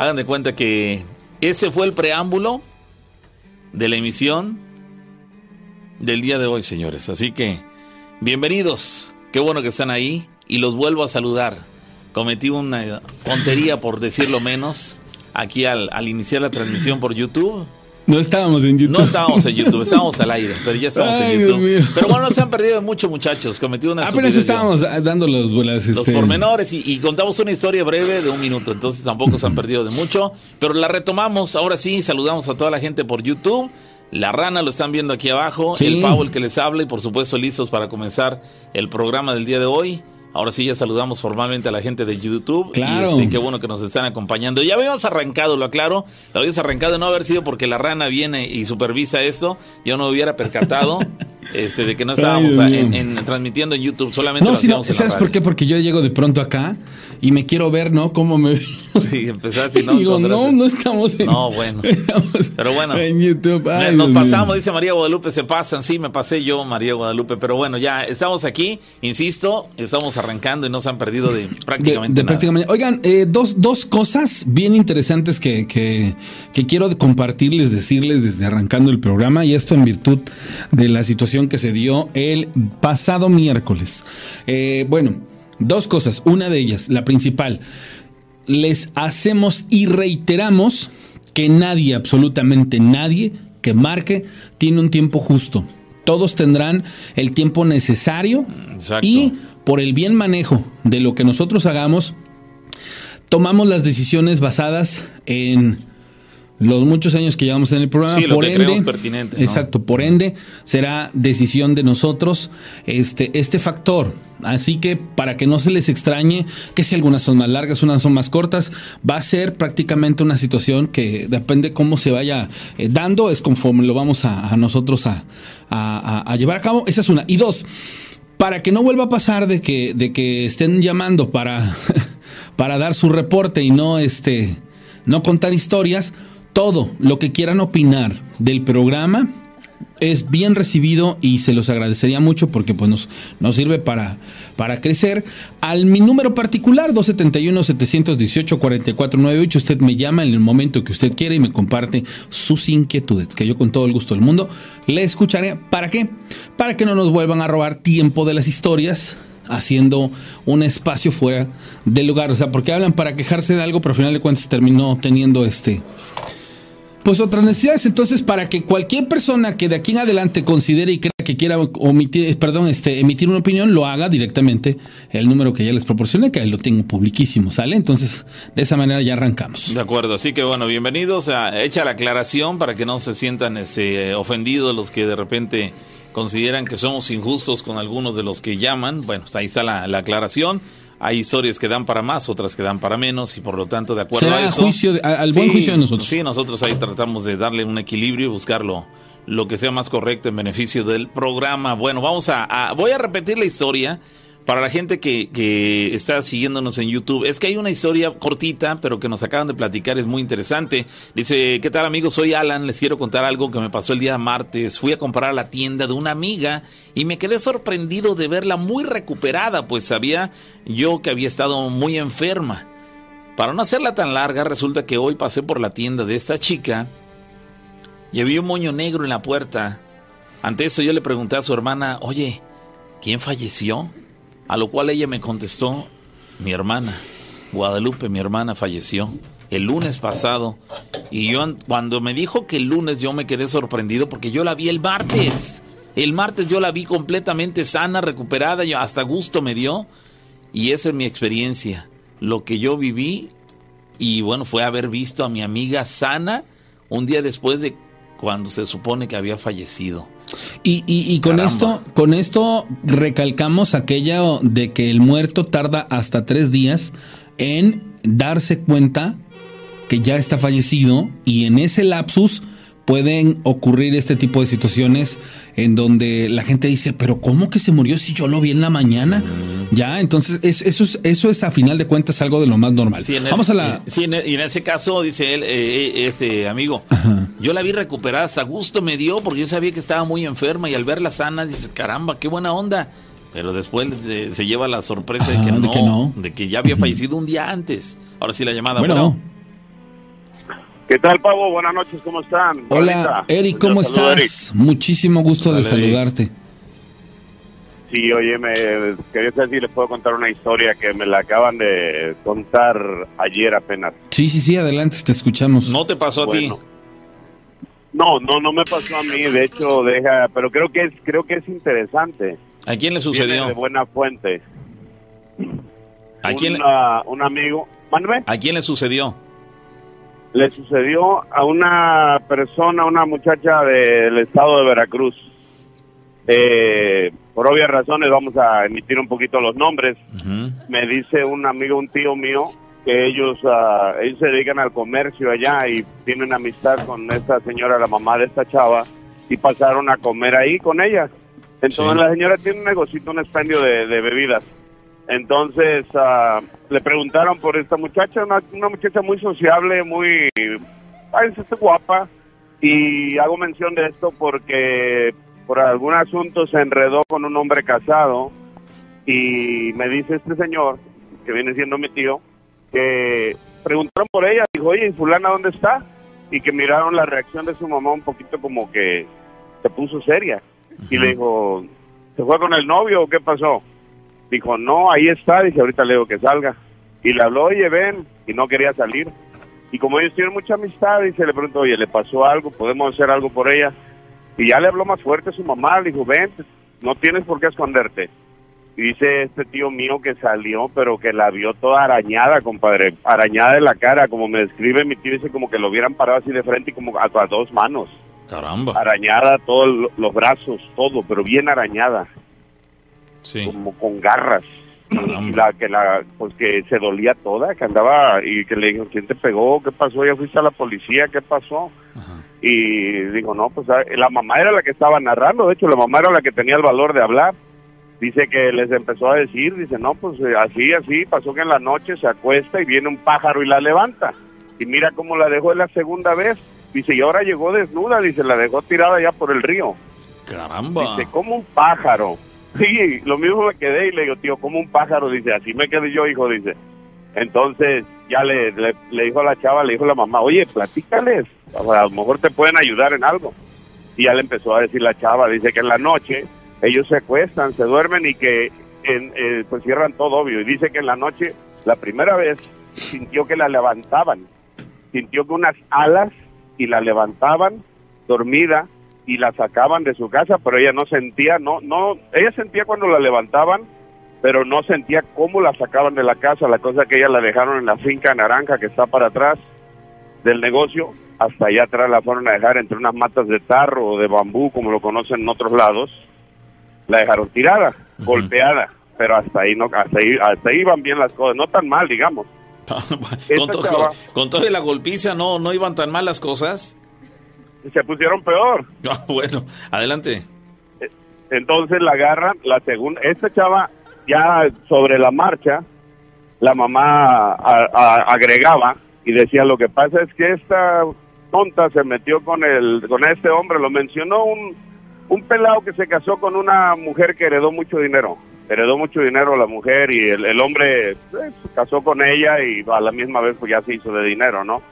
Hagan de cuenta que ese fue el preámbulo de la emisión del día de hoy, señores. Así que, bienvenidos. Qué bueno que están ahí y los vuelvo a saludar. Cometí una tontería, por decirlo menos, aquí al, al iniciar la transmisión por YouTube. No estábamos en YouTube. No estábamos en YouTube, estábamos al aire, pero ya estamos Ay, en YouTube. Pero bueno, no se han perdido de mucho, muchachos. Cometí una Apenas yo. estábamos dando los, las, los este, pormenores y, y contamos una historia breve de un minuto, entonces tampoco se han perdido de mucho, pero la retomamos, ahora sí, saludamos a toda la gente por YouTube, la rana lo están viendo aquí abajo, Sí. el pavo el que les habla y por supuesto listos para comenzar el programa del día de hoy. Ahora sí ya saludamos formalmente a la gente de YouTube. Claro. Y este, qué bueno que nos están acompañando. Ya habíamos arrancado, lo aclaro. Lo habíamos arrancado de no haber sido porque la rana viene y supervisa esto. Yo no hubiera percatado este, de que no estábamos Ay, en- transmitiendo en YouTube. Solamente No, lo en la ¿sabes por qué? Porque yo llego de pronto acá y me quiero ver, ¿no? Cómo me Sí, empezaste y no Digo, no, no estamos en... No, bueno. estamos Pero bueno. En YouTube. Ay, Nos pasamos, mío. dice María Guadalupe, se pasan. Sí, me pasé yo, María Guadalupe. Pero bueno, ya estamos aquí, insisto, estamos arrancando y no se han perdido de prácticamente De- de nada. prácticamente- Oigan, eh, dos, dos cosas bien interesantes que, que- que quiero compartirles, decirles desde arrancando el programa, y esto en virtud de la situación que se dio el pasado miércoles. Eh, bueno, dos cosas. Una de ellas, la principal, les hacemos y reiteramos que nadie, absolutamente nadie que marque, tiene un tiempo justo. Todos tendrán el tiempo necesario Exacto. y por el bien manejo de lo que nosotros hagamos, tomamos las decisiones basadas en los muchos años que llevamos en el programa. Sí, lo por que ende, pertinente, ¿no? exacto, por ende será decisión de nosotros este, este factor. Así que para que no se les extrañe que si algunas son más largas, unas son más cortas, va a ser prácticamente una situación que depende cómo se vaya eh, dando, es conforme lo vamos a, a nosotros a, a- a- a llevar a cabo. Esa es una. Y dos, para que no vuelva a pasar de que, de que estén llamando para, para dar su reporte y no, este, no contar historias, todo lo que quieran opinar del programa es bien recibido y se los agradecería mucho porque pues nos, nos sirve para, para crecer. Al mi número particular, 271-718-4498, usted me llama en el momento que usted quiera y me comparte sus inquietudes, que yo con todo el gusto del mundo le escucharé. ¿Para qué? Para que no nos vuelvan a robar tiempo de las historias haciendo un espacio fuera del lugar. O sea, porque hablan para quejarse de algo, pero al final de cuentas terminó teniendo este pues otras necesidades. Entonces, para que cualquier persona que de aquí en adelante considere y crea que quiera omitir, eh, perdón, este, emitir una opinión, lo haga directamente el número que ya les proporcioné, que ahí lo tengo publiquísimo, ¿sale? Entonces, de esa manera ya arrancamos. De acuerdo, así que bueno, bienvenidos a Echa la aclaración para que no se sientan este, ofendidos los que de repente consideran que somos injustos con algunos de los que llaman. Bueno, pues ahí está la aclaración. Hay historias que dan para más, otras que dan para menos y por lo tanto de acuerdo Será a eso. juicio de- al buen juicio de nosotros. Sí, nosotros ahí tratamos de darle un equilibrio y buscarlo lo que sea más correcto en beneficio del programa. Bueno, vamos a, a- voy a repetir la historia para la gente que, está siguiéndonos en YouTube. Es que hay una historia cortita, pero que nos acaban de platicar, es muy interesante. Dice, ¿qué tal amigos? Soy Alan, les quiero contar algo que me pasó el día martes. Fui a comprar a la tienda de una amiga y me quedé sorprendido de verla muy recuperada, pues sabía yo que había estado muy enferma. Para no hacerla tan larga, resulta que hoy pasé por la tienda de esta chica y había un moño negro en la puerta. Ante eso yo le pregunté a su hermana, oye, ¿quién falleció? A lo cual ella me contestó, mi hermana, Guadalupe, mi hermana falleció el lunes pasado. Y yo an- cuando me dijo que el lunes yo me quedé sorprendido porque yo la vi el martes. El martes yo la vi completamente sana, recuperada, yo hasta gusto me dio. Y esa es mi experiencia. Lo que yo viví y bueno, fue haber visto a mi amiga sana un día después de cuando se supone que había fallecido. Y, y- y con Caramba. esto, con esto recalcamos aquella de que el muerto tarda hasta tres días en darse cuenta que ya está fallecido y en ese lapsus pueden ocurrir este tipo de situaciones en donde la gente dice, pero ¿cómo que se murió si yo lo vi en la mañana? Ya, entonces es- eso, es, eso es a final de cuentas algo de lo más normal. Sí, en el- Vamos a la... sí, en, y en ese caso, dice él, eh, eh, este amigo, yo la vi recuperada, hasta gusto me dio porque yo sabía que estaba muy enferma y al verla sana, dices, caramba, qué buena onda. Pero después se, se lleva la sorpresa de, que de no, que no. de que ya había fallecido un día antes. Ahora sí la llamada. Bueno. Bueno, ¿Qué tal, Pavo? Buenas noches, ¿cómo están? Hola, Eric, ¿cómo estás? Muchísimo gusto de saludarte. Sí, oye, me quería saber si les puedo contar una historia que me la acaban de contar ayer apenas. Sí, sí, sí, adelante, te escuchamos. ¿No te pasó a ti? No, no, no me pasó a mí, de hecho, deja, pero creo que es, creo que es interesante. ¿A quién le sucedió? de buena fuente. ¿A quién? un amigo. ¿A quién le sucedió? Le sucedió a una persona, una muchacha del estado de Veracruz. Eh, por obvias razones vamos a emitir un poquito los nombres. Me dice un amigo, un tío mío, que ellos, uh, ellos se dedican al comercio allá y tienen amistad con esta señora, la mamá de esta chava, y pasaron a comer ahí con ella. Entonces la señora tiene un negocito, un expendio de, bebidas. Entonces uh, le preguntaron por esta muchacha, una, una muchacha muy sociable, muy, guapa, y hago mención de esto porque por algún asunto se enredó con un hombre casado y me dice este señor, que viene siendo mi tío, que preguntaron por ella, dijo, oye, ¿y fulana dónde está? Y que miraron la reacción de su mamá un poquito como que se puso seria. Y le dijo, ¿se fue con el novio o qué pasó? Dijo, no, ahí está, dice, ahorita le digo que salga. Y le habló, oye, ven, y no quería salir. Y como ellos tienen mucha amistad, dice, le preguntó, oye, ¿le pasó algo? ¿Podemos hacer algo por ella? Y ya le habló más fuerte a su mamá, le dijo, ven, no tienes por qué esconderte dice este tío mío que salió, pero que la vio toda arañada, compadre, arañada en la cara, como me describe mi tío, dice como que lo hubieran parado así de frente y como a, dos manos. Caramba. Arañada todos los brazos, todo, pero bien arañada. Sí. Como con garras. Y la que la pues que se dolía toda, que andaba y que le dijo, "¿Quién te pegó? ¿Qué pasó? Ya fuiste a la policía, ¿qué pasó?" Y dijo, "No, pues ah, la mamá era la que estaba narrando, de hecho la mamá era la que tenía el valor de hablar." dice que les empezó a decir, dice, no, pues eh, así, así, pasó que en la noche se acuesta y viene un pájaro y la levanta. Y mira cómo la dejó la segunda vez. Dice, y ahora llegó desnuda, dice, la dejó tirada ya por el río. Caramba. Dice, como un pájaro. Sí, lo mismo me quedé y le digo, tío, como un pájaro. Dice, así me quedé yo, hijo, dice. Entonces ya le, dijo a la chava, le dijo a la mamá, oye, platícales, a lo mejor te pueden ayudar en algo. Y ya le empezó a decir la chava, dice que en la noche ellos se acuestan, se duermen y que en, eh, pues cierran todo obvio. Y dice que en la noche, la primera vez, sintió que la levantaban, sintió que unas alas y la levantaban dormida y la sacaban de su casa, pero ella no sentía, no, no, ella sentía cuando la levantaban, pero no sentía cómo la sacaban de la casa, la cosa que ella la dejaron en la finca naranja que está para atrás del negocio, hasta allá atrás la fueron a dejar entre unas matas de tarro o de bambú, como lo conocen en otros lados, la dejaron tirada, golpeada, pero hasta ahí no, hasta ahí, hasta ahí iban bien las cosas, no tan mal, digamos. con, toda la golpiza no, no iban tan mal las cosas. Se pusieron peor. Ah, bueno, adelante. Entonces la agarran, la segunda, esta chava ya sobre la marcha, la mamá agregaba y decía lo que pasa es que esta tonta se metió con el, con este hombre, lo mencionó un un pelado que se casó con una mujer que heredó mucho dinero. Heredó mucho dinero la mujer y el, hombre pues, se casó con ella y a la misma vez pues ya se hizo de dinero, ¿no?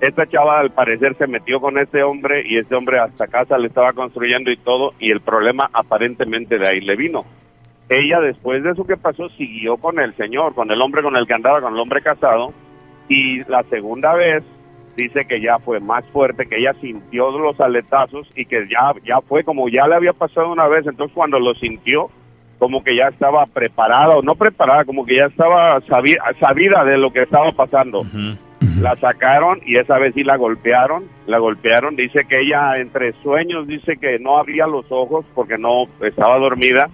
Esta chava al parecer se metió con este hombre y este hombre hasta casa le estaba construyendo y todo y el problema aparentemente de ahí le vino. Ella después de eso que pasó siguió con el señor, con el hombre con el que andaba, con el hombre casado y la segunda vez dice que ya fue más fuerte, que ella sintió los aletazos y que ya, ya fue como ya le había pasado una vez, entonces cuando lo sintió, como que ya estaba preparada, o no preparada, como que ya estaba sabida, de lo que estaba pasando. La sacaron y esa vez sí la golpearon, la golpearon, dice que ella entre sueños dice que no abría los ojos porque no estaba dormida,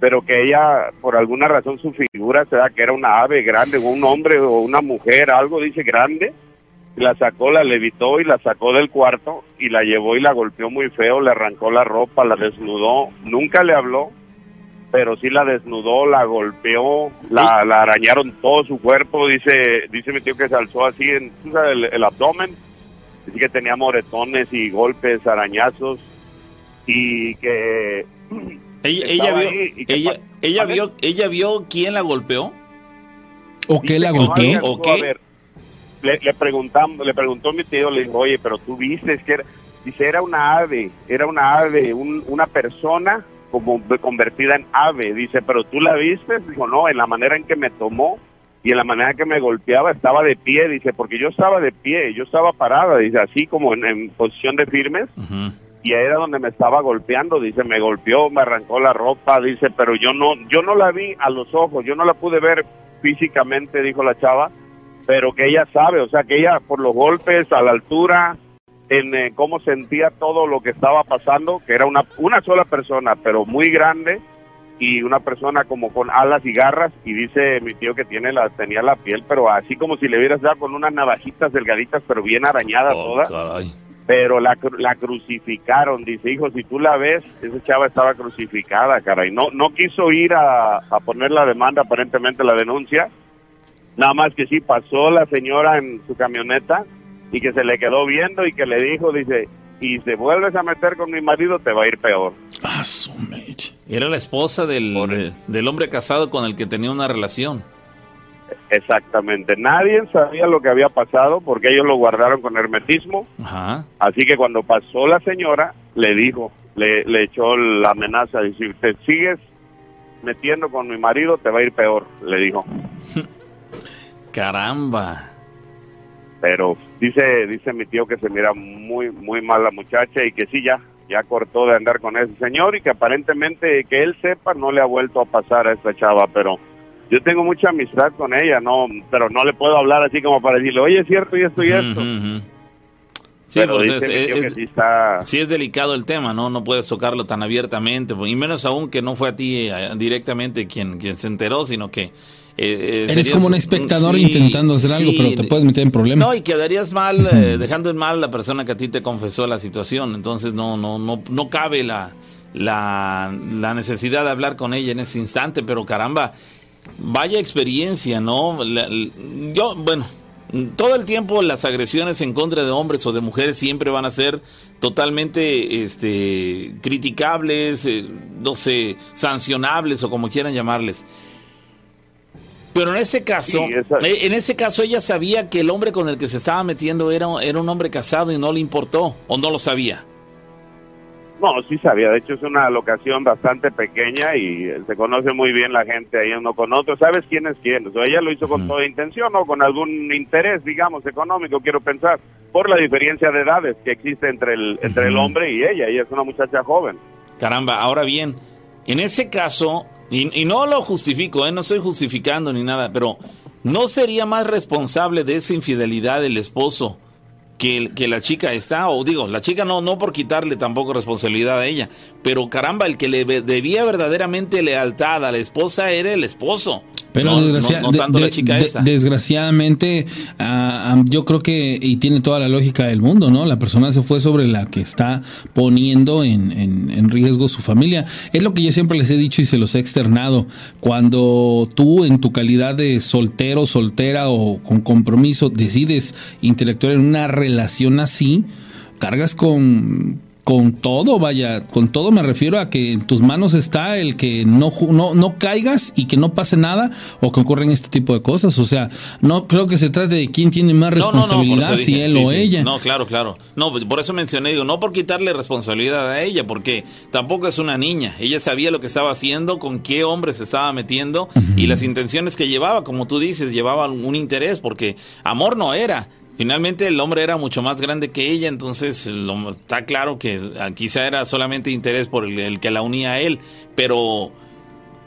pero que ella por alguna razón su figura se da que era una ave grande, o un hombre o una mujer, algo dice grande, la sacó, la levitó y la sacó del cuarto y la llevó y la golpeó muy feo, le arrancó la ropa, la desnudó, nunca le habló, pero sí la desnudó, la golpeó, la, arañaron todo su cuerpo, dice dice mi tío que se alzó así en el, abdomen, dice que tenía moretones y golpes, arañazos y que ella, ella vio, ella, ella vio ella vio quién la golpeó. O qué la golpeó o qué le, preguntamos, le preguntó mi tío, le dijo, oye, pero tú viste que era, dice, era una ave, era una ave, una persona como convertida en ave, dice, pero tú la viste, dijo, no, en la manera en que me tomó y en la manera que me golpeaba estaba de pie, dice, porque yo estaba de pie, yo estaba parada, dice, así como en, posición de firmes, y ahí era donde me estaba golpeando, dice, me golpeó, me arrancó la ropa, dice, pero yo no, yo no la vi a los ojos, yo no la pude ver físicamente, dijo la chava, pero que ella sabe, o sea, que ella por los golpes, a la altura, en eh, cómo sentía todo lo que estaba pasando, que era una, una sola persona, pero muy grande y una persona como con alas y garras y dice mi tío que tiene la tenía la piel pero así como si le hubieras dado con unas navajitas delgaditas pero bien arañada oh, toda. pero la, la crucificaron dice hijo si tú la ves esa chava estaba crucificada caray no no quiso ir a, a poner la demanda aparentemente la denuncia Nada más que sí pasó la señora en su camioneta y que se le quedó viendo y que le dijo, dice, y te vuelves a meter con mi marido te va a ir peor. Ah, Era la esposa del, del hombre casado con el que tenía una relación. Exactamente. Nadie sabía lo que había pasado porque ellos lo guardaron con hermetismo. Ajá. Así que cuando pasó la señora, le dijo, le, le echó la amenaza, de si te sigues metiendo con mi marido, te va a ir peor, le dijo. Caramba. Pero dice dice mi tío que se mira muy muy mal la muchacha y que sí ya ya cortó de andar con ese señor y que aparentemente que él sepa no le ha vuelto a pasar a esta chava, pero yo tengo mucha amistad con ella, no, pero no le puedo hablar así como para decirle, oye, es cierto y esto y esto. Sí, pues es, sí, es delicado el tema, ¿no? No puedes tocarlo tan abiertamente, y menos aún que no fue a ti eh, directamente quien, quien se enteró, sino que eh, eh, Eres como un espectador intentando hacer algo, pero te puedes meter en problemas. No, y quedarías mal, eh, dejando en mal la persona que a ti te confesó la situación. Entonces no, no, no, no cabe la, la, necesidad de hablar con ella en ese instante, pero caramba, vaya experiencia, ¿no? yo, bueno, todo el tiempo las agresiones en contra de hombres o de mujeres siempre van a ser totalmente este, criticables, no sé, sancionables o como quieran llamarles. Pero en ese caso, eh, en ese caso ella sabía que el hombre con el que se estaba metiendo era, era un hombre casado y no le importó o no lo sabía. No, sí sabía. De hecho es una locación bastante pequeña y se conoce muy bien la gente ahí uno con otro. ¿Sabes quién es quién? O sea, ella lo hizo con toda intención o con algún interés, digamos, económico, quiero pensar, por la diferencia de edades que existe entre el, entre el hombre y ella. Ella es una muchacha joven. Caramba, ahora bien, en ese caso, y, no lo justifico, ¿eh? no estoy justificando ni nada, pero ¿no sería más responsable de esa infidelidad del esposo que, que, la chica está? O digo, la chica no, no por quitarle tampoco responsabilidad a ella, pero caramba, el que le debía verdaderamente lealtad a la esposa era el esposo. Pero desgraciadamente, ah, ah, yo creo que, y tiene toda la lógica del mundo, ¿no? La persona se fue sobre la que está poniendo en, en, riesgo su familia. Es lo que yo siempre les he dicho y se los he externado. Cuando tú, en tu calidad de soltero, soltera o con compromiso, decides intelectuar en una relación así, cargas con con todo, vaya, con todo me refiero a que en tus manos está el que no, no, no caigas y que no pase nada o que ocurren este tipo de cosas. O sea, no creo que se trate de quién tiene más responsabilidad, si él o ella. No, claro, claro. No, por eso mencioné, digo, no por quitarle responsabilidad a ella, porque tampoco es una niña. Ella sabía lo que estaba haciendo, con qué hombre se estaba metiendo y las intenciones que llevaba, como tú dices, llevaba un interés, porque amor no era Finalmente el hombre era mucho más grande que ella, entonces está claro que quizá era solamente interés por el, que la unía a él, pero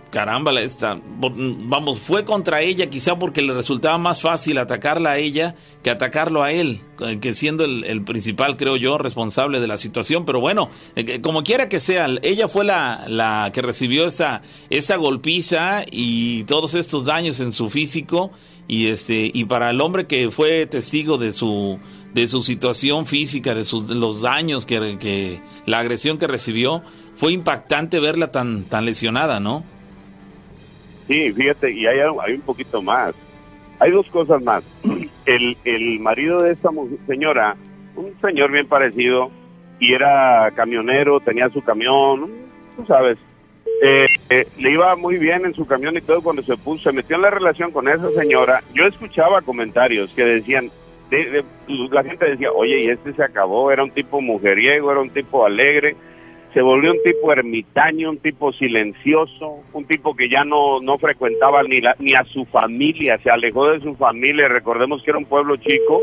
caramba, esta, vamos, fue contra ella quizá porque le resultaba más fácil atacarla a ella que atacarlo a él, eh, que siendo el, principal, creo yo, responsable de la situación, pero bueno, eh, como quiera que sea, ella fue la, la que recibió esta, esta golpiza y todos estos daños en su físico y este y para el hombre que fue testigo de su de su situación física, de, sus, los daños que, que, la agresión que recibió, fue impactante verla tan tan lesionada, ¿no? Sí, fíjate, y hay, hay un poquito más. Hay dos cosas más. El, el marido de esta señora, un señor bien parecido, y era camionero, tenía su camión, tú sabes, eh, eh, le iba muy bien en su camión y todo cuando se puso, se metió en la relación con esa señora. Yo escuchaba comentarios que decían, la gente decía, oye, y este se acabó, era un tipo mujeriego, era un tipo alegre, se volvió un tipo ermitaño, un tipo silencioso, un tipo que ya no, no frecuentaba ni, la, ni a su familia, se alejó de su familia, recordemos que era un pueblo chico,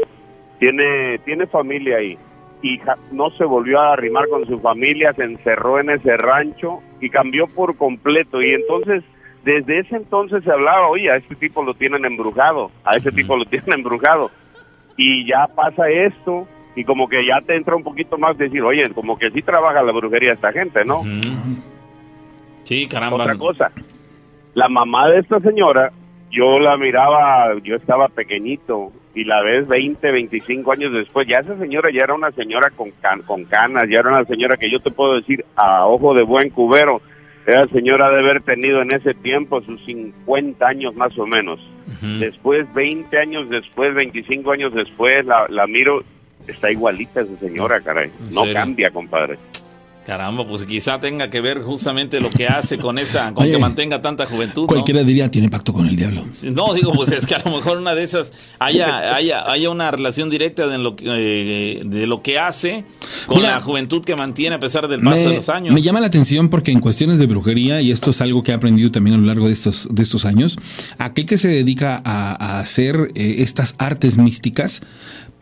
tiene, tiene familia ahí, y no se volvió a arrimar con su familia, se encerró en ese rancho y cambió por completo, y entonces desde ese entonces se hablaba, oye, a este tipo lo tienen embrujado, a ese tipo lo tienen embrujado, y ya pasa esto, y como que ya te entra un poquito más decir, oye, como que sí trabaja la brujería esta gente, ¿no? Sí, caramba. Otra cosa, la mamá de esta señora, yo la miraba, yo estaba pequeñito y la ves 20, 25 años después, ya esa señora ya era una señora con, con canas, ya era una señora que yo te puedo decir a ojo de buen cubero, esa señora de haber tenido en ese tiempo sus 50 años más o menos. Después, 20 años después, 25 años después, la, la miro está igualita esa señora, caray. No cambia, compadre. Caramba, pues quizá tenga que ver justamente lo que hace con esa, con que mantenga tanta juventud. Cualquiera diría tiene pacto con el diablo. No, digo, pues es que a lo mejor una de esas haya, haya, haya una relación directa de lo que, eh, de lo que hace con la juventud que mantiene a pesar del paso de los años. Me llama la atención porque en cuestiones de brujería, y esto es algo que he aprendido también a lo largo de estos, de estos años, aquel que se dedica a, hacer eh, estas artes místicas,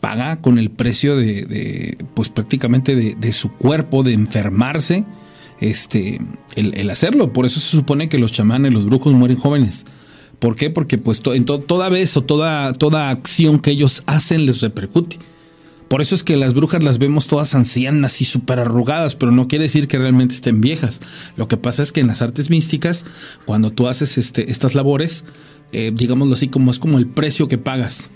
paga con el precio de, pues prácticamente de, su cuerpo, de enfermarse, este, el, hacerlo. Por eso se supone que los chamanes, los brujos mueren jóvenes. ¿Por qué? Porque pues en toda vez o toda, toda acción que ellos hacen les repercute. Por eso es que las brujas las vemos todas ancianas y súper arrugadas, pero no quiere decir que realmente estén viejas. Lo que pasa es que en las artes místicas, cuando tú haces este, estas labores, eh, digámoslo así, como es como el precio que pagas.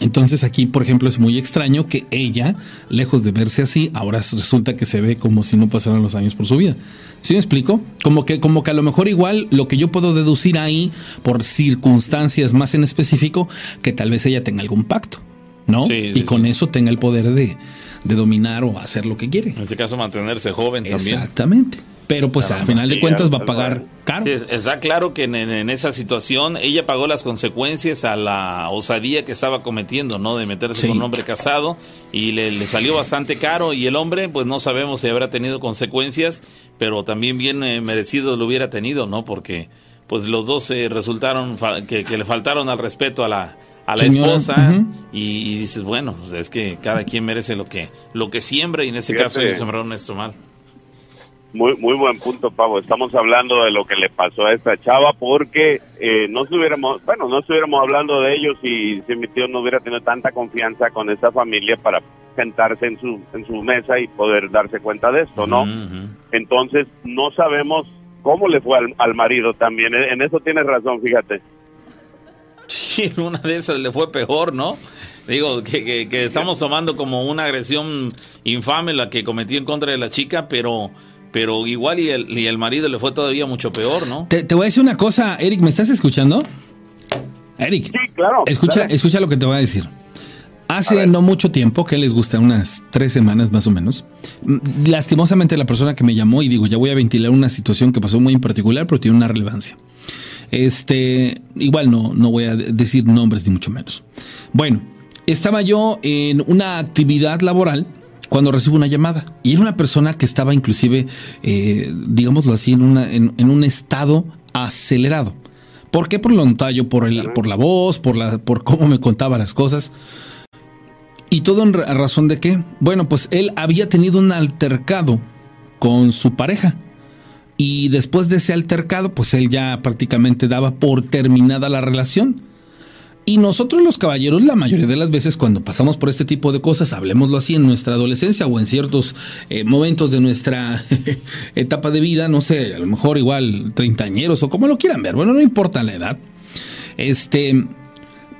Entonces aquí, por ejemplo, es muy extraño que ella, lejos de verse así, ahora resulta que se ve como si no pasaran los años por su vida. ¿Sí me explico? Como que, como que a lo mejor igual lo que yo puedo deducir ahí, por circunstancias más en específico, que tal vez ella tenga algún pacto, ¿no? y con eso tenga el poder de, de dominar o hacer lo que quiere. En este caso, mantenerse joven también. Exactamente pero pues al final de cuentas va a pagar caro. está claro que en, esa situación ella pagó las consecuencias a la osadía que estaba cometiendo, ¿no? De meterse con un hombre casado y le, salió bastante caro y el hombre, pues no sabemos si habrá tenido consecuencias, pero también bien eh, merecido lo hubiera tenido, ¿no? Porque pues los dos se resultaron que, le faltaron al respeto a la a la esposa y, dices bueno pues es que cada quien merece lo que lo que siembra y en ese caso ellos sembraron esto mal muy, muy buen punto, Pavo. Estamos hablando de lo que le pasó a esta chava porque eh, no estuviéramos, bueno, no estuviéramos hablando de ellos si, si mi tío no hubiera tenido tanta confianza con esa familia para sentarse en su, en su mesa y poder darse cuenta de esto, ¿no? Entonces, no sabemos cómo le fue al, marido también. En eso tienes razón, fíjate. Sí, una de esas le fue peor, ¿no? Digo, que, que, estamos tomando como una agresión infame la que cometió en contra de la chica, pero pero igual y el, y el marido le fue todavía mucho peor, ¿no? Te, voy a decir una cosa, Eric, ¿me estás escuchando? Eric. Sí, claro. Escucha, escucha lo que te voy a decir. Hace no mucho tiempo, que les gusta, unas tres semanas más o menos, lastimosamente la persona que me llamó y digo, ya voy a ventilar una situación que pasó muy en particular, pero tiene una relevancia. Este, igual no, no voy a decir nombres ni mucho menos. Bueno, estaba yo en una actividad laboral cuando recibo una llamada. Y era una persona que estaba inclusive, eh, digámoslo así, en, una, en, un estado acelerado. ¿Por qué? Por lo notayo, por, el, por la voz, por, la, por cómo me contaba las cosas. ¿Y todo en razón de qué? Bueno, pues él había tenido un altercado con su pareja. Y después de ese altercado, pues él ya prácticamente daba por terminada la relación. Y nosotros los caballeros, la mayoría de las veces cuando pasamos por este tipo de cosas, hablemoslo así en nuestra adolescencia o en ciertos eh, momentos de nuestra etapa de vida, no sé, a lo mejor igual treintañeros o como lo quieran ver, bueno, no importa la edad. Este,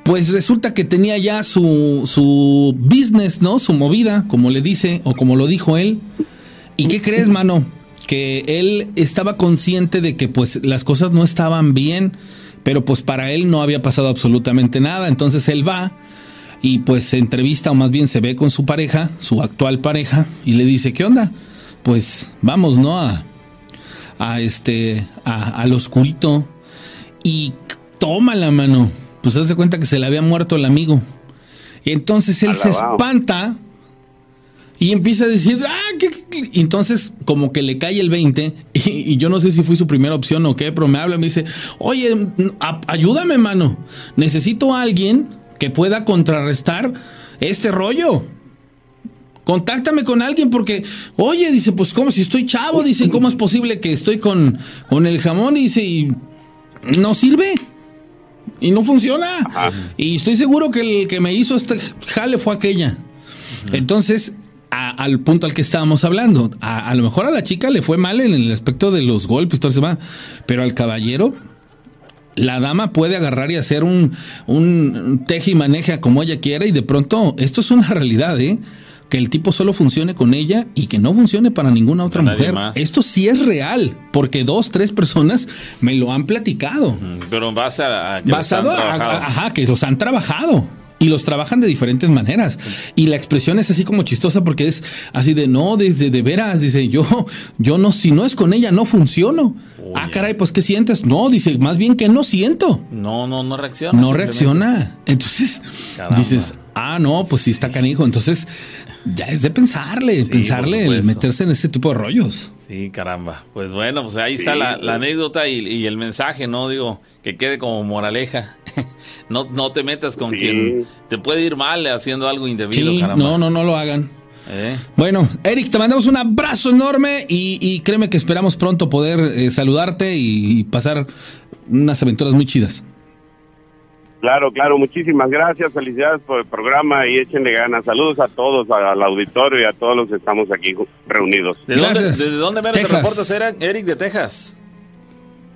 pues resulta que tenía ya su, su business, ¿no? Su movida, como le dice o como lo dijo él. ¿Y qué crees, mano? Que él estaba consciente de que pues las cosas no estaban bien pero pues para él no había pasado absolutamente nada, entonces él va y pues se entrevista o más bien se ve con su pareja, su actual pareja, y le dice, ¿qué onda? Pues vamos, ¿no? A, a este, a, al oscurito y toma la mano, pues hace cuenta que se le había muerto el amigo. Y entonces él se espanta y empieza a decir, ah, ¿qué, entonces como que le cae el 20 y, yo no sé si fue su primera opción o qué, pero me habla y me dice, oye, ayúdame, mano, necesito a alguien que pueda contrarrestar este rollo. Contáctame con alguien porque, oye, dice, pues como si estoy chavo, dice, ¿cómo es posible que estoy con, con el jamón? Dice, y no sirve. Y no funciona. Y estoy seguro que el que me hizo este jale fue aquella. Entonces, al punto al que estábamos hablando. A, lo mejor a la chica le fue mal en el aspecto de los golpes, todo eso, pero al caballero, la dama puede agarrar y hacer un, un teje y maneja como ella quiera y de pronto esto es una realidad, ¿eh? que el tipo solo funcione con ella y que no funcione para ninguna otra mujer. Esto sí es real, porque dos, tres personas me lo han platicado. Pero basa a, basado a, ajá, que los han trabajado y los trabajan de diferentes maneras. Y la expresión es así como chistosa porque es así de no, desde de veras, dice yo, yo no, si no es con ella, no funciono. ah, caray, pues ¿qué sientes? No, dice, más bien que no siento. No, no, no reacciona. No reacciona. Entonces, dices, ah, no, pues sí está canijo. Entonces, ya es de pensarle, pensarle, meterse en ese tipo de rollos. Sí, caramba. Pues bueno, pues ahí está la, anécdota y, el mensaje, ¿no? Digo, que quede como moraleja. no, no te metas con quien te puede ir mal haciendo algo indebido, caramba. No, no, no lo hagan. ¿Eh? Bueno, Eric, te mandamos un abrazo enorme y, créeme que esperamos pronto poder eh, saludarte y pasar unas aventuras muy chidas. Claro, claro, muchísimas gracias, felicidades por el programa y échenle ganas. Saludos a todos, al auditorio y a todos los que estamos aquí reunidos. ¿De dónde, ¿Desde dónde me reportas, Eric, de Texas?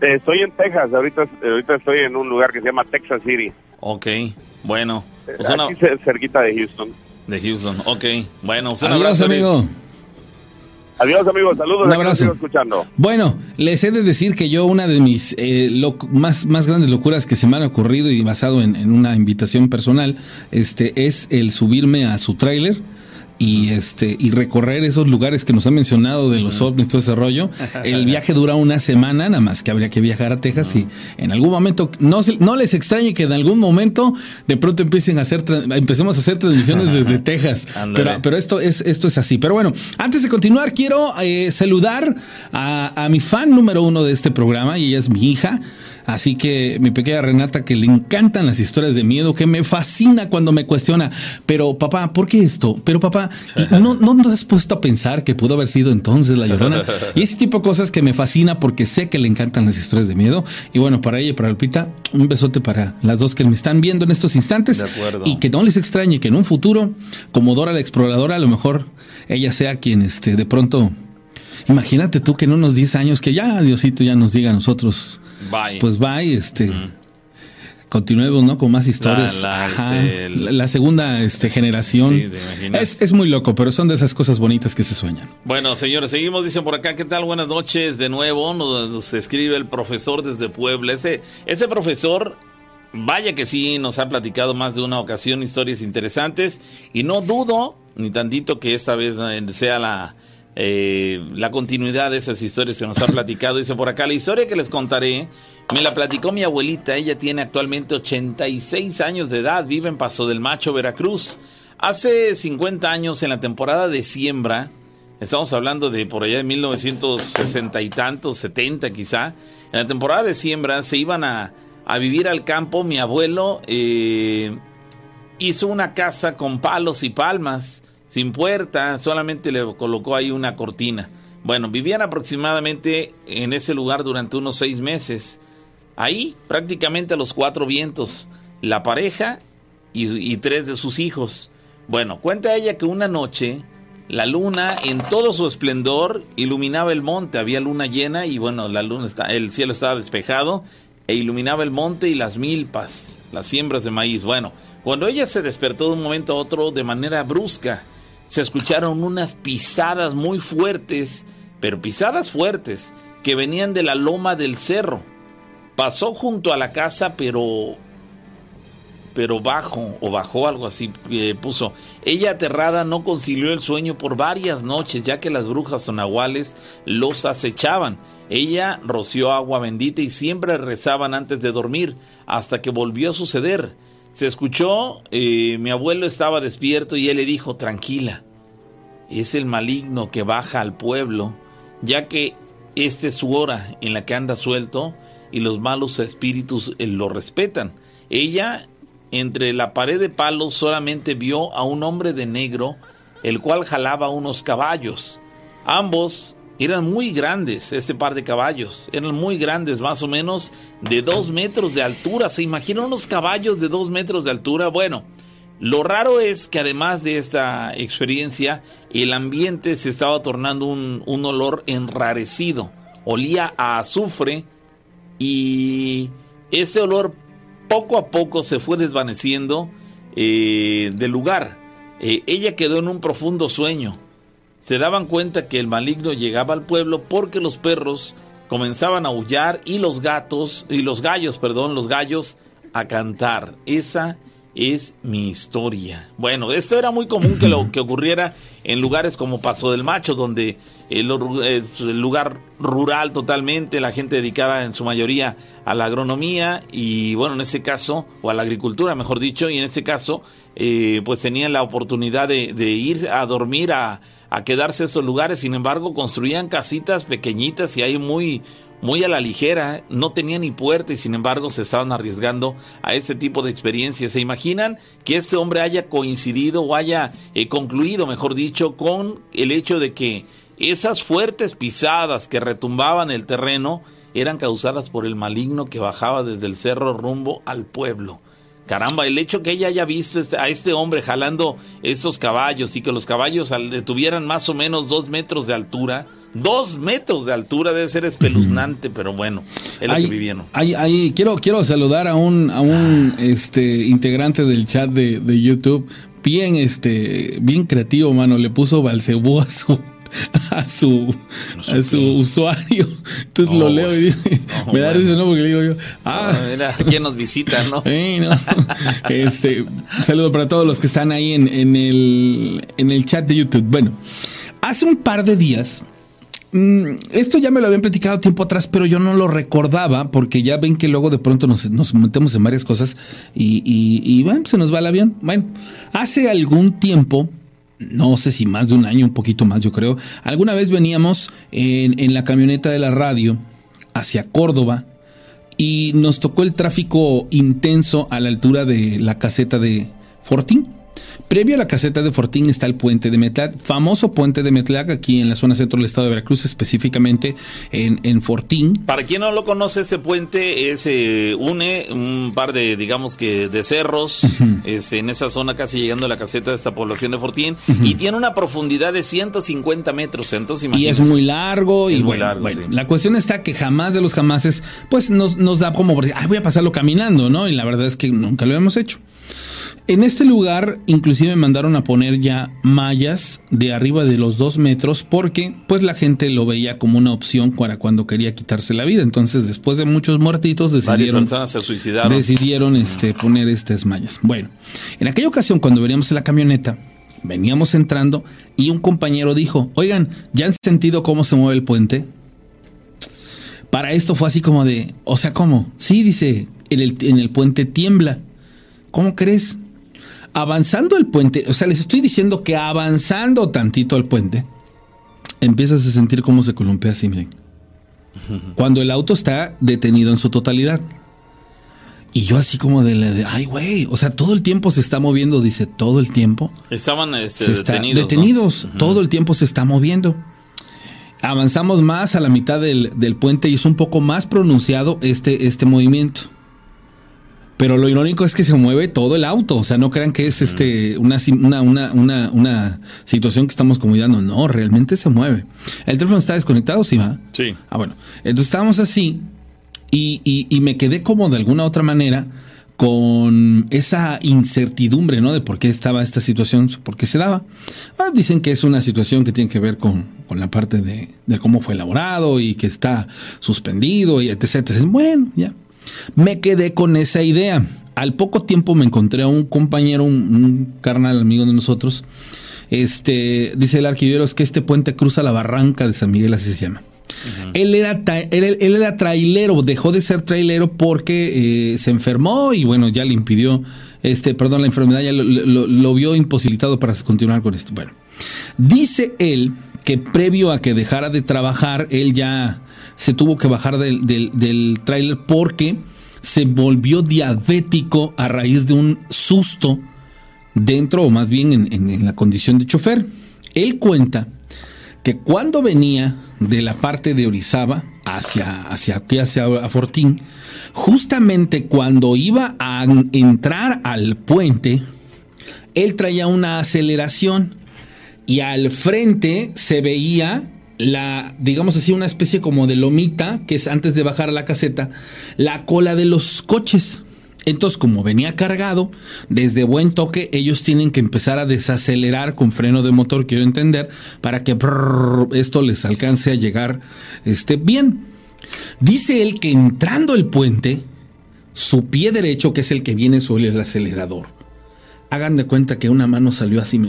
Eh, estoy en Texas, ahorita, ahorita estoy en un lugar que se llama Texas City. Ok, bueno. Pues aquí cerquita de Houston. De Houston, ok. Bueno, un abrazo, amigo. Adiós, amigos. Saludos. Un abrazo. Escuchando. Bueno, les he de decir que yo una de mis eh, más, más grandes locuras que se me han ocurrido y basado en, en una invitación personal este, es el subirme a su tráiler y este y recorrer esos lugares que nos han mencionado de los ovnis todo ese rollo. El viaje dura una semana, nada más que habría que viajar a Texas y en algún momento no no les extrañe que en algún momento de pronto empiecen a hacer empecemos a hacer transmisiones desde Texas. Pero, pero, esto es esto es así. Pero bueno, antes de continuar quiero eh, saludar a, a mi fan número uno de este programa y ella es mi hija. Así que mi pequeña Renata, que le encantan las historias de miedo, que me fascina cuando me cuestiona, pero papá, ¿por qué esto? Pero papá, ¿no, no te has puesto a pensar que pudo haber sido entonces la llorona? Y ese tipo de cosas que me fascina porque sé que le encantan las historias de miedo. Y bueno, para ella y para Lupita, un besote para las dos que me están viendo en estos instantes. Y que no les extrañe que en un futuro, como Dora la exploradora, a lo mejor ella sea quien este, de pronto Imagínate tú que en unos 10 años que ya Diosito ya nos diga a nosotros pues bye, este. Continuemos, ¿no? Con más historias. Este, la, segunda este, generación. es, es, muy loco, pero son de esas cosas bonitas que se sueñan. Bueno, señores, seguimos. Dicen por acá, ¿qué tal? Buenas noches de nuevo. Nos, escribe el profesor desde Puebla. Ese, ese profesor, vaya que sí, nos ha platicado más de una ocasión historias interesantes. Y no dudo ni tantito que esta vez eh, sea la, eh, la continuidad de esas historias que nos ha platicado. Dice por acá, la historia que les contaré me la platicó mi abuelita. Ella tiene actualmente 86 años de edad, vive en Paso del Macho, Veracruz. Hace 50 años, en la temporada de siembra, estamos hablando de por allá de 1960 y tantos, 70 quizá, en la temporada de siembra se iban a, vivir al campo. Mi abuelo eh, hizo una casa con palos y palmas sin puerta, solamente le colocó ahí una cortina. Bueno, vivían aproximadamente en ese lugar durante unos seis meses. Ahí, prácticamente a los cuatro vientos, la pareja y, tres de sus hijos. Bueno, cuenta ella que una noche la luna en todo su esplendor iluminaba el monte, había luna llena y bueno, la luna está, el cielo estaba despejado e iluminaba el monte y las milpas, las siembras de maíz. Bueno, cuando ella se despertó de un momento a otro de manera brusca, se escucharon unas pisadas muy fuertes, pero pisadas fuertes, que venían de la loma del cerro. Pasó junto a la casa, pero pero bajo o bajó algo así eh, puso. Ella aterrada no concilió el sueño por varias noches, ya que las brujas sonaguales los acechaban. Ella roció agua bendita y siempre rezaban antes de dormir, hasta que volvió a suceder. Se escuchó, eh, mi abuelo estaba despierto y él le dijo, tranquila, es el maligno que baja al pueblo, ya que esta es su hora en la que anda suelto y los malos espíritus eh, lo respetan. Ella, entre la pared de palos, solamente vio a un hombre de negro, el cual jalaba unos caballos. Ambos eran muy grandes, este par de caballos, eran muy grandes, más o menos de dos metros de altura. ¿Se imaginan unos caballos de dos metros de altura? Bueno, lo raro es que además de esta experiencia, el ambiente se estaba tornando un, un olor enrarecido. Olía a azufre y ese olor poco a poco se fue desvaneciendo eh, del lugar. Eh, ella quedó en un profundo sueño. Se daban cuenta que el maligno llegaba al pueblo porque los perros comenzaban a aullar y los gatos y los gallos, perdón, los gallos a cantar. Esa es mi historia. Bueno, esto era muy común que lo que ocurriera en lugares como Paso del Macho, donde el, eh, el, lugar rural totalmente, la gente dedicada en su mayoría a la agronomía y bueno, en ese caso, o a la agricultura, mejor dicho, y en ese caso, eh, pues tenían la oportunidad de, de ir a dormir a, a quedarse esos lugares, sin embargo, construían casitas pequeñitas y ahí muy muy a la ligera, no tenía ni puerta y sin embargo se estaban arriesgando a ese tipo de experiencias. ¿Se imaginan que este hombre haya coincidido o haya eh, concluido, mejor dicho, con el hecho de que esas fuertes pisadas que retumbaban el terreno eran causadas por el maligno que bajaba desde el cerro rumbo al pueblo? Caramba, el hecho que ella haya visto este, a este hombre jalando esos caballos y que los caballos tuvieran más o menos dos metros de altura, Dos metros de altura debe ser espeluznante, pero bueno, es lo que vivieron. quiero, quiero saludar a un, a un este, integrante del chat de, de, YouTube, bien, este, bien creativo, mano. Le puso Balcebú a su, a su, a su usuario. Entonces lo leo y digo, me da risa, ¿no? Porque le digo yo, ah, mira, quién nos visita, ¿no? Este, un saludo para todos los que están ahí en, en, el, en el chat de YouTube. Bueno, hace un par de días Mm, esto ya me lo habían platicado tiempo atrás, pero yo no lo recordaba porque ya ven que luego de pronto nos, metemos en varias cosas y, bueno, se nos va el avión. Bueno, hace algún tiempo, no sé si más de un año, un poquito más yo creo, alguna vez veníamos en, en la camioneta de la radio hacia Córdoba y nos tocó el tráfico intenso a la altura de la caseta de Fortín Previo a la caseta de Fortín está el puente de Metlac, famoso puente de Metlac aquí en la zona centro del estado de Veracruz, específicamente en, en Fortín. Para quien no lo conoce, ese puente es, eh, une un par de, digamos que, de cerros es, en esa zona casi llegando a la caseta de esta población de Fortín y tiene una profundidad de 150 metros, entonces Y es muy largo y bueno, la cuestión está que jamás de los jamases, pues nos, nos da como, ay, voy a pasarlo caminando, ¿no? Y la verdad es que nunca lo hemos hecho. En este lugar inclusive mandaron a poner ya mallas de arriba de los dos metros porque pues la gente lo veía como una opción para cuando quería quitarse la vida. Entonces después de muchos muertitos decidieron, se decidieron este, poner estas mallas. Bueno, en aquella ocasión cuando veníamos en la camioneta veníamos entrando y un compañero dijo, oigan, ¿ya han sentido cómo se mueve el puente? Para esto fue así como de, o sea, ¿cómo? Sí, dice, en el, en el puente tiembla. ¿Cómo crees? avanzando el puente, o sea, les estoy diciendo que avanzando tantito el puente, empiezas a sentir cómo se columpia así, miren. Cuando el auto está detenido en su totalidad. Y yo así como de, ay, güey, o sea, todo el tiempo se está moviendo, dice, todo el tiempo. Estaban este, detenidos. detenidos todo el tiempo se está moviendo. Avanzamos más a la mitad del, del, puente y es un poco más pronunciado este, este movimiento. Pero lo irónico es que se mueve todo el auto. O sea, no crean que es este una, una, una, una, situación que estamos cuidando. No, realmente se mueve. ¿El teléfono está desconectado? Sí, va. Sí. Ah, bueno. Entonces estábamos así y, y, me quedé como de alguna otra manera con esa incertidumbre, ¿no? De por qué estaba esta situación, por qué se daba. Ah, dicen que es una situación que tiene que ver con, con la parte de, de, cómo fue elaborado y que está suspendido y etc. Bueno, ya. Me quedé con esa idea. Al poco tiempo me encontré a un compañero, un, carnal amigo de nosotros. Este, dice el arquivero, es que este puente cruza la barranca de San Miguel, así se llama. él, era él, era trailero, dejó de ser trailero porque eh, se enfermó y bueno, ya le impidió este, perdón, la enfermedad ya lo, vio imposibilitado para continuar con esto. Bueno, dice él que previo a que dejara de trabajar, él ya se tuvo que bajar del, del, tráiler porque se volvió diabético a raíz de un susto dentro o más bien en, en la condición de chofer. Él cuenta que cuando venía de la parte de Orizaba hacia, hacia aquí, hacia Fortín, justamente cuando iba a entrar al puente, él traía una aceleración y al frente se veía la, digamos así, una especie como de lomita, que es antes de bajar a la caseta, la cola de los coches. Entonces, como venía cargado, desde buen toque, ellos tienen que empezar a desacelerar con freno de motor, quiero entender, para que esto les alcance a llegar este, bien. Dice él que entrando el puente, su pie derecho, que es el que viene sobre el acelerador, hagan de cuenta que una mano salió así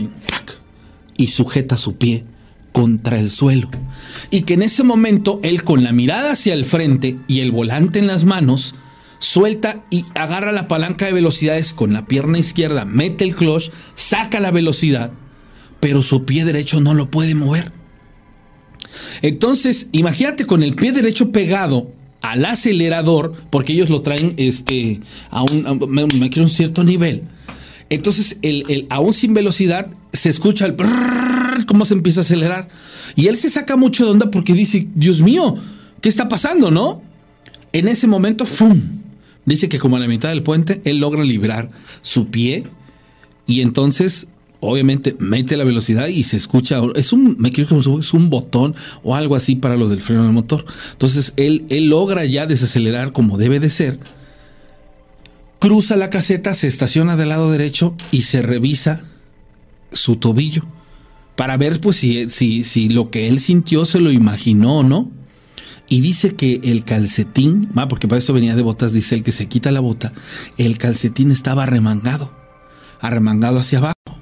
y sujeta su pie contra el suelo. Y que en ese momento él con la mirada hacia el frente y el volante en las manos, suelta y agarra la palanca de velocidades con la pierna izquierda, mete el clutch, saca la velocidad, pero su pie derecho no lo puede mover. Entonces, imagínate con el pie derecho pegado al acelerador, porque ellos lo traen este, a un, me, quiero un cierto nivel. Entonces, el, aún sin velocidad, se escucha el cómo se empieza a acelerar. Y él se saca mucho de onda porque dice, Dios mío, ¿qué está pasando, no? En ese momento, ¡fum! Dice que como a la mitad del puente, él logra librar su pie y entonces obviamente mete la velocidad y se escucha, es un, me quiero que es un botón o algo así para lo del freno del motor. Entonces él, él logra ya desacelerar como debe de ser, cruza la caseta, se estaciona del lado derecho y se revisa su tobillo para ver pues si, si, si lo que él sintió se lo imaginó o no. Y dice que el calcetín, ah, porque para eso venía de botas, dice el que se quita la bota, el calcetín estaba arremangado, arremangado hacia abajo.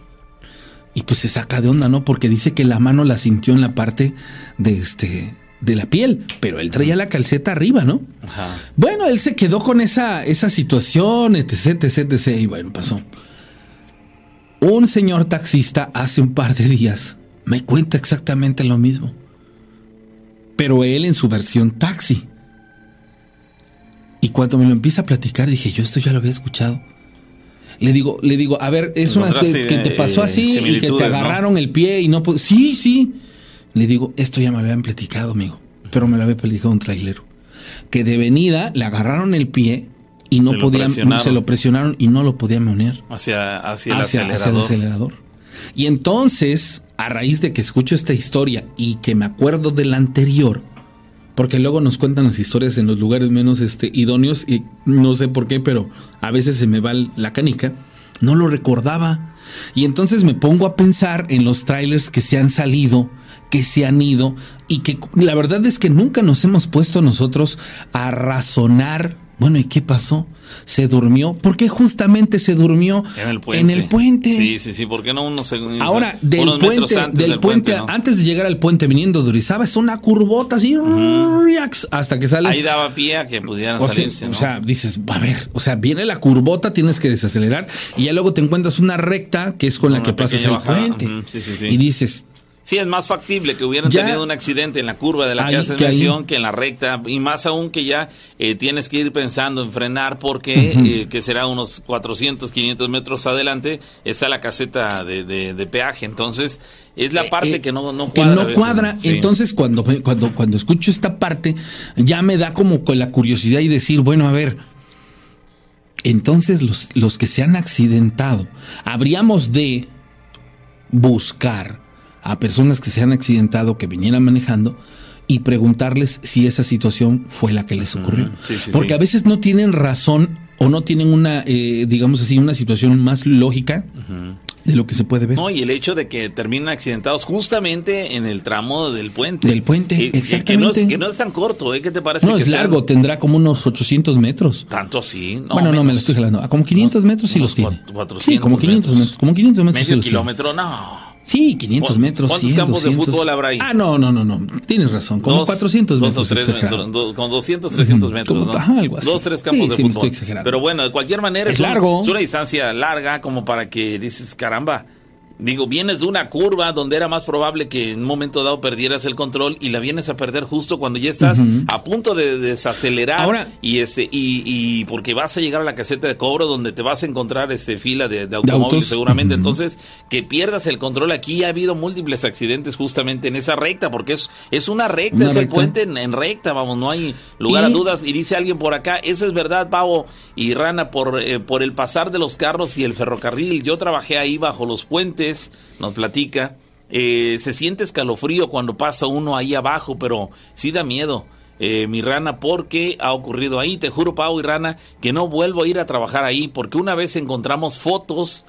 Y pues se saca de onda, ¿no? Porque dice que la mano la sintió en la parte de este de la piel, pero él traía la calceta arriba, ¿no? Ajá. Bueno, él se quedó con esa, esa situación, etc, etc, etc, y bueno, pasó. Un señor taxista hace un par de días me cuenta exactamente lo mismo pero él en su versión taxi. Y cuando me lo empieza a platicar, dije, yo esto ya lo había escuchado. Le digo, le digo, a ver, es una que, que, te pasó así y que te agarraron el pie y no Sí, sí. Le digo, esto ya me lo habían platicado, amigo. Pero me lo había platicado un trailero. Que de venida le agarraron el pie y no podían, se lo presionaron y no lo podían unir. Hacia, hacia, el acelerador. hacia el acelerador. Y entonces a raíz de que escucho esta historia y que me acuerdo de la anterior, porque luego nos cuentan las historias en los lugares menos este, idóneos y no sé por qué, pero a veces se me va la canica, no lo recordaba. Y entonces me pongo a pensar en los trailers que se han salido, que se han ido y que la verdad es que nunca nos hemos puesto nosotros a razonar, bueno, ¿y qué pasó? se durmió. ¿Por qué justamente se durmió en el puente? En el puente. Sí, sí, sí, ¿por qué no unos segundos? Ahora, del puente, antes del, puente, antes de llegar al puente viniendo de Orizaba, es una curvota así, hasta que sales. Ahí daba pie a que pudieran salirse, O sea, dices, a ver, o sea, viene la curvota, tienes que desacelerar y ya luego te encuentras una recta que es con la que pasas el puente. sí, sí, sí. Y dices, Sí, es más factible que hubieran tenido un accidente en la curva de la que haces mención que en la recta, y más aún que ya eh, tienes que ir pensando en frenar porque eh, que será unos 400, 500 metros adelante está la caseta de, peaje, entonces es la eh, parte que no, no cuadra. Que no cuadra, entonces cuando, cuando, cuando escucho esta parte ya me da como con la curiosidad y decir, bueno, a ver, entonces los, los que se han accidentado, habríamos de buscar a personas que se han accidentado, que vinieran manejando, y preguntarles si esa situación fue la que les ocurrió. Porque a veces no tienen razón o no tienen una, eh, digamos así, una situación más lógica de lo que se puede ver. No, y el hecho de que terminen accidentados justamente en el tramo del puente. Del puente, exactamente. Que no, es, tan corto, ¿eh? ¿Qué te parece? No, es largo, tendrá como unos 800 metros. Tanto así. bueno, no, me lo estoy jalando. A como 500 metros sí los tiene. 400 sí, como 500 metros. Como 500 metros. Medio kilómetro, no. Sí, 500 metros. ¿Cuántos campos de fútbol habrá ahí? Ah, no, no, no, no. Tienes razón. Como 400 metros. Dos o tres, con 200, 300 metros. ¿no? Ajá, algo así. Dos, tres campos sí, de sí, fútbol. estoy exagerando. Pero bueno, de cualquier manera Es es, un- largo. es una distancia larga como para que dices, caramba. Digo, vienes de una curva donde era más probable que en un momento dado perdieras el control y la vienes a perder justo cuando ya estás a punto de desacelerar Ahora- y ese y, y porque vas a llegar a la caseta de cobro donde te vas a encontrar este fila de, de automóviles seguramente. Entonces, que pierdas el control aquí ha habido múltiples accidentes justamente en esa recta porque es es una recta, Una es el puente en, en recta, vamos, no hay lugar a dudas. Y dice alguien por acá, eso es verdad, Pavo y Rana, por, eh, por el pasar de los carros y el ferrocarril. Yo trabajé ahí bajo los puentes, nos platica. Eh, se siente escalofrío cuando pasa uno ahí abajo, pero sí da miedo. eh, mi rana, porque ha ocurrido ahí. Te juro, Pau y Rana, que no vuelvo a ir a trabajar ahí, porque una vez encontramos fotos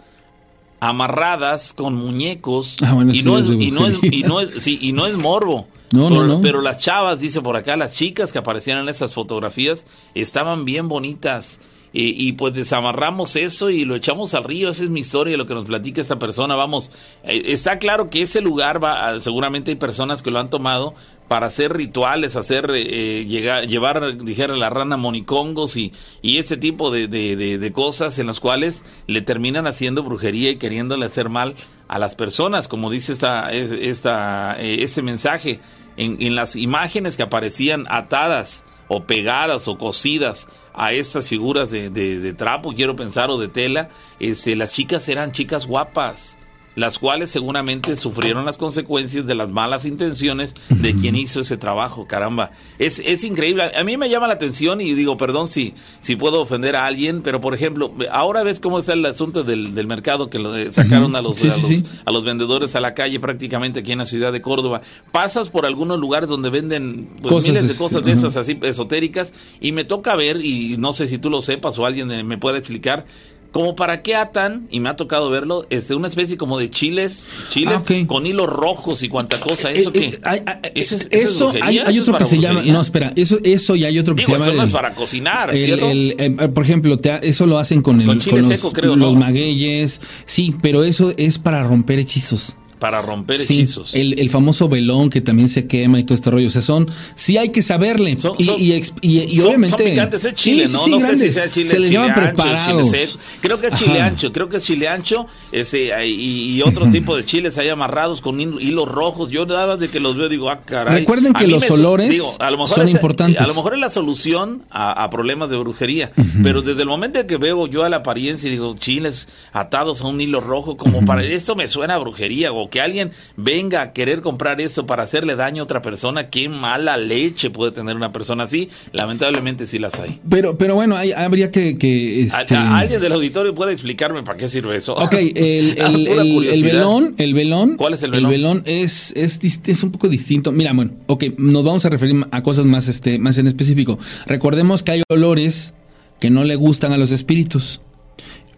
amarradas con muñecos Ah, bueno, y, no es y, no es, y no es- sí, y no es morbo. No, no, pero, no. pero las chavas, dice por acá, las chicas que aparecían en esas fotografías estaban bien bonitas. Y, pues desamarramos eso y lo echamos al río. Esa es mi historia, lo que nos platica esta persona. Vamos, eh, está claro que ese lugar va, a- seguramente hay personas que lo han tomado para hacer rituales, hacer eh, llegar, llevar, dijera la rana, monicongos y, y ese tipo de, de- de- cosas en las cuales le terminan haciendo brujería y queriéndole hacer mal a las personas, como dice esta, es- esta, eh, este mensaje. En, en las imágenes que aparecían atadas o pegadas o cosidas a estas figuras de, de- de trapo, quiero pensar, o de tela, este, las chicas eran chicas guapas, las cuales seguramente sufrieron las consecuencias de las malas intenciones de quien hizo ese trabajo, caramba. Es, es increíble, a mí me llama la atención y digo, perdón si, si puedo ofender a alguien, pero por ejemplo, ahora ves cómo está el asunto del, del mercado que lo de- sacaron a los, Sí, a los- sí. a los vendedores a la calle prácticamente aquí en la ciudad de Córdoba. Pasas por algunos lugares donde venden pues, Cosas, miles de cosas de esas así esotéricas y me toca ver y no sé si tú lo sepas o alguien eh, me puede explicar como para qué atan y me ha tocado verlo este una especie como de chiles chiles Ah, con hilos rojos y cuanta cosa eso Eh, qué eh, hay- hay- ¿Ese es- ese es eso, hay, ¿Eso hay es otro que se llama. No, espera, eso, eso y hay otro que digo se llama. eso no es para cocinar el- ¿cierto? el, eh, por ejemplo, te eso lo hacen con, el, Con los, seco, creo, los ¿no? magueyes. Sí, pero eso es para romper hechizos. Para romper Sí, hechizos el, el famoso velón que también se quema y todo este rollo. O sea, son, sí hay que saberle. Son- y, son- y y- y son, obviamente. son picantes, es chile, Sí, ¿no? sí, no sé si sea chile, Se les chile ancho, preparados. chile. Creo que es chile Ajá. ancho, creo que es chile ancho ese, y, otro tipo de chiles ahí amarrados con hil- hilos rojos. Yo nada más de que los veo digo, ah, caray. Recuerden que los olores a lo mejor son es- importantes. A lo mejor es la solución a, a problemas de brujería, pero desde el momento en que veo yo a la apariencia y digo, chiles atados a un hilo rojo, como para esto me suena a brujería, o que alguien venga a querer comprar eso para hacerle daño a otra persona, qué mala leche puede tener una persona así. Lamentablemente sí las hay. Pero, pero bueno, hay- habría que. que ¿A- este, a- ¿Alguien del auditorio puede explicarme para qué sirve eso? Ok, el, el, pura el- el velón, el velón. ¿Cuál es el velón? es, es, dist- es un poco distinto. Mira, bueno, ok, nos vamos a referir a cosas más, este, más en específico. Recordemos que hay olores que no le gustan a los espíritus.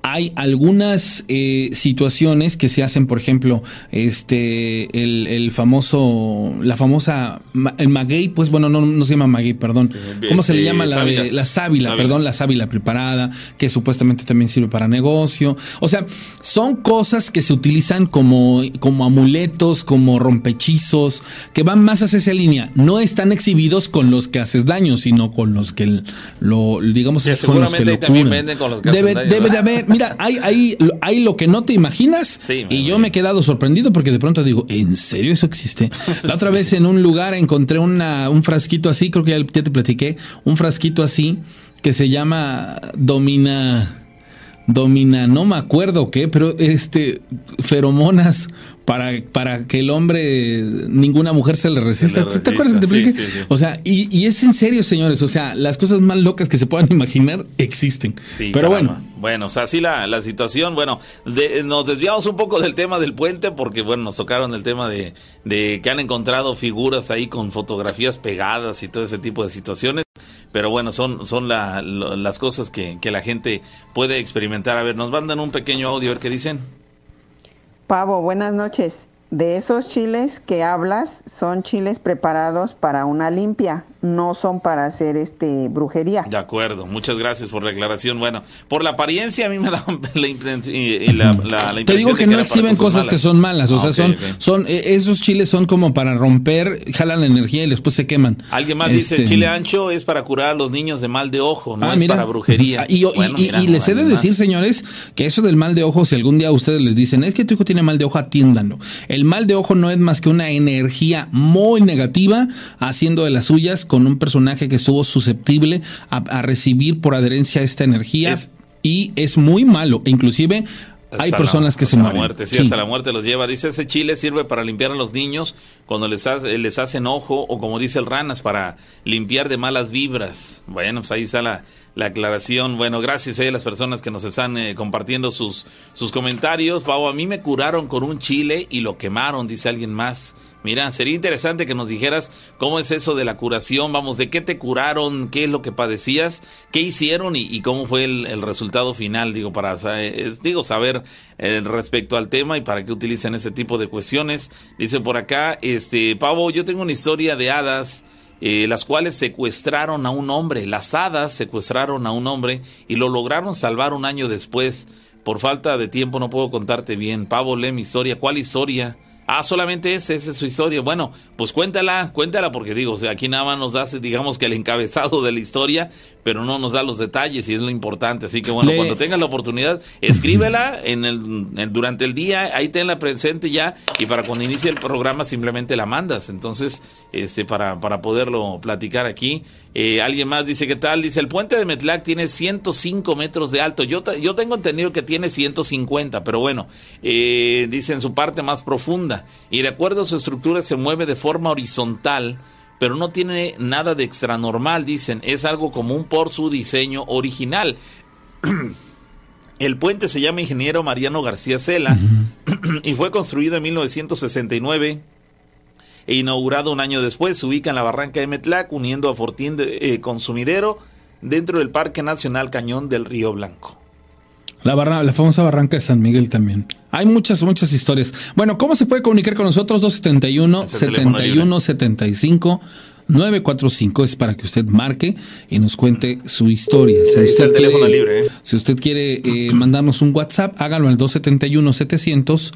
Hay algunas eh, situaciones que se hacen, por ejemplo, este, el, el famoso, la famosa, el maguey, pues bueno, no, no se llama maguey, perdón. ¿Cómo se le llama la, sábila. la sábila, Sábila. perdón, la sábila preparada, que supuestamente también sirve para negocio. O sea, son cosas que se utilizan como, como amuletos, como rompechizos, que van más hacia esa línea. No están exhibidos con los que haces daño, sino con los que lo, digamos, con los que lo ahí también curan. venden con los que hacen debe, daño, debe de haber, mira, hay, hay, hay lo que no te imaginas. Sí, y yo me he quedado sorprendido porque de pronto digo, ¿en serio eso existe? La otra vez en un lugar encontré una, un frasquito así, creo que ya te platiqué, un frasquito así que se llama Domina. Domina, no me acuerdo qué, pero este, feromonas para, para que el hombre, ninguna mujer se le resista. Se le ¿Tú ¿Te acuerdas que te sí, sí, sí. O sea, y, y es en serio, señores. O sea, las cosas más locas que se puedan imaginar existen. Sí, pero caramba. bueno, Bueno, o sea, así la, la situación. Bueno, de- nos desviamos un poco del tema del puente porque, bueno, nos tocaron el tema de, de que han encontrado figuras ahí con fotografías pegadas y todo ese tipo de situaciones. Pero bueno, son, son la- lo- las cosas que, que la gente puede experimentar. A ver, nos mandan un pequeño audio, a ver qué dicen. Pavo, buenas noches. De esos chiles que hablas son chiles preparados para una limpia. No son para hacer este brujería. De acuerdo, muchas gracias por la aclaración. Bueno, por la apariencia a mí me da la, impresión, la, la, Te digo que, no exhiben cosas, que son malas, o sea, son, son eh, esos chiles son como para romper, jalan la energía y después se queman. Alguien más dice, el este, chile ancho es para curar a los niños de mal de ojo, no ah, es para brujería. Y, les he de decir, señores, que eso del mal de ojo, si algún día ustedes les dicen, es que tu hijo tiene mal de ojo, atiéndanlo. El mal de ojo no es más que una energía muy negativa haciendo de las suyas con un personaje que estuvo susceptible a, recibir por adherencia esta energía y es muy malo. Inclusive hay personas que se mueren. muerte, sí, hasta la muerte los lleva. Dice, ese chile sirve para limpiar a los niños cuando les, les hacen ojo o como dice el Ranas, para limpiar de malas vibras. Bueno, pues ahí está la, la aclaración. Bueno, gracias a las personas que nos están eh, compartiendo sus, sus comentarios. Pau, a mí me curaron con un chile y lo quemaron, dice alguien más. Mira, sería interesante que nos dijeras cómo es eso de la curación, vamos, de qué te curaron, qué es lo que padecías, qué hicieron y, cómo fue el, resultado final, digo, para digo, saber eh, respecto al tema y para qué utilizan ese tipo de cuestiones. Dice por acá, este, Pavo, yo tengo una historia de hadas. Eh, las cuales secuestraron a un hombre, las hadas secuestraron a un hombre y lo lograron salvar un año después. Por falta de tiempo no puedo contarte bien. Pavo, lee mi historia. ¿Cuál historia? Ah, solamente ese, esa es su historia. Bueno, pues cuéntala, cuéntala, porque digo, o sea, aquí nada más nos da, digamos que el encabezado de la historia, pero no nos da los detalles y es lo importante. Así que bueno, cuando tengas la oportunidad, escríbela en el, durante el día, ahí tenla presente ya, y para cuando inicie el programa simplemente la mandas. Entonces, este, para, para poderlo platicar aquí. Eh, alguien más dice, ¿qué tal? Dice, el puente de Metlac tiene 105 metros de alto. Yo, yo tengo entendido que tiene 150, pero bueno, eh, dice en su parte más profunda. Y de acuerdo a su estructura se mueve de forma horizontal, pero no tiene nada de extranormal, dicen. Es algo común por su diseño original. El puente se llama Ingeniero Mariano García Cela y fue construido en 1969 e inaugurado un año después. Se ubica en la barranca de Metlac, uniendo a Fortín de, eh, Consumidero dentro del Parque Nacional Cañón del Río Blanco. La, barra, la famosa barranca de San Miguel también. Hay muchas, muchas historias. Bueno, ¿cómo se puede comunicar con nosotros? 271 71 75 945 es para que usted marque y nos cuente su historia. Si usted, el teléfono libre, ¿eh? si usted quiere eh, mandarnos un WhatsApp, hágalo al 271 700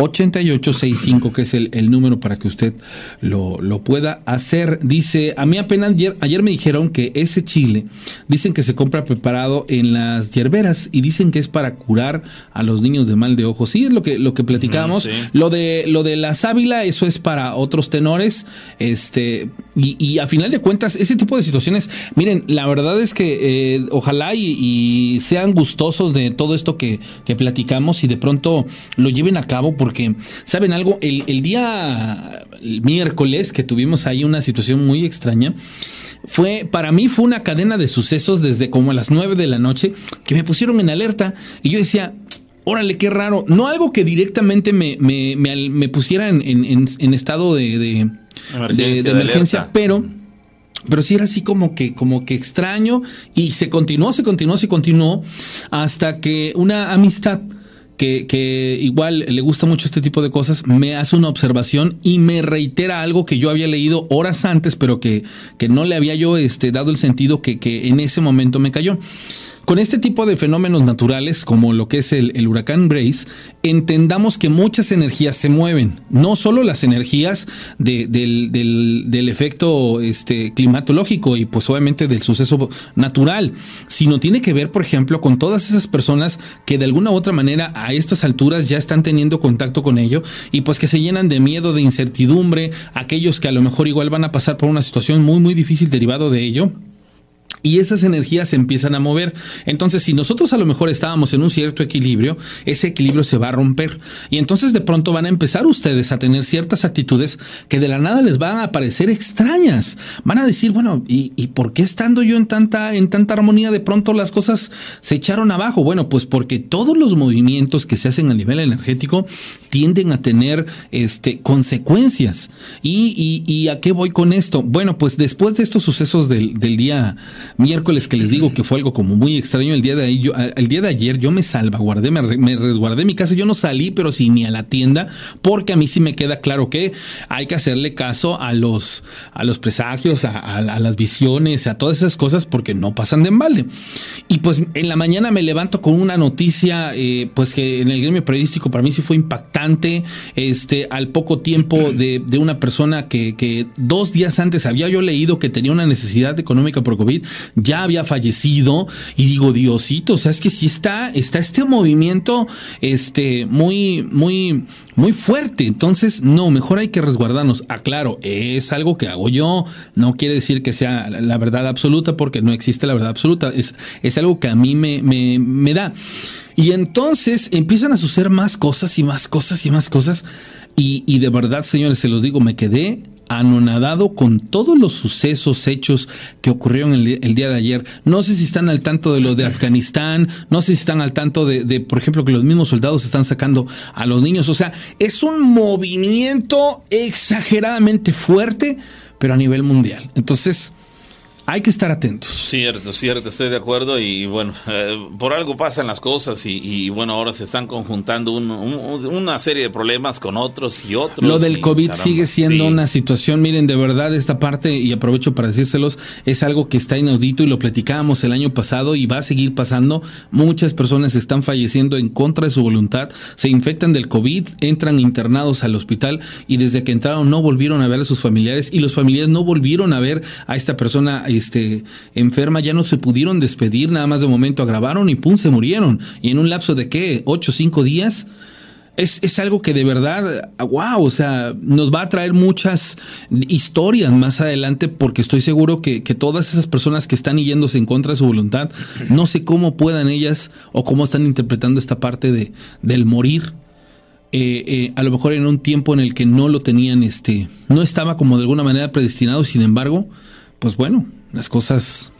8865, que es el, el, número para que usted lo, lo, pueda hacer. Dice, a mí apenas ayer, ayer me dijeron que ese chile, dicen que se compra preparado en las hierberas y dicen que es para curar a los niños de mal de ojo. Sí, es lo que, lo que platicábamos. Lo de lo de la sábila, eso es para otros tenores. Este, y, y, a final de cuentas, ese tipo de situaciones, miren, la verdad es que eh, ojalá y, sean gustosos de todo esto que, que platicamos y de pronto lo lleven a cabo porque ¿saben algo? El, día miércoles que tuvimos ahí una situación muy extraña, fue, para mí fue una cadena de sucesos desde como a las 9 de la noche que me pusieron en alerta y yo decía, órale, qué raro. No algo que directamente me, me, pusiera en, estado de, emergencia, pero pero sí era así como que, como que extraño y se continuó, se continuó, se continuó hasta que una amistad que, igual le gusta mucho este tipo de cosas, me hace una observación y me reitera algo que yo había leído horas antes, pero que, que no le había yo este, dado el sentido que, que en ese momento me cayó. Con este tipo de fenómenos naturales, como lo que es el, huracán Grace, entendamos que muchas energías se mueven, no solo las energías del, efecto este, climatológico y pues obviamente del suceso natural, sino tiene que ver, por ejemplo, con todas esas personas que de alguna u otra manera a estas alturas ya están teniendo contacto con ello y pues que se llenan de miedo, de incertidumbre, aquellos que a lo mejor igual van a pasar por una situación muy muy difícil derivado de ello y esas energías se empiezan a mover. Entonces, si nosotros a lo mejor estábamos en un cierto equilibrio, ese equilibrio se va a romper. Y entonces de pronto van a empezar ustedes a tener ciertas actitudes que de la nada les van a parecer extrañas. Van a decir, bueno, ¿y, y por qué estando yo en tanta, en tanta armonía de pronto las cosas se echaron abajo? Bueno, pues porque todos los movimientos que se hacen a nivel energético tienden a tener este, consecuencias. ¿Y, y, y a qué voy con esto? Bueno, pues después de estos sucesos del, del día miércoles que les digo que fue algo como muy extraño, el día de, ahí, yo, el día de ayer yo me salvaguardé, me, me resguardé mi casa, yo no salí, pero sí ni a la tienda, porque a mí sí me queda claro que hay que hacerle caso a los, a los presagios, a, las visiones, a todas esas cosas, porque no pasan de vale. Y pues en la mañana me levanto con una noticia, eh, pues que en el gremio periodístico para mí sí fue impactante, este, al poco tiempo de, de una persona que, que dos días antes había yo leído que tenía una necesidad económica por COVID, ya había fallecido y digo, Diosito, o sea, es que sí está, está este movimiento, este, muy, muy, muy fuerte. Entonces, no, mejor hay que resguardarnos. Aclaro, es algo que hago yo, no quiere decir que sea la verdad absoluta porque no existe la verdad absoluta, es, es algo que a mí me, me, me da. Y entonces empiezan a suceder más cosas y más cosas y más cosas. Y, y, de verdad, señores, se los digo, me quedé anonadado con todos los sucesos, hechos que ocurrieron el, día de ayer. No sé si están al tanto de lo de Afganistán, no sé si están al tanto de, de, por ejemplo, que los mismos soldados están sacando a los niños. O sea, es un movimiento exageradamente fuerte, pero a nivel mundial. Entonces, hay que estar atentos. Cierto, cierto, estoy de acuerdo y bueno, eh, por algo pasan las cosas y, bueno, ahora se están conjuntando una serie de problemas con otros y otros. Lo del COVID sigue siendo una situación, miren, de verdad esta parte, y aprovecho para decírselos, es algo que está inaudito y lo platicábamos el año pasado y va a seguir pasando. Muchas personas están falleciendo en contra de su voluntad, se infectan del COVID, entran internados al hospital y desde que entraron no volvieron a ver a sus familiares y los familiares no volvieron a ver a esta persona este, enferma, ya no se pudieron despedir, nada más de momento agravaron y pum, se murieron. Y en un lapso de qué, ocho o cinco días, es, es, algo que de verdad, wow, o sea, nos va a traer muchas historias más adelante porque estoy seguro que, que, todas esas personas que están yéndose en contra de su voluntad, no sé cómo puedan ellas o cómo están interpretando esta parte de, del morir. Eh, eh, a lo mejor en un tiempo en el que no lo tenían, este, no estaba como de alguna manera predestinado, sin embargo, pues bueno, las cosas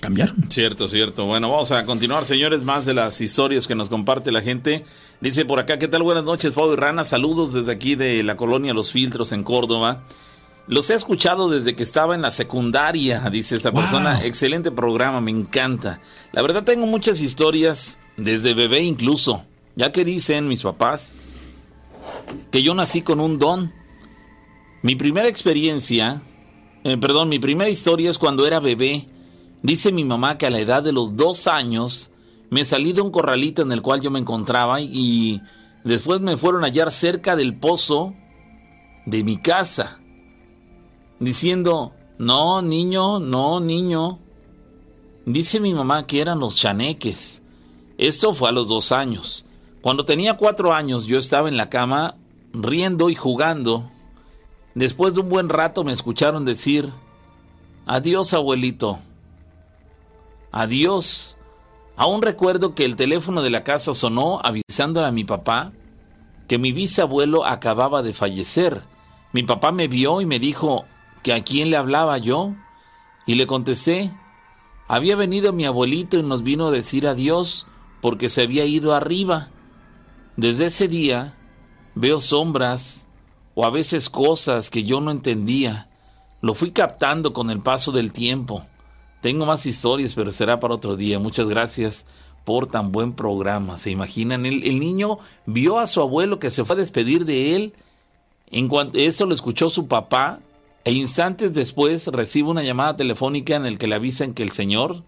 cambiaron. Cierto, cierto. Bueno, vamos a continuar, señores, más de las historias que nos comparte la gente. Dice por acá, ¿qué tal? Buenas noches, Pau y Rana. Saludos desde aquí de la colonia Los Filtros en Córdoba. Los he escuchado desde que estaba en la secundaria, dice esta persona. Excelente programa, me encanta. La verdad tengo muchas historias, desde bebé incluso. Ya que dicen mis papás que yo nací con un don. Mi primera experiencia eh, perdón, mi primera historia es cuando era bebé. Dice mi mamá que a la edad de los dos años me salí de un corralito en el cual yo me encontraba y después me fueron a hallar cerca del pozo de mi casa, diciendo, no, niño, no, niño. Dice mi mamá que eran los chaneques. Esto fue a los dos años. Cuando tenía cuatro años yo estaba en la cama riendo y jugando Después de un buen rato me escucharon decir, adiós abuelito, adiós. Aún recuerdo que el teléfono de la casa sonó avisándole a mi papá que mi bisabuelo acababa de fallecer. Mi papá me vio y me dijo que a quién le hablaba yo y le contesté, había venido mi abuelito y nos vino a decir adiós porque se había ido arriba. Desde ese día veo sombras, o a veces cosas que yo no entendía. Lo fui captando con el paso del tiempo. Tengo más historias, pero será para otro día. Muchas gracias por tan buen programa. ¿Se imaginan? El, el niño vio a su abuelo que se fue a despedir de él. En cuanto eso lo escuchó su papá, e instantes después recibe una llamada telefónica en el que le avisan que el señor,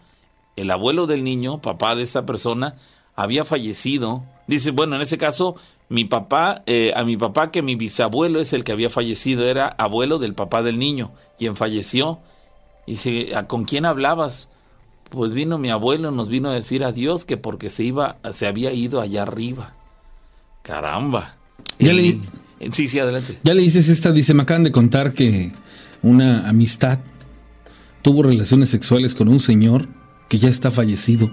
el abuelo del niño, papá de esa persona, había fallecido. Dice, bueno, en ese caso mi papá, eh, a mi papá que mi bisabuelo es el que había fallecido, era abuelo del papá del niño, quien falleció. Y dice, ¿con quién hablabas? Pues vino mi abuelo, nos vino a decir adiós que porque se iba, se había ido allá arriba. Caramba. Ya le, sí, sí, adelante. Ya le dices esta, dice, me acaban de contar que una amistad tuvo relaciones sexuales con un señor que ya está fallecido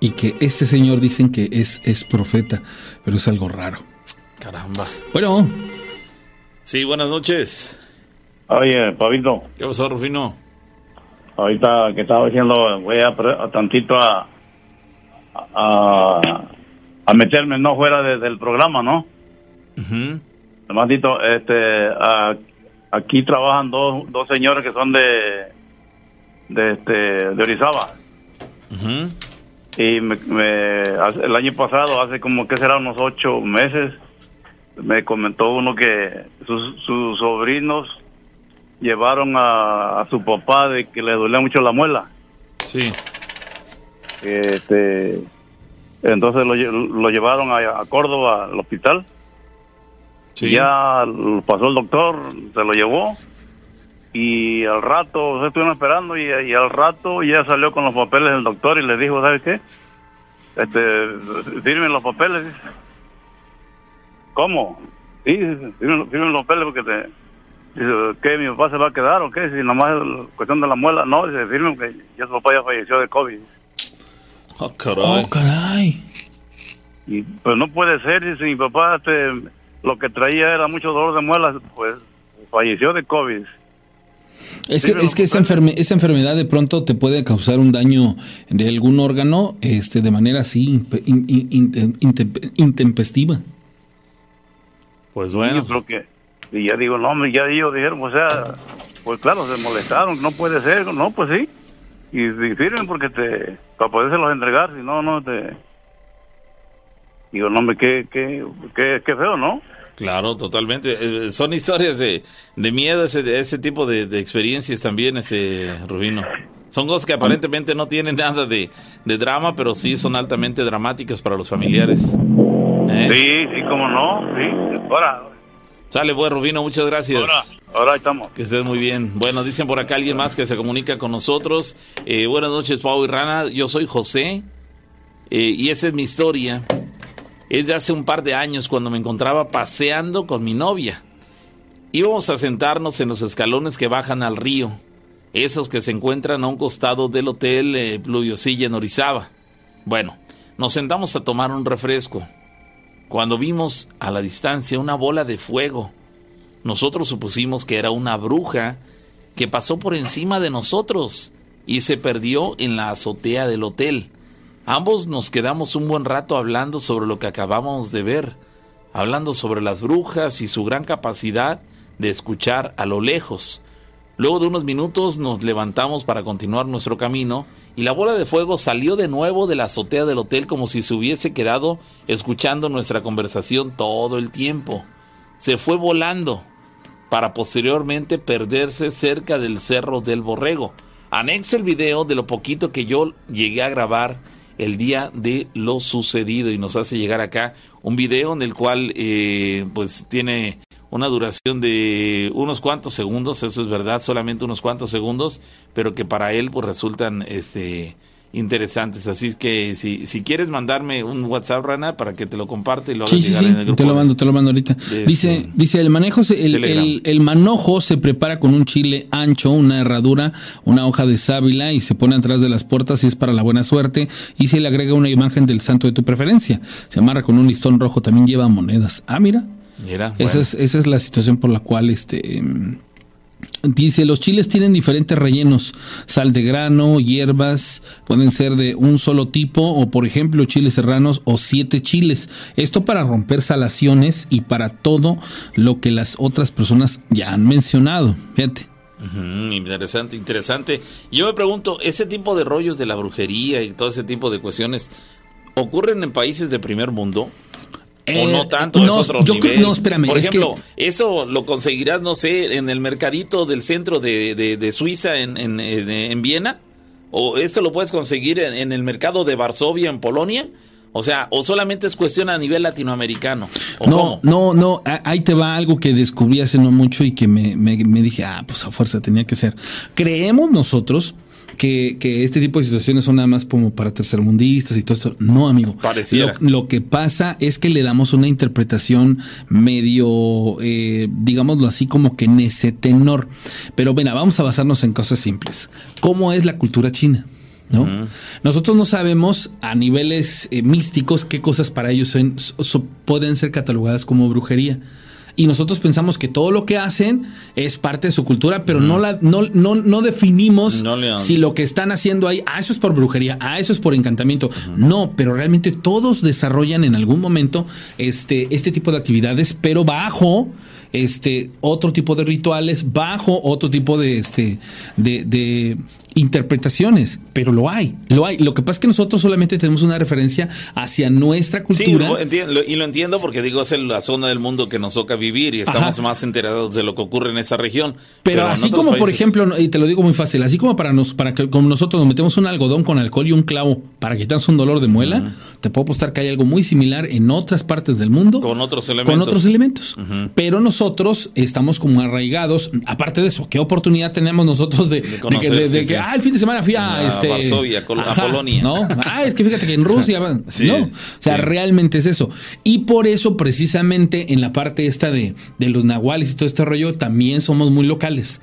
y que este señor dicen que es, es profeta, pero es algo raro. Caramba. Bueno. Sí, buenas noches. Oye, Pabito. ¿Qué pasó, Rufino? Ahorita que estaba diciendo, voy a, tantito a, a, a, meterme, no fuera del programa, ¿no? Uh este, aquí trabajan dos, dos señores que son de, de, este, de Orizaba. Ujú. Y me, me- el año pasado, hace como que será unos ocho meses, me comentó uno que sus, sus sobrinos llevaron a, a su papá de que le dolía mucho la muela. Sí. Este, entonces lo, lle- lo llevaron a, a Córdoba al hospital. Sí. Ya lo pasó el doctor, se lo llevó. Y al rato, se estuvieron esperando y, y al rato ya salió con los papeles del doctor y le dijo, ¿sabes qué? Este, firmen los papeles. ¿Cómo? Sí, firmen los papeles porque te... Dice, ¿qué? ¿Mi papá se va a quedar o qué? Si nomás es cuestión de la muela. No, dice, firmen que ya su papá ya falleció de COVID. Oh, caray. Oh, caray. Y pues no puede ser, dice mi papá, este, lo que traía era mucho dolor de muelas, pues falleció de COVID. Es que, es que esa, enferme- esa enfermedad de pronto te puede causar un daño de algún órgano este, de manera así impe- in- in- in- intem- intempestiva. Pues bueno. yo creo que, y ya digo, no, ya ellos dijeron, o sea, pues claro, se molestaron, no puede ser, no, pues sí. Y, y firmen porque te, para podérselos entregar, si no, no te... Digo, no, hombre, qué, qué, qué, qué feo, ¿no? Claro, totalmente. Eh, son historias de, de miedo, ese, ese tipo de, de experiencias también, ese Rubino. Son cosas que aparentemente no tienen nada de, de drama, pero sí son altamente dramáticas para los familiares. ¿Eh? Sí, sí, cómo no, sí. Ahora, Sale, buen Rubino, muchas gracias. ahora, ahora estamos. Que estés muy bien. Bueno, dicen por acá alguien más que se comunica con nosotros. Eh, buenas noches, Pau y Rana. Yo soy José eh, y esa es mi historia. Es de hace un par de años cuando me encontraba paseando con mi novia. Íbamos a sentarnos en los escalones que bajan al río, esos que se encuentran a un costado del hotel eh, Pluviosilla en Orizaba. Bueno, nos sentamos a tomar un refresco. Cuando vimos a la distancia una bola de fuego, nosotros supusimos que era una bruja que pasó por encima de nosotros y se perdió en la azotea del hotel. Ambos nos quedamos un buen rato hablando sobre lo que acabábamos de ver, hablando sobre las brujas y su gran capacidad de escuchar a lo lejos. Luego de unos minutos nos levantamos para continuar nuestro camino y la bola de fuego salió de nuevo de la azotea del hotel como si se hubiese quedado escuchando nuestra conversación todo el tiempo. Se fue volando para posteriormente perderse cerca del Cerro del Borrego. Anexo el video de lo poquito que yo llegué a grabar el día de lo sucedido. Y nos hace llegar acá un video en el cual eh, pues tiene una duración de unos cuantos segundos, eso es verdad, solamente unos cuantos segundos, pero que para él pues resultan este interesantes. Así es que si, si quieres mandarme un WhatsApp, Rana, para que te lo comparte y lo hagas Sí, llegar sí, en el grupo. te lo mando, te lo mando ahorita. de Dice, este, dice el manejo, se- el, el, el manojo se prepara con un chile ancho, una herradura, una hoja de sábila y se pone atrás de las puertas y es para la buena suerte y se le agrega una imagen del santo de tu preferencia. Se amarra con un listón rojo, también lleva monedas. Ah, mira. Mira, Esa, bueno. es, esa es la situación por la cual este em, dice los chiles tienen diferentes rellenos, sal de grano, hierbas, pueden ser de un solo tipo o por ejemplo chiles serranos o siete chiles. Esto para romper salaciones y para todo lo que las otras personas ya han mencionado. Fíjate. Interesante, interesante. Yo me pregunto, ese tipo de rollos de la brujería y todo ese tipo de cuestiones ocurren en países de primer mundo. O Eh, no tanto, no, es otro yo creo- nivel. no, espérame, Por ejemplo, que- eso lo conseguirás, no sé, en el mercadito del centro de, de- de Suiza en, en, en- en Viena. O esto lo puedes conseguir en, en el mercado de Varsovia en Polonia. O sea, o solamente es cuestión a nivel latinoamericano. ¿O No, cómo? no, no, ahí te va algo que descubrí hace no mucho y que me, me- me dije, ah, pues a fuerza tenía que ser. Creemos nosotros que, que este tipo de situaciones son nada más como para tercermundistas y todo esto. No, amigo. Pareciera. Lo, lo que pasa es que le damos una interpretación medio, eh, digámoslo así, como que en ese tenor. Pero bueno, vamos a basarnos en cosas simples. ¿Cómo es la cultura china? ¿no? Nosotros no sabemos a niveles eh, místicos qué cosas para ellos son- so- pueden ser catalogadas como brujería. Y nosotros pensamos que todo lo que hacen es parte de su cultura, pero no, la, no, no, no definimos No si lo que están haciendo ahí, ah, eso es por brujería, ah, eso es por encantamiento. No, pero realmente todos desarrollan en algún momento este, este tipo de actividades, pero bajo este otro tipo de rituales bajo otro tipo de este de, de interpretaciones, pero lo hay, lo hay. Lo que pasa es que nosotros solamente tenemos una referencia hacia nuestra cultura. Sí, lo entiendo, y lo entiendo porque digo, es la zona del mundo que nos toca vivir y estamos más enterados de lo que ocurre en esa región. Pero, así como, por ejemplo, y te lo digo muy fácil, así como para nos, para que como nosotros nos metemos un algodón con alcohol y un clavo para quitarnos un dolor de muela, te puedo apostar que hay algo muy similar en otras partes del mundo. Con otros elementos. Con otros elementos. Pero nosotros estamos como arraigados. Aparte de eso, ¿qué oportunidad tenemos nosotros de, de, que, ah, el fin de semana fui a, a este, Varsovia, a Polonia. No, ah, es que fíjate que en Rusia. no, o sea, realmente es eso. Y por eso, precisamente, en la parte esta de, de los nahuales y todo este rollo, también somos muy locales.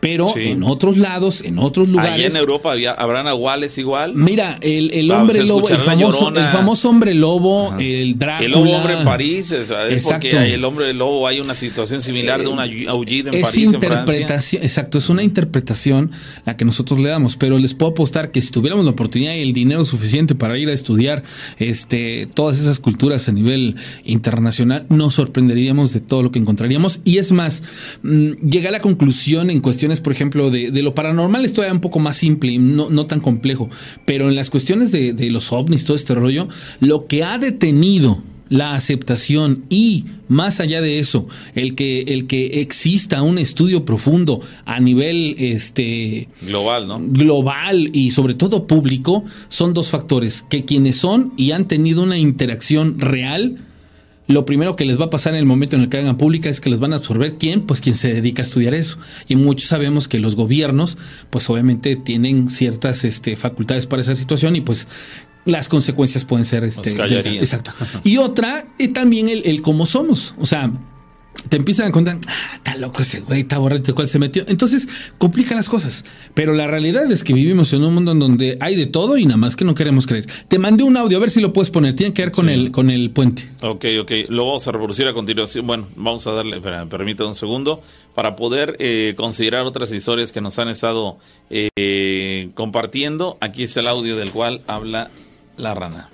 Pero en otros lados, en otros lugares. Allá en Europa había, habrán aguales igual. Mira, el, el hombre lobo, el famoso, el famoso, hombre lobo, el Drácula. El lobo hombre en París, es, es porque hay el hombre lobo hay una situación similar de una aullida en París, en Francia. Exacto, es una interpretación la que nosotros le damos. Pero les puedo apostar que si tuviéramos la oportunidad y el dinero suficiente para ir a estudiar este, todas esas culturas a nivel internacional, nos sorprenderíamos de todo lo que encontraríamos. Y es más, mm, llega a la conclusión en cuestión por ejemplo, de, lo paranormal es todavía un poco más simple y no, no tan complejo, pero en las cuestiones de, de los ovnis, todo este rollo, lo que ha detenido la aceptación y más allá de eso, el que el que exista un estudio profundo a nivel este global, ¿no? global y sobre todo público son dos factores, que quienes son y han tenido una interacción real lo primero que les va a pasar en el momento en el que hagan pública es que les van a absorber quién, pues quien se dedica a estudiar eso. Y muchos sabemos que los gobiernos, pues obviamente tienen ciertas este, facultades para esa situación y pues las consecuencias pueden ser este, exacto. Y otra, y también el, el cómo somos. O sea, te empiezan a contar, ah, está loco ese güey, está borracho, cuál se metió. Entonces, complica las cosas. Pero la realidad es que vivimos en un mundo en donde hay de todo y nada más que no queremos creer. Te mandé un audio, a ver si lo puedes poner. Tiene que ver con, el, con el puente. Ok, ok. Lo vamos a reproducir a continuación. Bueno, vamos a darle, permítame un segundo, para poder eh, considerar otras historias que nos han estado eh, compartiendo. Aquí está el audio del cual habla la rana.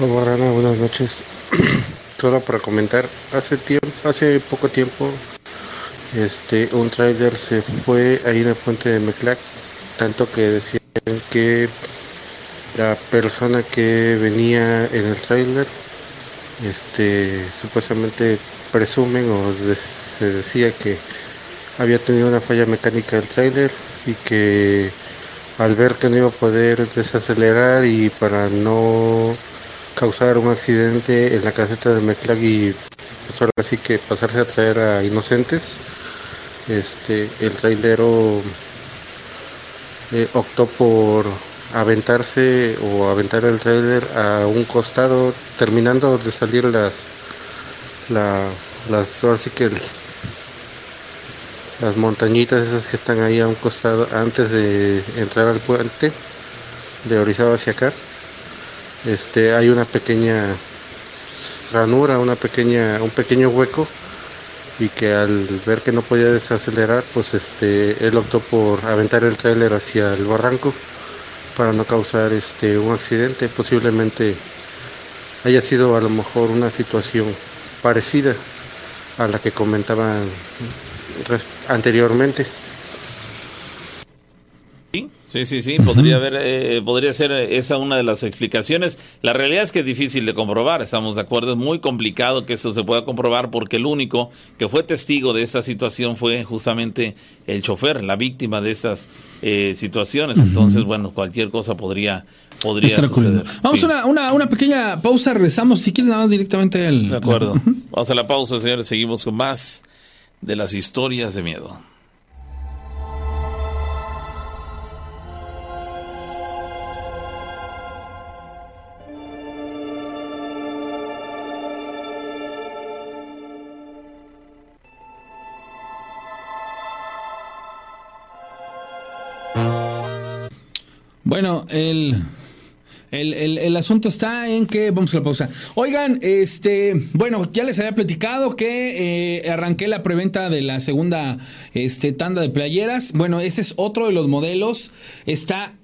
Hola, rana, buenas noches. solo para comentar, hace tiempo, hace poco tiempo, este, un trailer se fue ahí en el puente de Meclac, tanto que decían que la persona que venía en el trailer, este, supuestamente presumen o se decía que había tenido una falla mecánica del trailer y que al ver que no iba a poder desacelerar y para no causar un accidente en la caseta de Meclag y pues que pasarse a traer a inocentes. Este, el trailero eh, optó por aventarse o aventar el trailer a un costado, terminando de salir las, la, las, que las montañitas esas que están ahí a un costado antes de entrar al puente de Orizaba hacia acá este hay una pequeña ranura, una pequeña, un pequeño hueco y que al ver que no podía desacelerar, pues este él optó por aventar el tráiler hacia el barranco para no causar este un accidente, posiblemente haya sido a lo mejor una situación parecida a la que comentaban anteriormente. Sí, sí, sí, podría haber, eh, podría ser esa una de las explicaciones. La realidad es que es difícil de comprobar, estamos de acuerdo, es muy complicado que eso se pueda comprobar porque el único que fue testigo de esta situación fue justamente el chofer, la víctima de estas eh, situaciones. Entonces, bueno, cualquier cosa podría, podría suceder. Vamos a una, una, una, pequeña pausa, regresamos, si quieres nada más directamente al... De acuerdo. Vamos a la pausa, señores, seguimos con más de las historias de miedo. Bueno, el, el, asunto está en que, vamos a la pausa. Oigan, este, bueno, ya les había platicado que eh, arranqué la preventa de la segunda este, tanda de playeras. Bueno, este es otro de los modelos. Está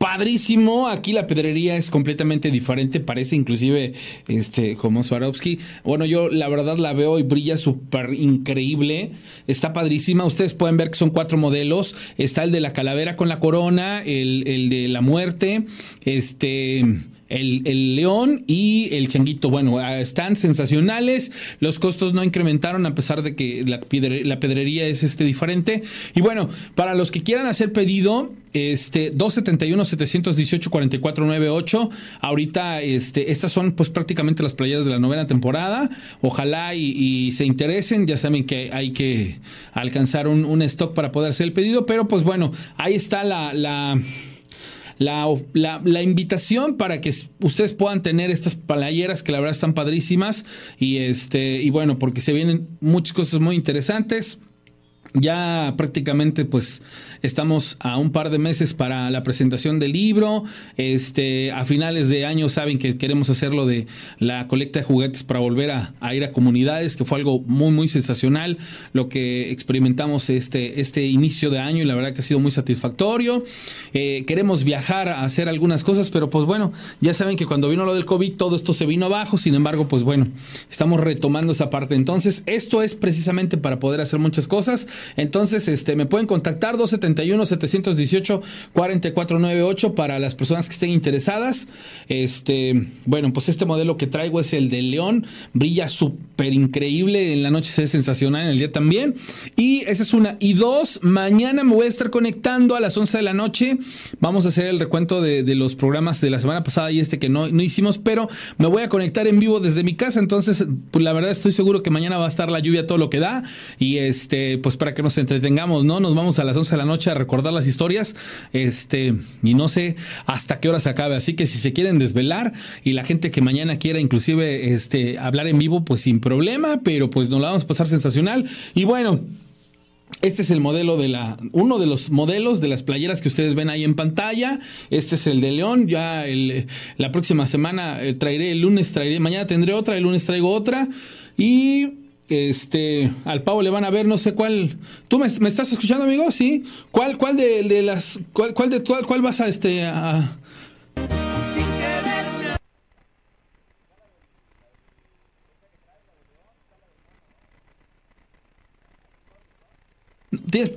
padrísimo. Aquí la pedrería es completamente diferente, parece inclusive este como Swarovski. Bueno, yo la verdad la veo y brilla súper increíble. Está padrísima. Ustedes pueden ver que son cuatro modelos. Está el de la calavera con la corona, el, el de la muerte, este el, león y el changuito. Bueno, ah, están sensacionales. Los costos no incrementaron a pesar de que la, la pedrería es este diferente. Y bueno, para los que quieran hacer pedido, este 271 718 4498 ahorita este estas son pues prácticamente las playeras de la novena temporada ojalá y, se interesen ya saben que hay que alcanzar un, un, stock para poder hacer el pedido pero pues bueno ahí está la la, la, invitación para que ustedes puedan tener estas playeras que la verdad están padrísimas y este y bueno porque se vienen muchas cosas muy interesantes. Ya prácticamente pues estamos a un par de meses para la presentación del libro. Este, a finales de año saben que queremos hacerlo de la colecta de juguetes para volver a, ir a comunidades, que fue algo muy muy sensacional lo que experimentamos este, este inicio de año y la verdad que ha sido muy satisfactorio. Eh, queremos viajar a hacer algunas cosas, pero pues bueno, ya saben que cuando vino lo del COVID todo esto se vino abajo, sin embargo pues bueno, estamos retomando esa parte. Entonces, esto es precisamente para poder hacer muchas cosas. Entonces, este, me pueden contactar 271 718 4498 para las personas que estén interesadas. Este, bueno, pues este modelo que traigo es el de León, brilla súper increíble, en la noche se ve sensacional, en el día también. Y esa es una. Y dos, mañana me voy a estar conectando a las 11 de la noche. Vamos a hacer el recuento de, los programas de la semana pasada y este que no, no hicimos, pero me voy a conectar en vivo desde mi casa. Entonces, pues la verdad estoy seguro que mañana va a estar la lluvia todo lo que da. Y este, pues para que nos entretengamos, ¿no? Nos vamos a las 11 de la noche a recordar las historias, este, y no sé hasta qué hora se acabe, así que si se quieren desvelar y la gente que mañana quiera inclusive este hablar en vivo, pues sin problema, pero pues nos la vamos a pasar sensacional. Y bueno, este es el modelo de la, uno de los modelos de las playeras que ustedes ven ahí en pantalla. Este es el de León. Ya el, la próxima semana eh, traeré, el lunes traeré, mañana tendré otra, el lunes traigo otra. Y este, al pavo le van a ver, no sé cuál. ¿Tú me, estás escuchando, amigo? Sí. ¿Cuál, cuál de, de las, cuál, cuál de cuál, cuál vas a este a... ¿Tienes,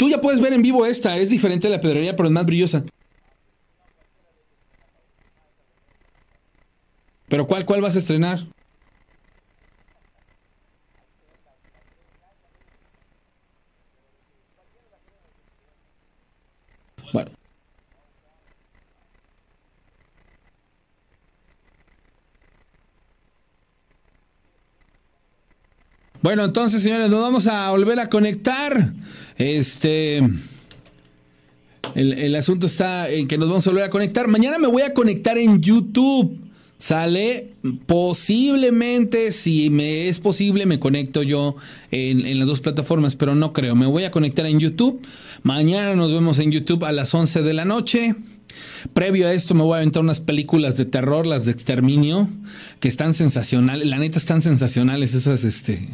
Tú ya puedes ver en vivo esta, es diferente de la pedrería, pero es más brillosa. ¿Pero cuál, cuál vas a estrenar? Bueno. Bueno, entonces, señores, nos vamos a volver a conectar. Este. El, asunto está en que nos vamos a volver a conectar. Mañana me voy a conectar en YouTube. Sale posiblemente, si me es posible, me conecto yo en, en, las dos plataformas, pero no creo. Me voy a conectar en YouTube. Mañana nos vemos en YouTube a las 11 de la noche. Previo a esto me voy a aventar unas películas de terror, las de exterminio, que están sensacionales. La neta están sensacionales esas, este,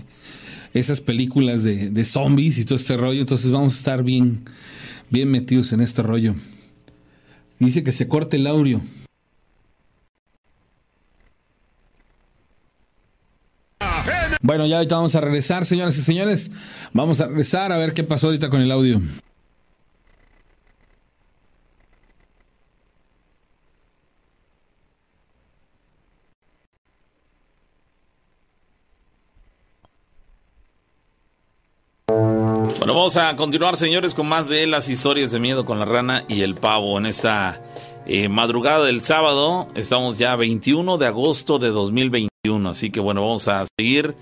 esas películas de, zombies y todo este rollo. Entonces vamos a estar bien, bien metidos en este rollo. Dice que se corte el audio. Bueno, ya ahorita vamos a regresar, señoras y señores. Vamos a regresar a ver qué pasó ahorita con el audio. Vamos a continuar, señores, con más de las historias de miedo con la rana y el pavo. En esta eh, madrugada del sábado, estamos ya 21 de agosto de 2021. Así que bueno, vamos a seguir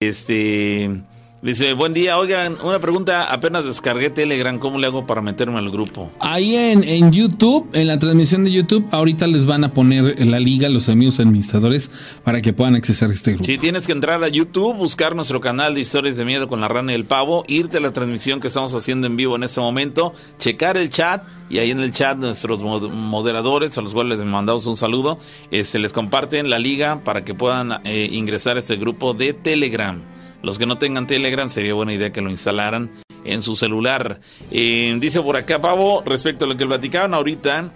este Dice, buen día, oigan, una pregunta, apenas descargué Telegram, ¿cómo le hago para meterme al grupo? Ahí en, en YouTube, en la transmisión de YouTube, ahorita les van a poner la liga los amigos administradores para que puedan accesar a este grupo. Sí, tienes que entrar a YouTube, buscar nuestro canal de historias de miedo con la rana y el pavo, irte a la transmisión que estamos haciendo en vivo en este momento, checar el chat y ahí en el chat nuestros moderadores, a los cuales les mandamos un saludo, se este, les comparten la liga para que puedan eh, ingresar a este grupo de Telegram. Los que no tengan Telegram sería buena idea que lo instalaran en su celular. Eh, dice por acá Pavo, respecto a lo que platicaban ahorita,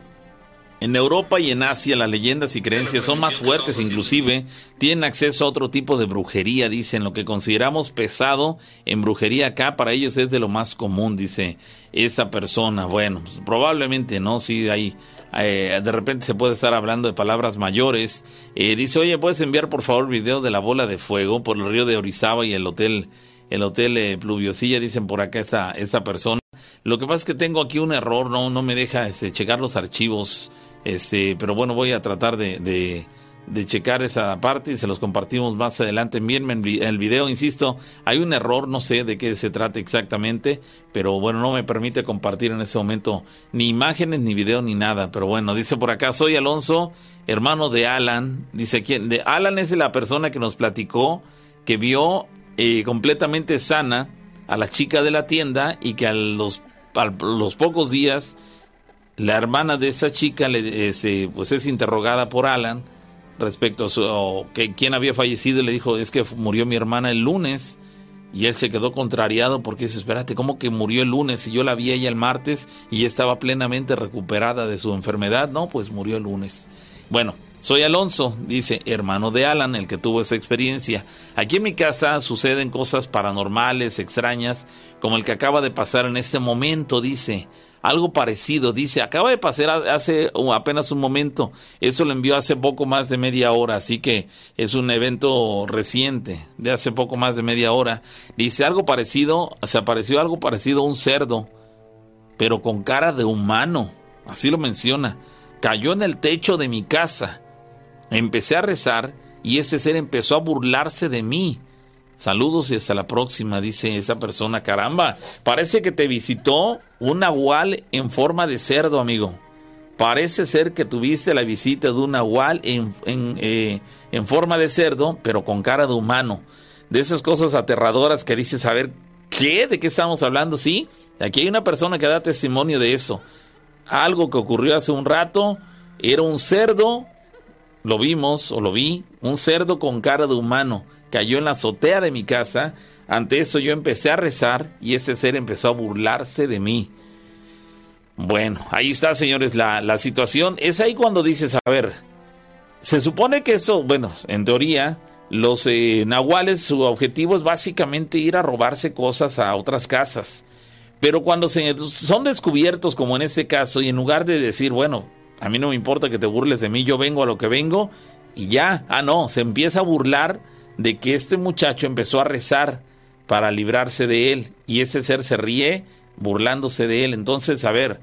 en Europa y en Asia las leyendas y creencias son más fuertes inclusive, tienen acceso a otro tipo de brujería, dicen, lo que consideramos pesado en brujería acá para ellos es de lo más común, dice esa persona. Bueno, pues, probablemente no, sí hay eh, de repente se puede estar hablando de palabras mayores. Eh, dice, oye, ¿puedes enviar por favor video de la bola de fuego por el río de Orizaba y el hotel, el hotel eh, Pluviosilla? Dicen por acá esta, esta persona. Lo que pasa es que tengo aquí un error, no, no me deja este, checar los archivos, este, pero bueno, voy a tratar de de checar esa parte y se los compartimos más adelante. Envíenme el video, insisto, hay un error, no sé de qué se trata exactamente, pero bueno, no me permite compartir en ese momento ni imágenes, ni video, ni nada. Pero bueno, dice por acá, soy Alonso, hermano de Alan. Dice quién, de Alan es la persona que nos platicó que vio eh, completamente sana a la chica de la tienda y que a los, los pocos días la hermana de esa chica eh, pues es interrogada por Alan respecto a su, que quién había fallecido le dijo, es que murió mi hermana el lunes. Y él se quedó contrariado porque dice, espérate, ¿cómo que murió el lunes? Y yo la vi ella el martes y estaba plenamente recuperada de su enfermedad. No, pues murió el lunes. Bueno, soy Alonso, dice, hermano de Alan, el que tuvo esa experiencia. Aquí en mi casa suceden cosas paranormales, extrañas, como el que acaba de pasar en este momento, dice algo parecido. Dice, acaba de pasar hace apenas un momento. Eso lo envió hace poco más de media hora, así que es un evento reciente, de hace poco más de media hora. Dice algo parecido, se apareció algo parecido a un cerdo, pero con cara de humano. Así lo menciona. Cayó en el techo de mi casa. Empecé a rezar y ese ser empezó a burlarse de mí. Saludos y hasta la próxima, dice esa persona. Caramba, parece que te visitó un nahual en forma de cerdo, amigo. Parece ser que tuviste la visita de un nahual en, eh, en, forma de cerdo, pero con cara de humano. De esas cosas aterradoras que dices, a ver, ¿qué? ¿De qué estamos hablando? Sí, aquí hay una persona que da testimonio de eso. Algo que ocurrió hace un rato, era un cerdo, lo vimos o lo vi, un cerdo con cara de humano cayó en la azotea de mi casa. Ante eso yo empecé a rezar y ese ser empezó a burlarse de mí. Bueno, ahí está, señores, la, situación. Es ahí cuando dices, a ver, se supone que eso, bueno, en teoría, los eh, nahuales, su objetivo es básicamente ir a robarse cosas a otras casas. Pero cuando se, son descubiertos, como en este caso, y en lugar de decir, bueno, a mí no me importa que te burles de mí, yo vengo a lo que vengo, y ya, ah, no, se empieza a burlar de que este muchacho empezó a rezar para librarse de él y ese ser se ríe burlándose de él. Entonces, a ver,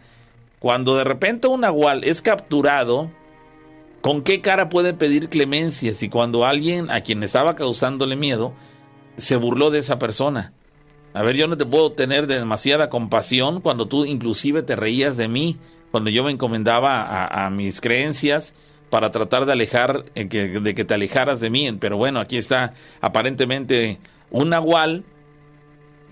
cuando de repente un nahual es capturado, ¿con qué cara puede pedir clemencia si cuando alguien a quien estaba causándole miedo se burló de esa persona? A ver, yo no te puedo tener demasiada compasión cuando tú inclusive te reías de mí, cuando yo me encomendaba a, a mis creencias para tratar de alejar, eh, de que te alejaras de mí. Pero bueno, aquí está aparentemente un nahual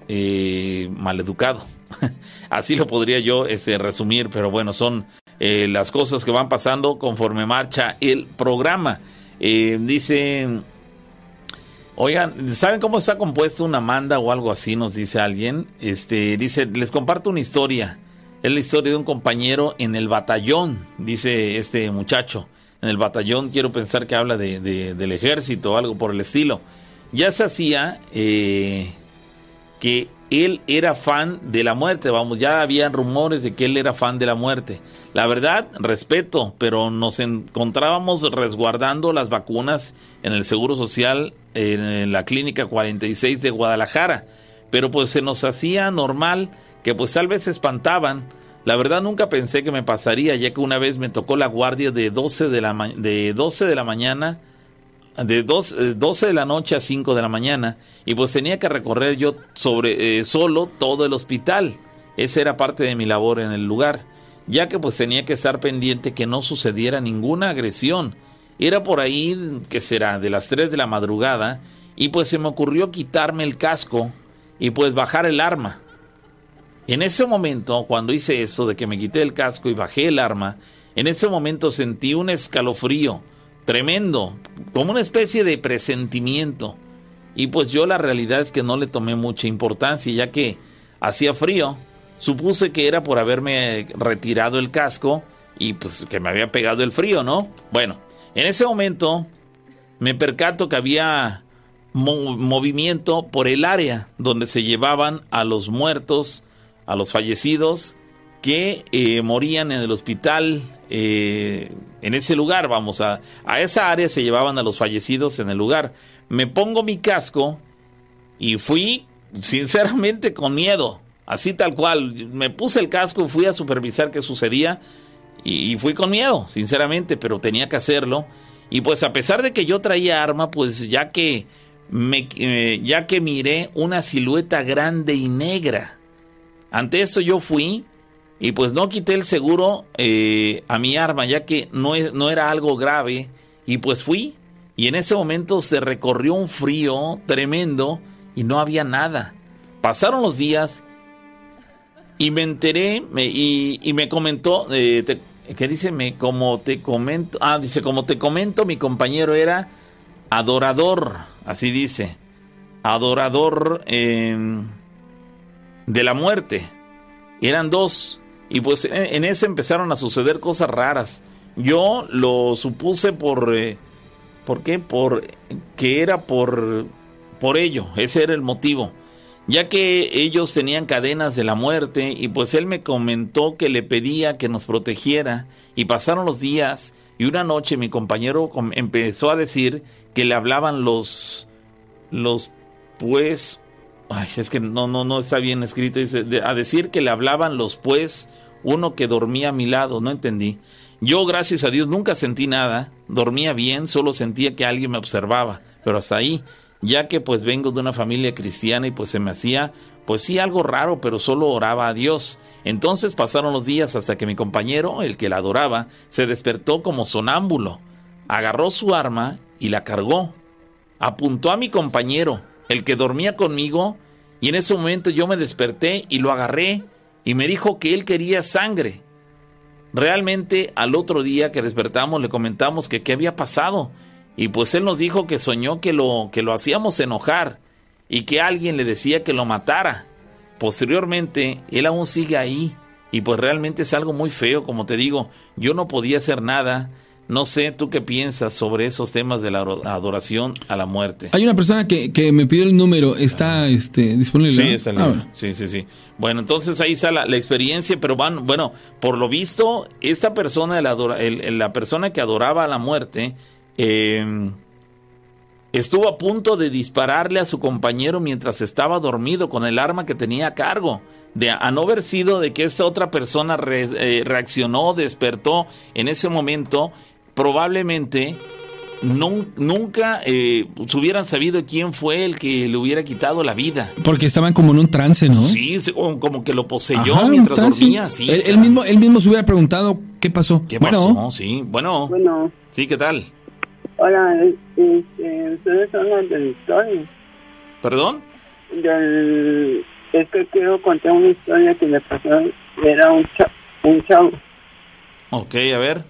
eh, maleducado. Así lo podría yo este, resumir, pero bueno, son eh, las cosas que van pasando conforme marcha el programa. Eh, dice, oigan, ¿saben cómo está compuesto una manda o algo así? Nos dice alguien. Este, dice, les comparto una historia. Es la historia de un compañero en el batallón, dice este muchacho en el batallón, quiero pensar que habla de, del ejército o algo por el estilo. Ya se hacía eh, que él era fan de la muerte, vamos, ya había rumores de que él era fan de la muerte. La verdad, respeto, pero nos encontrábamos resguardando las vacunas en el Seguro Social en la Clínica 46 de Guadalajara, pero pues se nos hacía normal que pues tal vez se espantaban la verdad nunca pensé que me pasaría, ya que una vez me tocó la guardia de 12 de la, de 12 de la mañana de dos, eh, 12 de la noche a 5 de la mañana y pues tenía que recorrer yo sobre eh, solo todo el hospital. Esa era parte de mi labor en el lugar, ya que pues tenía que estar pendiente que no sucediera ninguna agresión. Era por ahí, que será, de las 3 de la madrugada y pues se me ocurrió quitarme el casco y pues bajar el arma. En ese momento, cuando hice eso de que me quité el casco y bajé el arma, en ese momento sentí un escalofrío tremendo, como una especie de presentimiento. Y pues yo la realidad es que no le tomé mucha importancia, ya que hacía frío. Supuse que era por haberme retirado el casco y pues que me había pegado el frío, ¿no? Bueno, en ese momento me percato que había mo- movimiento por el área donde se llevaban a los muertos, a los fallecidos que eh, morían en el hospital, eh, en ese lugar, vamos, a, a esa área se llevaban a los fallecidos en el lugar. Me pongo mi casco y fui, sinceramente, con miedo, así tal cual. Me puse el casco, fui a supervisar qué sucedía y, fui con miedo, sinceramente, pero tenía que hacerlo. Y pues a pesar de que yo traía arma, pues ya que me, eh, ya que miré una silueta grande y negra. Ante eso yo fui y pues no quité el seguro eh, a mi arma, ya que no, no era algo grave. Y pues fui. Y en ese momento se recorrió un frío tremendo y no había nada. Pasaron los días y me enteré me- y, y me comentó, eh, ¿qué dice? Me, como te comento, ah, dice, como te comento, mi compañero era adorador, así dice, adorador eh, de la muerte. Eran dos. Y pues en, eso empezaron a suceder cosas raras. Yo lo supuse por... eh, ¿Por qué? Por que era por, por ello. Ese era el motivo. Ya que ellos tenían cadenas de la muerte y pues él me comentó que le pedía que nos protegiera y pasaron los días y una noche mi compañero com- empezó a decir que le hablaban los los pues ay, es que no no no está bien escrito dice a decir que le hablaban los pues uno que dormía a mi lado, no entendí. Yo, gracias a Dios, nunca sentí nada, dormía bien, solo sentía que alguien me observaba, pero hasta ahí, ya que pues vengo de una familia cristiana y pues se me hacía, pues sí, algo raro, pero solo oraba a Dios. Entonces pasaron los días hasta que mi compañero, el que la adoraba, se despertó como sonámbulo, agarró su arma y la cargó, apuntó a mi compañero, el que dormía conmigo, y en ese momento yo me desperté y lo agarré y me dijo que él quería sangre. Realmente al otro día que despertamos le comentamos que qué había pasado y pues él nos dijo que soñó que lo que lo hacíamos enojar y que alguien le decía que lo matara. Posteriormente él aún sigue ahí y pues realmente es algo muy feo, como te digo, yo no podía hacer nada. No sé tú qué piensas sobre esos temas de la ado- adoración a la muerte. Hay una persona que, que me pidió el número, está este, disponible. Sí, está Ah, libro. sí, sí, sí. Bueno, entonces ahí está la, la experiencia, pero van, bueno, por lo visto, esta persona, el adora- el- la persona que adoraba a la muerte, eh, estuvo a punto de dispararle a su compañero mientras estaba dormido con el arma que tenía a cargo. De a no haber sido de que esta otra persona re- eh, reaccionó, despertó en ese momento, probablemente nun- nunca eh, se hubieran sabido quién fue el que le hubiera quitado la vida. Porque estaban como en un trance, ¿no? Sí, como que lo poseyó Ajá, mientras trance. dormía, sí. Él, él mismo, él mismo se hubiera preguntado qué pasó. ¿Qué bueno, pasó? Sí, bueno. Bueno, Sí, ¿qué tal? hola, este, ustedes son los del historia. ¿Perdón? Del, es que quiero contar una historia que le pasó. Era un, cha, un chavo. Ok, a ver.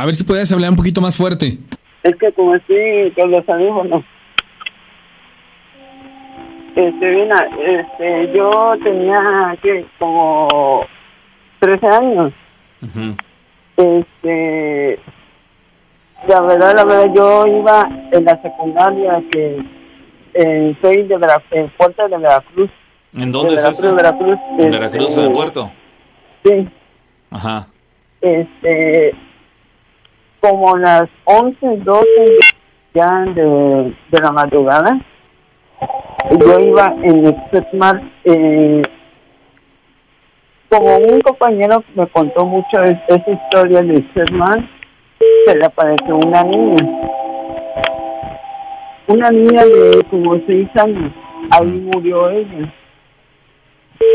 A ver si puedes hablar un poquito más fuerte. Es que como estoy con los audífonos. Este, mira, este, yo tenía, que Como 13 años. Ujú. Este, la verdad, la verdad, yo iba en la secundaria que eh, soy de Vera, en Puerto de Veracruz. ¿En dónde de es Veracruz, eso? Veracruz. En este, Veracruz, en el puerto. Sí, Ajá. este, como las 11, 12 ya de, de la madrugada, yo iba en el Setmar, eh, como un compañero me contó mucho es- esa historia de Setmar, se le apareció una niña. una niña de como seis años, ahí murió ella.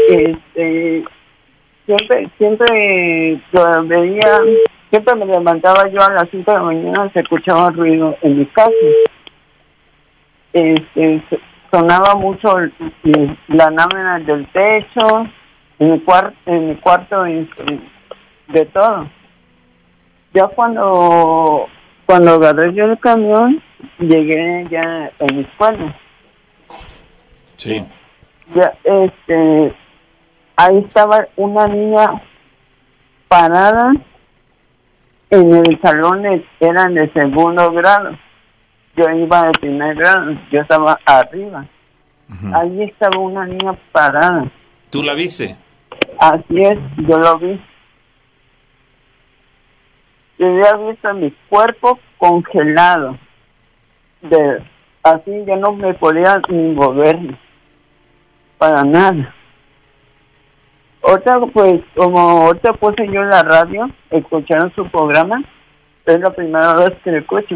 Este, siempre, siempre veía, siempre me levantaba yo a las 5 de la mañana, se escuchaba ruido en mi casa. Este, sonaba mucho la lámina del techo, en mi, cuar- en mi cuarto, este, de todo. Ya cuando, cuando agarré yo el camión, llegué ya en mi escuela. Sí. Ya, este, ahí estaba una niña parada en el salón, eran de segundo grado. Yo iba de primer grado, yo estaba arriba. Ahí estaba una niña parada. ¿Tú la viste? Así es, yo lo vi. Yo había visto mi cuerpo congelado. De, así yo no me podía ni mover. Para nada. Otra, pues, como otra puse yo en la radio, escucharon su programa, es la primera vez que lo escucho.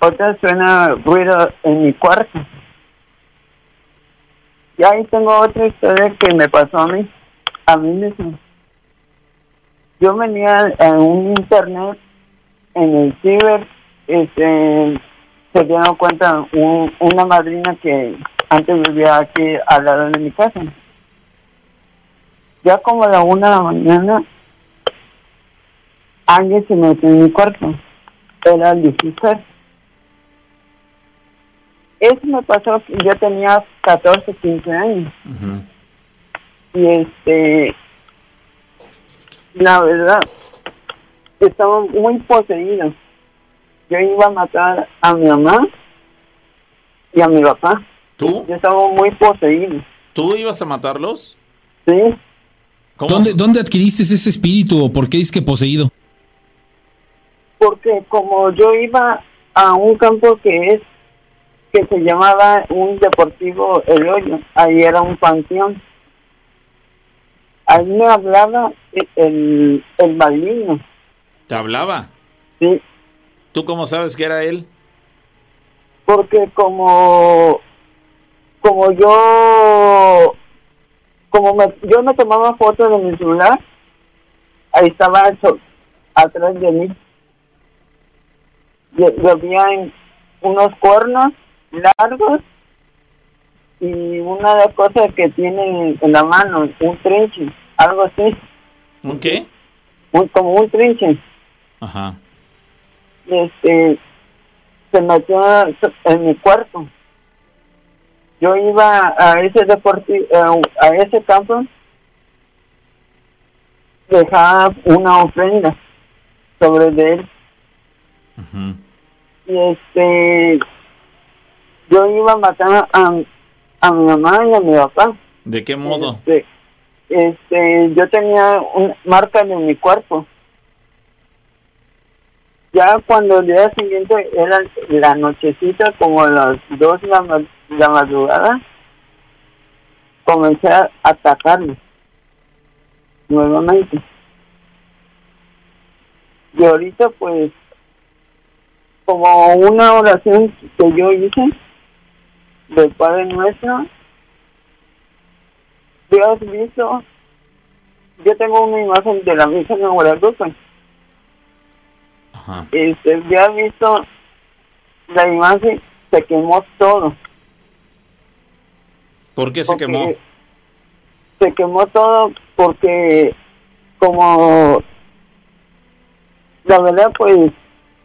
Otra suena ruido en mi cuarto. Y ahí tengo otra historia que me pasó a mí, a mí mismo. Yo venía en un internet, en el ciber, este, se dieron cuenta un- una madrina que antes vivía aquí al lado de mi casa. Ya como a la una de la mañana, alguien se metió en mi cuarto. Era Lucifer. Eso me pasó, yo tenía 14, 15 años. Y este, la verdad, estaba muy poseído. Yo iba a matar a mi mamá y a mi papá. ¿Tú? Yo estaba muy poseído. ¿Tú ibas a matarlos? Sí, ¿Cómo ¿Dónde, ¿Dónde adquiriste ese espíritu o por qué dices que poseído? porque como yo iba a un campo que es que se llamaba un deportivo El Hoyo, ahí era un panteón. Ahí me hablaba el, el maligno, ¿Te hablaba? sí, ¿Tú cómo sabes que era él? porque como como yo como me, yo me tomaba fotos de mi celular ahí estaba eso, atrás de mí habían unos cuernos largos y una de las cosas que tienen en la mano un trinche algo así ¿Un qué? un- como un trinche Ajá. este se metió en mi cuarto. Yo iba a ese deporti a ese campo, dejaba una ofrenda sobre de él. Y este, yo iba a matar a, a mi mamá y a mi papá. ¿De qué modo? Este, este, yo tenía una marca en mi cuerpo. Ya cuando el día siguiente era la nochecita, como a las dos de la, la madrugada, comencé a atacarme nuevamente. Y ahorita pues, como una oración que yo hice del Padre Nuestro, Dios visto, yo tengo una imagen de la Virgen de Guadalupe. Este, ya visto la imagen, se quemó todo. ¿Por qué se quemó? Se quemó todo porque como la verdad pues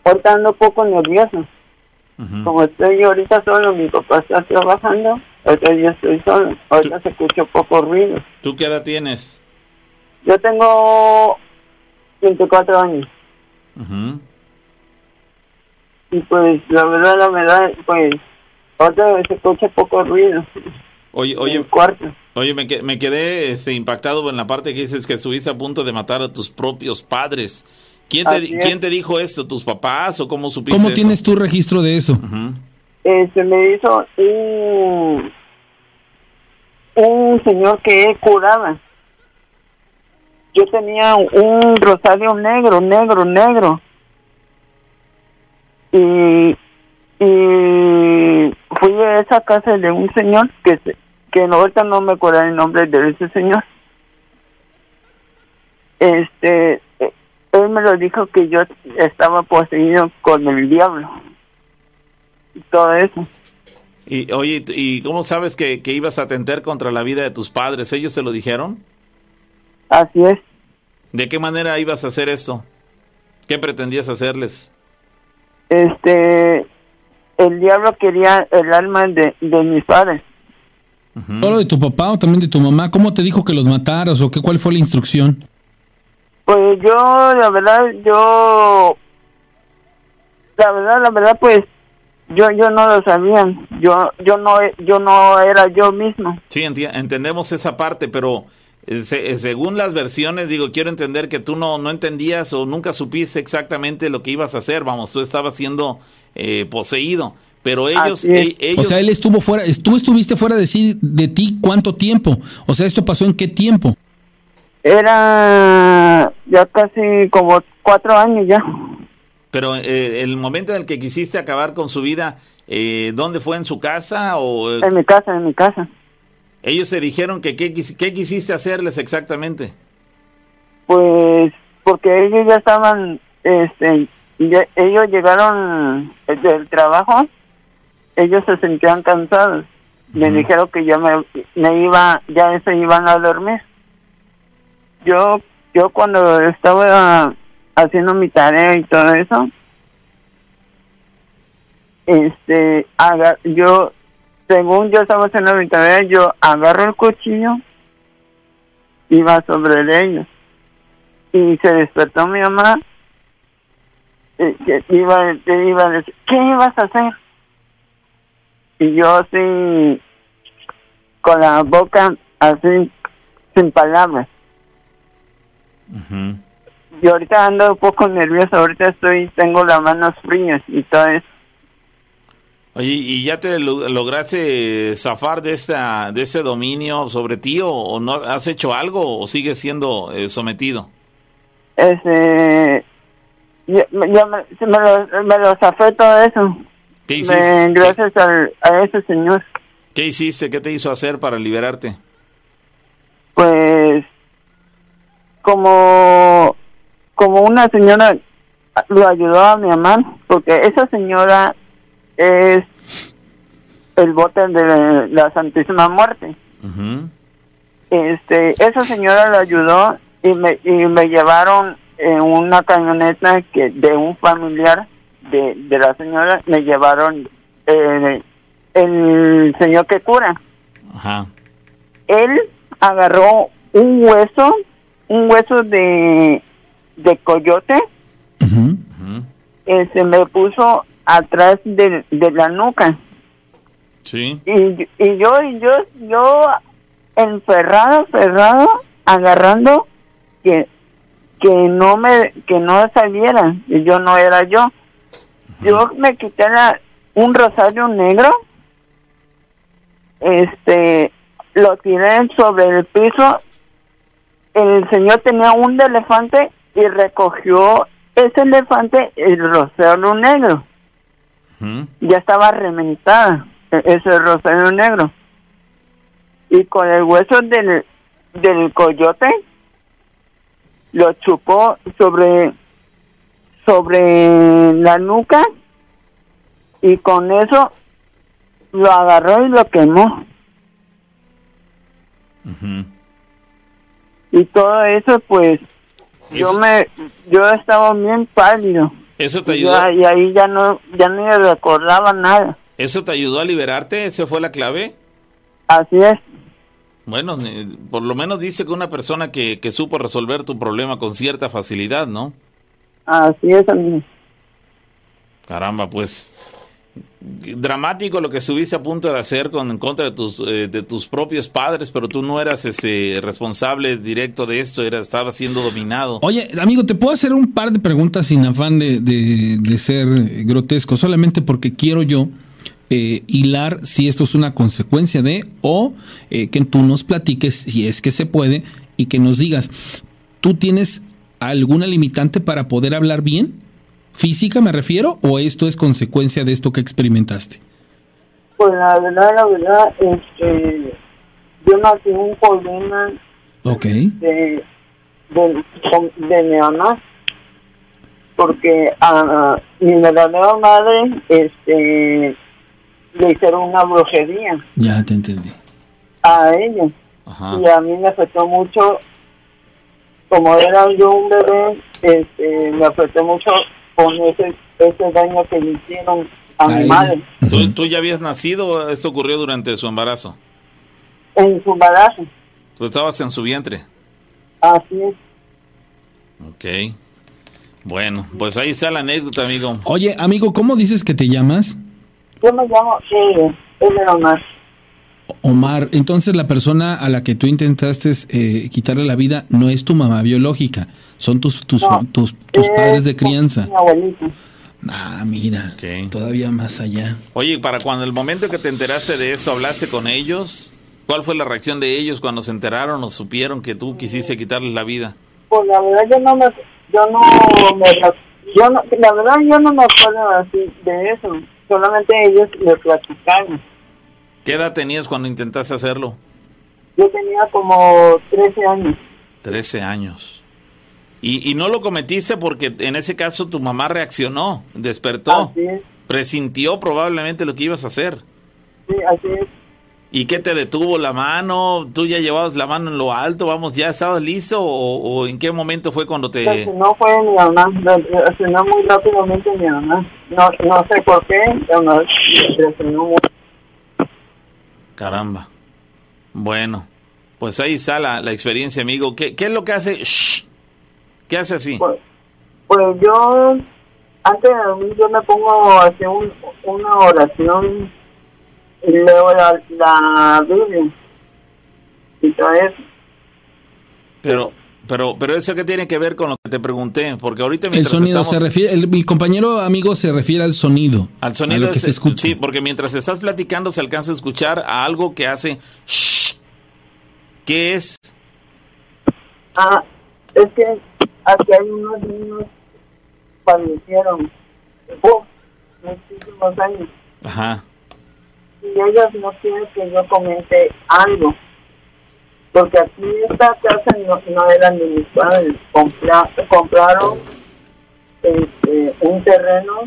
ahorita ando un poco nervioso. Ujú. Como estoy ahorita solo, mi papá está trabajando, ahorita yo estoy solo, ahorita se escucha poco ruido. ¿Tú qué edad tienes? Yo tengo 24 años Ujú. y pues la verdad, la verdad, pues vez se escucha poco ruido Oye, oye, oye, me, que- me quedé este, impactado en la parte que dices que estuviste a punto de matar a tus propios padres. ¿Quién te. ¿quién te dijo esto? ¿Tus papás o cómo supiste ¿Cómo eso? tienes tu registro de eso? Eh, se me hizo un, un señor que curaba. Yo tenía un rosario negro, negro, negro. Y y fui a esa casa de un señor que se- que ahorita no me acuerdo el nombre de ese señor. Este, eh, él me lo dijo que yo estaba poseído con el diablo. Y todo eso. Y oye, ¿y cómo sabes que, que ibas a atentar contra la vida de tus padres? ¿Ellos se lo dijeron? Así es. ¿De qué manera ibas a hacer esto? ¿Qué pretendías hacerles? Este, el diablo quería el alma de, de mis padres. ¿Solo de tu papá o también de tu mamá? ¿Cómo te dijo que los mataras o qué, cuál fue la instrucción? Pues yo, la verdad, yo, la verdad, la verdad, pues, yo, yo no lo sabía. Yo, yo no, yo no era yo mismo. Sí, enti- entendemos esa parte, pero eh, se- eh, según las versiones, digo, quiero entender que tú no, no entendías o nunca supiste exactamente lo que ibas a hacer. Vamos, tú estabas siendo eh, poseído, pero ellos, e- ellos, O sea, él estuvo fuera, tú estuviste fuera de sí, de ti cuánto tiempo? O sea, ¿esto pasó en qué tiempo? Era ya casi como cuatro años ya. pero eh, el momento en el que quisiste acabar con su vida, eh, ¿dónde fue en su casa o eh, En mi casa, en mi casa. ellos te dijeron que qué, qué quisiste hacerles exactamente? Pues porque ellos ya estaban, este, ellos llegaron del trabajo, ellos se sentían cansados. Me dijeron que ya me, me iba, ya se iban a dormir. Yo, yo cuando estaba haciendo mi tarea y todo eso, este, aga- yo, según yo estaba haciendo mi tarea, yo agarro el cuchillo, iba sobre ellos y se despertó mi mamá que iba, le iba a decir, ¿qué ibas a hacer? Y yo así, con la boca así, sin palabras. Y ahorita ando un poco nerviosa, ahorita estoy, tengo las manos frías y todo eso. Oye, ¿y ya te lo- lograste zafar de esta de ese dominio sobre ti o, o no has hecho algo o sigues siendo eh, sometido? Este, ya, ya me, me lo, me lo zafé todo eso. ¿Qué Me- hiciste? gracias al- a ese señor. ¿Qué hiciste? ¿Qué te hizo hacer para liberarte? pues como como una señora lo ayudó a mi mamá porque esa señora es el bote de la Santísima Muerte este esa señora lo ayudó y me y me llevaron en una camioneta que de un familiar de, de la señora me llevaron eh, el señor que cura Ajá. él agarró un hueso, un hueso de, de coyote, eh, se me puso atrás de, de la nuca. Sí. Y, y yo, y yo, yo enferrado, cerrado, agarrando que, que no me, que no saliera, y yo no era yo. Yo me quité la- un rosario negro, este, lo tiré sobre el piso, el señor tenía un elefante y recogió ese elefante el rosario negro. Ya estaba reventada e- ese rosario negro. Y con el hueso del del coyote lo chupó sobre sobre la nuca y con eso lo agarró y lo quemó y todo eso pues Eso- yo me yo estaba bien pálido ¿Eso te ayudó? y ahí ya no ya no me recordaba nada ¿Eso te ayudó a liberarte? ¿Esa fue la clave? así es Bueno, por lo menos dice que una persona que, que supo resolver tu problema con cierta facilidad, ¿no? así es amigo. Caramba, pues dramático lo que estuviste a punto de hacer con en contra de tus eh, de tus propios padres, pero tú no eras ese responsable directo de esto, era estaba siendo dominado. Oye, amigo, te puedo hacer un par de preguntas sin afán de, de- de ser grotesco, solamente porque quiero yo eh, hilar si esto es una consecuencia de o eh, que tú nos platiques si es que se puede y que nos digas, ¿tú tienes alguna limitante para poder hablar bien? física me refiero, o esto es consecuencia de esto que experimentaste? Pues la verdad, la verdad, este, yo nací un problema Ok. de, de, mi mamá, porque a mi verdadera madre, este, le hicieron una brujería Ya te entendí. a ella. Ajá. y a mí me afectó mucho como era yo un bebé este me afectó mucho con ese ese daño que le hicieron a A mi ella. madre ¿Tú, tú ya habías nacido o esto ocurrió durante su embarazo? en su embarazo Tú estabas en su vientre. así es Ok. Bueno, pues ahí está la anécdota, amigo. Oye, amigo, ¿cómo dices que te llamas? Yo me llamo de nomás Omar, entonces la persona a la que tú intentaste eh, quitarle la vida no es tu mamá biológica, son tus tus, No, tus, tus es padres de crianza. mi abuelita Ah, mira, todavía más allá. Oye, para cuando el momento que te enteraste de eso, hablaste con ellos, ¿cuál fue la reacción de ellos cuando se enteraron o supieron que tú quisiste quitarles la vida? pues la verdad yo no me yo no me yo no, la verdad yo no me acuerdo así de eso solamente ellos me platicaron ¿Qué edad tenías cuando intentaste hacerlo? yo tenía como 13 años 13 años. Y, y no lo cometiste porque en ese caso tu mamá reaccionó, despertó, presintió probablemente lo que ibas a hacer. sí así es ¿Y qué te detuvo la mano? ¿Tú ya llevabas la mano en lo alto? Vamos, ¿ya estabas listo? ¿O, o en qué momento fue cuando te...? Reaccionó fue mi mamá, reaccionó muy rápidamente mi mamá. No, no sé por qué, no, reaccionó muy Caramba. Bueno, pues ahí está la, la experiencia, amigo. ¿Qué, qué es lo que hace? Shh. ¿Qué hace así? Pues, pues yo, antes de dormir, yo me pongo a hacer un, una oración y leo la, la Biblia y todo eso. Pero, pero, pero eso qué tiene que ver con lo que te pregunté, porque ahorita El sonido estamos se refiere, el- mi compañero amigo se refiere al sonido, al a sonido lo que se escucha. sí, porque mientras estás platicando se alcanza a escuchar a algo que hace shh. ¿Qué es? Ah, es que aquí hay unos niños fallecieron, oh, muchísimos años. Ajá. Y ellos no quieren que yo comente algo. Porque aquí esta casa no, no mis padres. Compra- compraron este, un terreno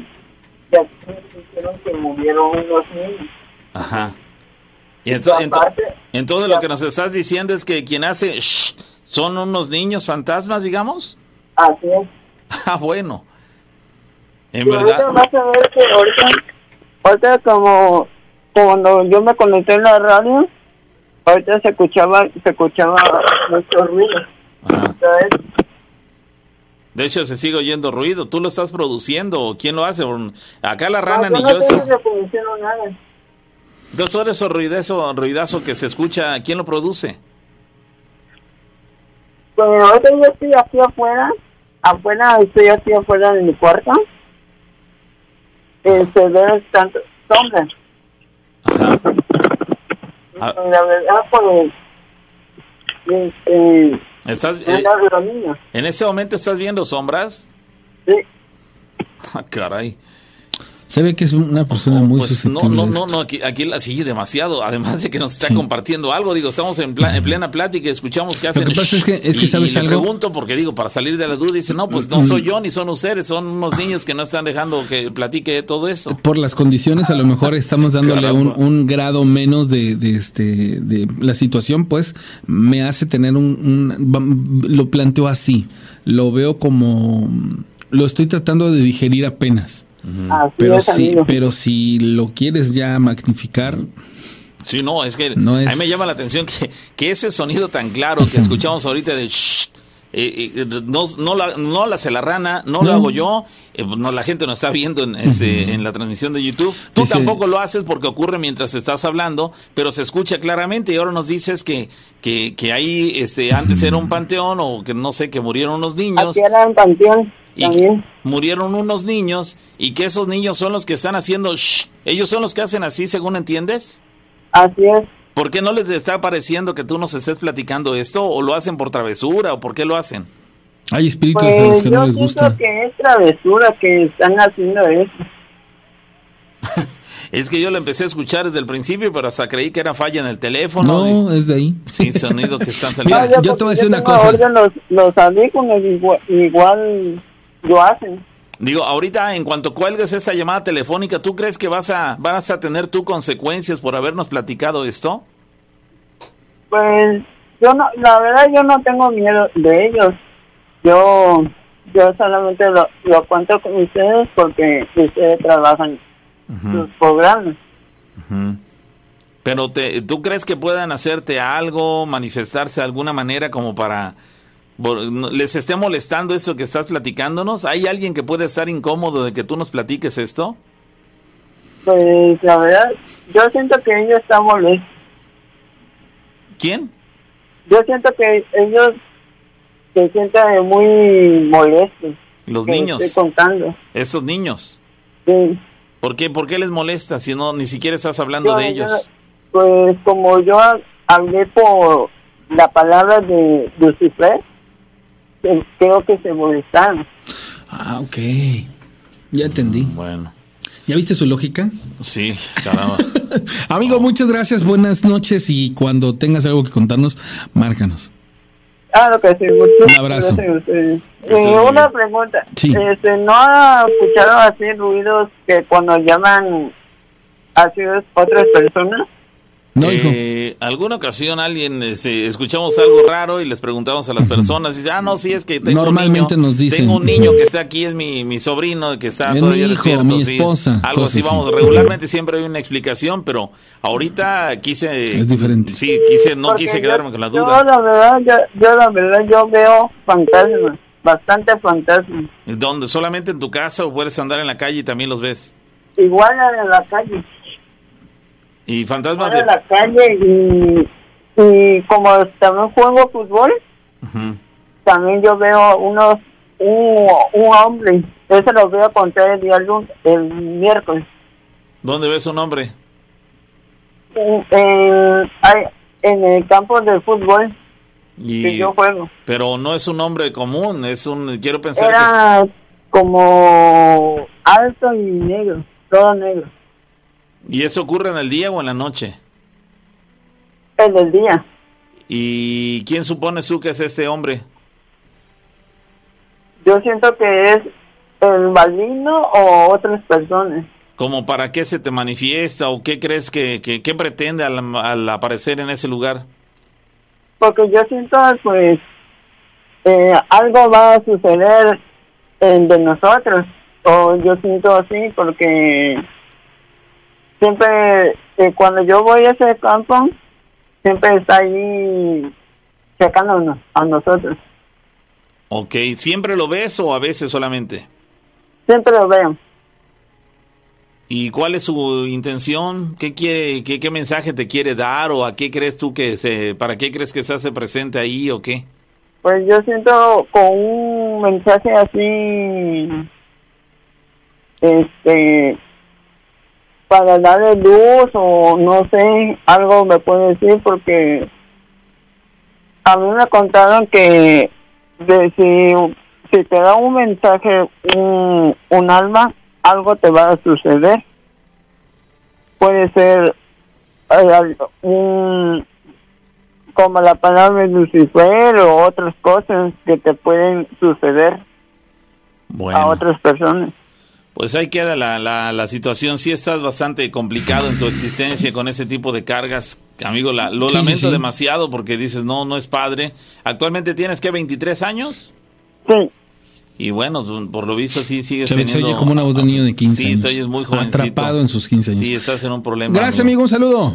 y aquí dijeron que murieron unos niños. Ajá. Y ento- entonces lo que nos estás diciendo es que quien hace shh, son unos niños fantasmas, digamos. Así es. Ah, bueno. En Y ahorita verdad. vas a ver que ahorita, ahorita como cuando yo me conecté en la radio, ahorita se escuchaba, se escuchaba mucho ruido. Entonces, De hecho, se sigue oyendo ruido. ¿Tú lo estás produciendo o quién lo hace? Acá la rana no, ni yo no estoy nada. Entonces, todo eso ruidazo, ruidazo que se escucha, ¿quién lo produce? Pues ahorita yo estoy aquí afuera, afuera, estoy aquí afuera de mi cuarto. Eh, se ve tanto sombras. Ajá. Ah. La verdad, pues, este, ¿Estás, es eh. ¿En ese momento estás viendo sombras? Sí, Ah, caray. Se ve que es una persona muy Pues no, susceptible. no, no, esto. no, aquí, aquí la sigue demasiado. Además de que nos está Sí. compartiendo algo, digo, estamos en, pla- en plena plática y escuchamos que hacen. que pasa es que- es que y, ¿sabes y le algo? pregunto porque digo, para salir de la duda, dice, no, pues no soy yo ni son ustedes, son unos niños que no están dejando que platique todo esto. Por las condiciones, a lo mejor estamos dándole un, un grado menos de, de este de la situación, pues me hace tener un, un- lo planteo así, lo veo como lo estoy tratando de digerir apenas, así pero es, sí, amigo. pero si lo quieres ya magnificar, Sí, no, es que No a mí es- me llama la atención que, que ese sonido tan claro que escuchamos ahorita de shh, eh, eh, no, no, la, no la hace la rana, no, lo hago yo, eh, no la gente no está viendo en, ese- en la transmisión de YouTube. Tú tampoco lo haces porque ocurre mientras estás hablando, pero se escucha claramente y ahora nos dices que, que, que ahí este, antes era un panteón o que no sé, que murieron unos niños. Aquí era en panteón Y que también. murieron unos niños y que esos niños son los que están haciendo shh, ellos son los que hacen así, según entiendes. Así es. ¿Por qué no les está pareciendo que tú nos estés platicando esto? ¿O lo hacen por travesura? ¿O por qué lo hacen? Hay espíritus a los Pues que yo no les gusta. que es travesura que están haciendo eso. Es que yo lo empecé a escuchar desde el principio, pero hasta creí que era falla en el teléfono. No, es de ahí. Sí, sonido que están saliendo. Vaya, yo te voy a decir una cosa. orden Los, los audífonos igual, igual lo hacen. Digo, ahorita en cuanto cuelgues esa llamada telefónica, ¿tú crees que vas a, vas a tener tú consecuencias por habernos platicado esto? Pues yo no, la verdad yo no tengo miedo de ellos. Yo yo solamente lo, lo cuento con ustedes porque ustedes trabajan sus programas. Pero te, ¿tú crees que puedan hacerte algo, manifestarse de alguna manera como para... ¿Les esté molestando esto que estás platicándonos? ¿Hay alguien que puede estar incómodo de que tú nos platiques esto? Pues la verdad, yo siento que ellos están molestos. ¿Quién? Yo siento que ellos se sienten muy molestos. Los niños. Estoy contando. Esos niños. Sí. ¿Por qué? ¿Por qué les molesta si no ni siquiera estás hablando Yo- de yo- ellos? pues como yo ha- hablé por la palabra de Lucifer, creo que se molestaron. Ah, ok. Ya entendí. Bueno, ¿Ya viste su lógica? sí, caramba. Amigo, muchas gracias, buenas noches y cuando tengas algo que contarnos, márcanos. Claro que sí, Un abrazo. gracias Eh, una bien. pregunta. Sí. Este, ¿No ha escuchado así ruidos que cuando llaman así otras personas? No, hijo. Eh, alguna ocasión alguien este, escuchamos algo raro y les preguntamos a las personas y dice, ah, no, sí, es que tengo Normalmente un niño, nos dicen. tengo un niño que está aquí, es mi, mi sobrino que está Es todavía mi hijo, despierto, mi sí. esposa, algo así, vamos, regularmente siempre hay una explicación, pero ahorita quise... Es diferente. Sí, quise, no Porque quise yo- quedarme con la Yo duda. la verdad, yo, yo la verdad, yo veo fantasmas, bastante fantasmas. ¿Dónde? ¿Solamente en tu casa o puedes andar en la calle y también los ves? Igual en la calle. Y fantasmas de... la calle y, y como también juego fútbol, también yo veo unos un, un hombre, ese lo voy a contar el día lunes, el miércoles. ¿Dónde ves un hombre? En, en- en el campo de fútbol Y, que yo juego. pero no es un hombre común, es un... Quiero pensar que... Era como alto y negro, todo negro, ¿Y eso ocurre en el día o en la noche? en el día. ¿Y quién supones tú que es este hombre? Yo siento que es el maligno o otras personas. ¿Como para qué se te manifiesta o qué crees que, que- qué pretende al, al aparecer en ese lugar? Porque yo siento, pues, eh, algo va a suceder eh, de nosotros. O yo siento así porque siempre, eh, cuando yo voy a ese campo, siempre está ahí checándonos a nosotros. Ok, ¿siempre lo ves o a veces solamente? Siempre lo veo. ¿Y cuál es su intención? ¿Qué quiere, qué, qué mensaje te quiere dar o a qué crees tú que se, para qué crees que se hace presente ahí o qué? Pues yo siento con un mensaje así, este, para darle luz o no sé, algo me puede decir porque a mí me contaron que de si, si te da un mensaje un, un alma, algo te va a suceder. Puede ser eh, un, como la palabra Lucifer o otras cosas que te pueden suceder a otras personas. Pues ahí queda la, la, la situación. Sí estás bastante complicado en tu existencia con ese tipo de cargas. Amigo, la- lo Sí, sí, lamento sí. demasiado porque dices, no, no es padre. Actualmente tienes que 23 años. Sí, Y bueno, por lo visto sí sigues Se, se teniendo... oye como una voz de niño de 15 sí, años. te oyes muy jovencito. Atrapado en sus 15 años. Sí, estás en un problema. Gracias, amigo. Un saludo.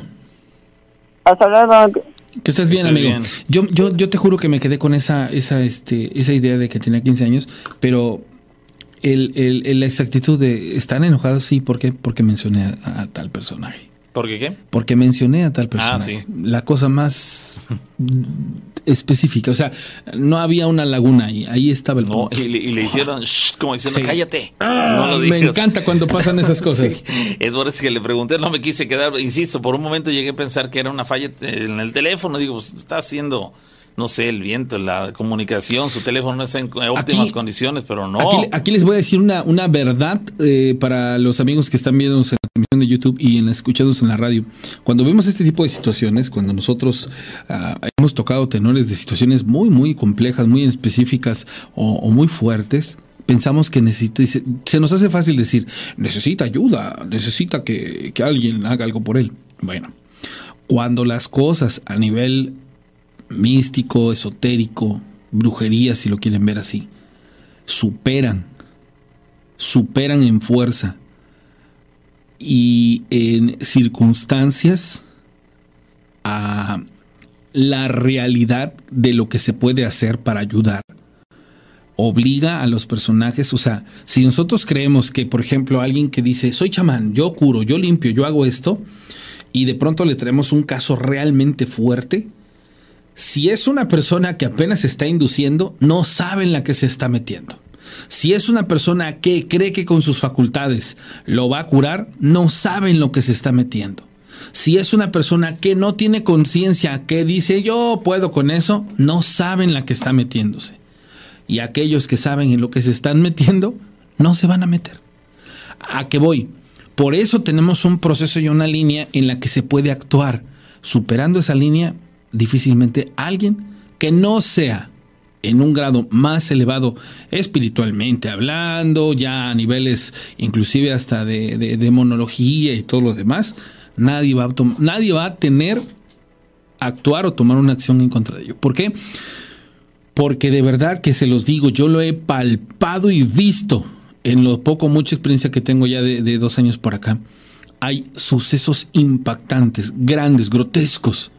hasta luego. Que estés bien, estés amigo. bien. Yo, yo, yo te juro que me quedé con esa, esa, este, esa idea de que tenía 15 años, pero el, el, el- la exactitud de ¿están enojados? Sí, ¿por qué? Porque mencioné a, a tal personaje. ¿Por qué qué? Porque mencioné a tal Ah, personaje. sí. La cosa más específica. O sea, no había una laguna ahí. Ahí estaba el No, punto. y, le- y le hicieron shh, como diciendo, Sí. cállate. no lo Me encanta cuando pasan esas cosas. Es por eso que le pregunté, no me quise quedar, insisto, por un momento llegué a pensar que era una falla en el teléfono, digo, pues está haciendo no sé, el viento, la comunicación, su teléfono no está en óptimas condiciones, pero no. Aquí, les voy a decir una, una verdad eh, para los amigos que están viendo en la transmisión de YouTube y en escuchándonos en la radio. Cuando vemos este tipo de situaciones, cuando nosotros ah, hemos tocado tenores de situaciones muy, muy complejas, muy específicas o, muy fuertes, pensamos que necesita, se nos hace fácil decir, necesita ayuda, necesita que, que alguien haga algo por él. Bueno, cuando las cosas a nivel místico, esotérico, brujería, si lo quieren ver así, superan, superan en fuerza y en circunstancias a la realidad de lo que se puede hacer para ayudar. Obliga a los personajes, o sea, si nosotros creemos que, por ejemplo, alguien que dice, soy chamán, yo curo, yo limpio, yo hago esto, y de pronto le traemos un caso realmente fuerte, si es una persona que apenas está induciendo, no sabe en la que se está metiendo. Si es una persona que cree que con sus facultades lo va a curar, no sabe en lo que se está metiendo. Si es una persona que no tiene conciencia, que dice yo puedo con eso, no sabe en la que está metiéndose. Y aquellos que saben en lo que se están metiendo, no se van a meter. ¿A qué voy? Por eso tenemos un proceso y una línea en la que se puede actuar. Superando esa línea, difícilmente alguien que no sea en un grado más elevado espiritualmente hablando, ya a niveles inclusive hasta de, de, monología y todo lo demás, nadie va, a nadie va a tener actuar o tomar una acción en contra de ello. ¿Por qué? Porque de verdad que se los digo, yo lo he palpado y visto en lo poco, mucha experiencia que tengo ya de, de dos años por acá. Hay sucesos impactantes, grandes, grotescos,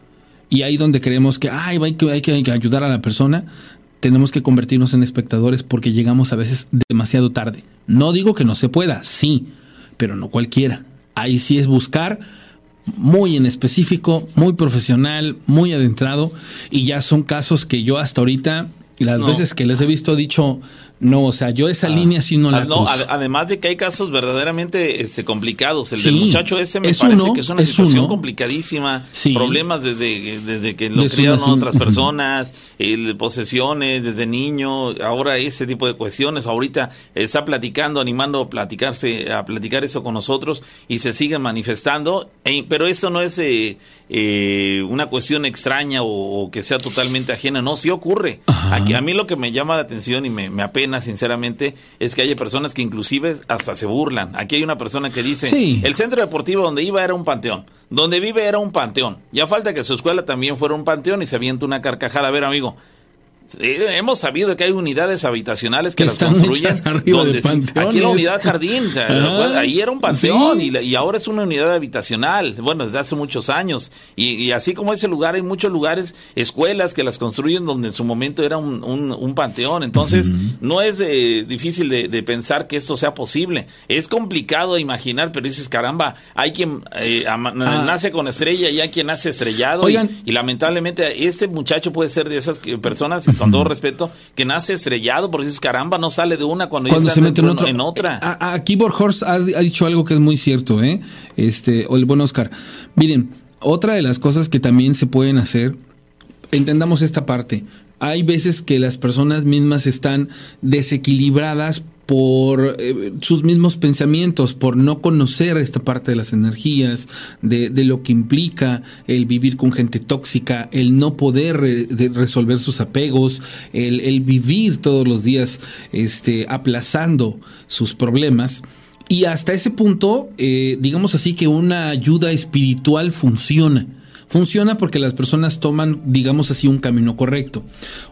y ahí donde creemos que Ay, hay, que, hay que ayudar a la persona, tenemos que convertirnos en espectadores porque llegamos a veces demasiado tarde. No digo que no se pueda, sí, pero no cualquiera. Ahí sí es buscar muy en específico, muy profesional, muy adentrado y ya son casos que yo hasta ahorita, las veces que les he visto, he dicho, no, o sea, yo esa ah. línea sí no la ah, además de que hay casos verdaderamente este, complicados. El del muchacho ese me parece que es una situación complicadísima. Problemas desde, desde que lo criaron otras personas, posesiones desde niño, ahora ese tipo de cuestiones. Ahorita está platicando, animando a platicarse, a platicar eso con nosotros y se siguen manifestando. E, pero eso no es eh, eh, una cuestión extraña o, que sea totalmente ajena. No, sí ocurre. Aquí, a mí lo que me llama la atención y me, me apena sinceramente, es que hay personas que inclusive hasta se burlan. Aquí hay una persona que dice, el centro deportivo donde iba era un panteón, donde vive era un panteón. Ya falta que su escuela también fuera un panteón y se avienta una carcajada. A ver, amigo, hemos sabido que hay unidades habitacionales que, las construyen donde aquí la unidad jardín ahí era un panteón y, ahora es una unidad habitacional bueno desde hace muchos años. Y, así como ese lugar hay muchos lugares escuelas que las construyen donde en su momento era un, un, panteón. Entonces no es eh, difícil de, pensar que esto sea posible. Es complicado imaginar pero dices caramba hay quien eh, ah. nace con estrella y hay quien nace estrellado y, y, lamentablemente este muchacho puede ser de esas personas con todo respeto, que nace estrellado, porque dices, caramba, no sale de una cuando, ya está se mete en, otra. aquí Borghorst ha, ha, dicho algo que es muy cierto, ¿eh? Este, o el buen Oscar. Miren, otra de las cosas que también se pueden hacer, entendamos esta parte. Hay veces que las personas mismas están desequilibradas por eh, sus mismos pensamientos, por no conocer esta parte de las energías, de, lo que implica el vivir con gente tóxica, el no poder resolver sus apegos, el, vivir todos los días este, aplazando sus problemas. Y hasta ese punto, eh, digamos así que una ayuda espiritual funciona Funciona porque las personas toman, digamos así, un camino correcto.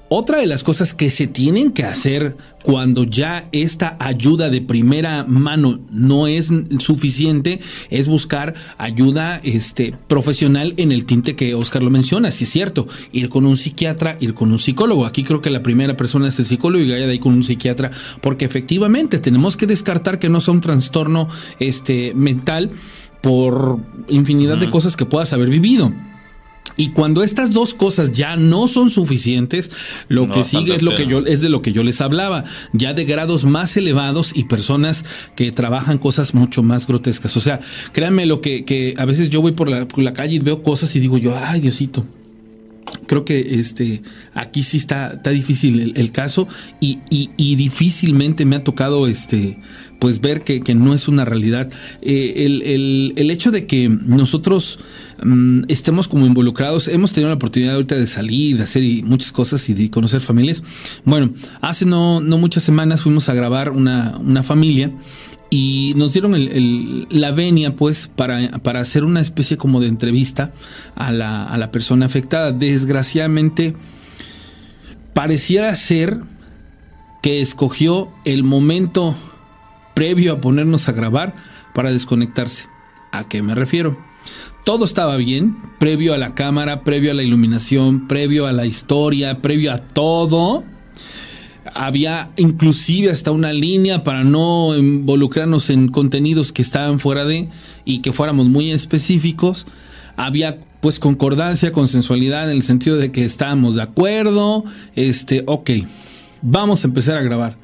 Otra de las cosas que se tienen que hacer cuando ya esta ayuda de primera mano no es suficiente es buscar ayuda este, profesional en el tinte que Oscar lo menciona, si es cierto, ir con un psiquiatra, ir con un psicólogo. Aquí creo que la primera persona es el psicólogo y vaya de ahí con un psiquiatra, porque efectivamente tenemos que descartar que no sea un trastorno este, mental por infinidad de cosas que puedas haber vivido. Y cuando estas dos cosas ya no son suficientes, lo que sigue es lo que yo es de lo que yo les hablaba, ya de grados más elevados y personas que trabajan cosas mucho más grotescas. O sea, créanme lo que, que a veces yo voy por la, por la calle y veo cosas y digo yo, ay Diosito, creo que este aquí sí está, está difícil el, el caso y, y, y, difícilmente me ha tocado este pues ver que, que no es una realidad. Eh, el, el, el, hecho de que nosotros um, estemos como involucrados, hemos tenido la oportunidad ahorita de salir, de hacer muchas cosas y de conocer familias. Bueno, hace no, no muchas semanas fuimos a grabar una, una familia y nos dieron el, el, la venia pues para, para, hacer una especie como de entrevista a la, a la persona afectada. Desgraciadamente pareciera ser que escogió el momento previo a ponernos a grabar para desconectarse. ¿A qué me refiero? Todo estaba bien, previo a la cámara, previo a la iluminación, previo a la historia, previo a todo había inclusive hasta una línea para no involucrarnos en contenidos que estaban fuera de y que fuéramos muy específicos. Había pues concordancia, consensualidad en el sentido de que estábamos de acuerdo, este, ok, vamos a empezar a grabar.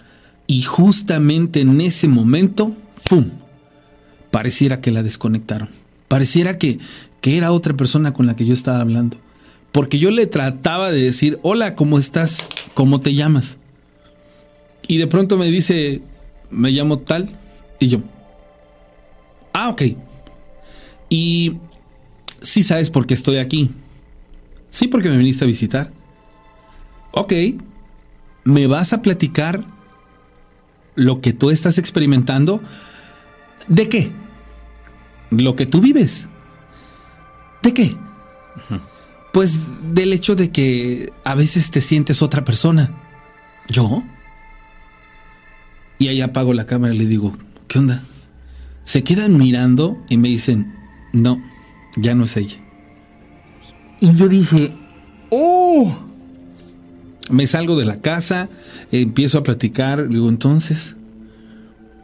Y justamente en ese momento, ¡fum! Pareciera que la desconectaron. Pareciera que, que era otra persona con la que yo estaba hablando. Porque yo le trataba de decir, hola, ¿cómo estás? ¿Cómo te llamas? Y de pronto me dice, me llamo tal. Y yo, ah, ok. Y sí sabes por qué estoy aquí. Sí, porque me viniste a visitar. Ok. ¿Me vas a platicar lo que tú estás experimentando? ¿De qué? Lo que tú vives. ¿De qué? Pues del hecho de que a veces te sientes otra persona. ¿Yo? Y ahí apago la cámara y le digo, ¿qué onda? Se quedan mirando y me dicen, no, ya no es ella. Y yo dije, oh. Me salgo de la casa, empiezo a platicar, digo, entonces,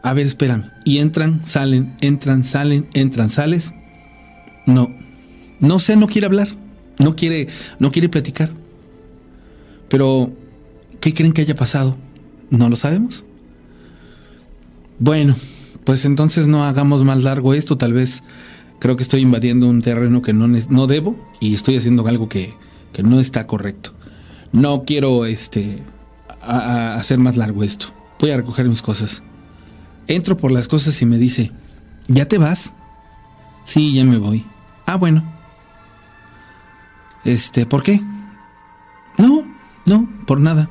a ver, espérame. Y entran, salen, entran, salen, entran, sales. No, no sé, no quiere hablar, no quiere, no quiere platicar. Pero, ¿qué creen que haya pasado? No lo sabemos. Bueno, pues entonces no hagamos más largo esto, tal vez creo que estoy invadiendo un terreno que no, no debo y estoy haciendo algo que, que no está correcto. No quiero este a, a hacer más largo esto. Voy a recoger mis cosas. Entro por las cosas y me dice, ¿ya te vas? Sí, ya me voy. Ah, bueno. Este, ¿por qué? No, no, por nada.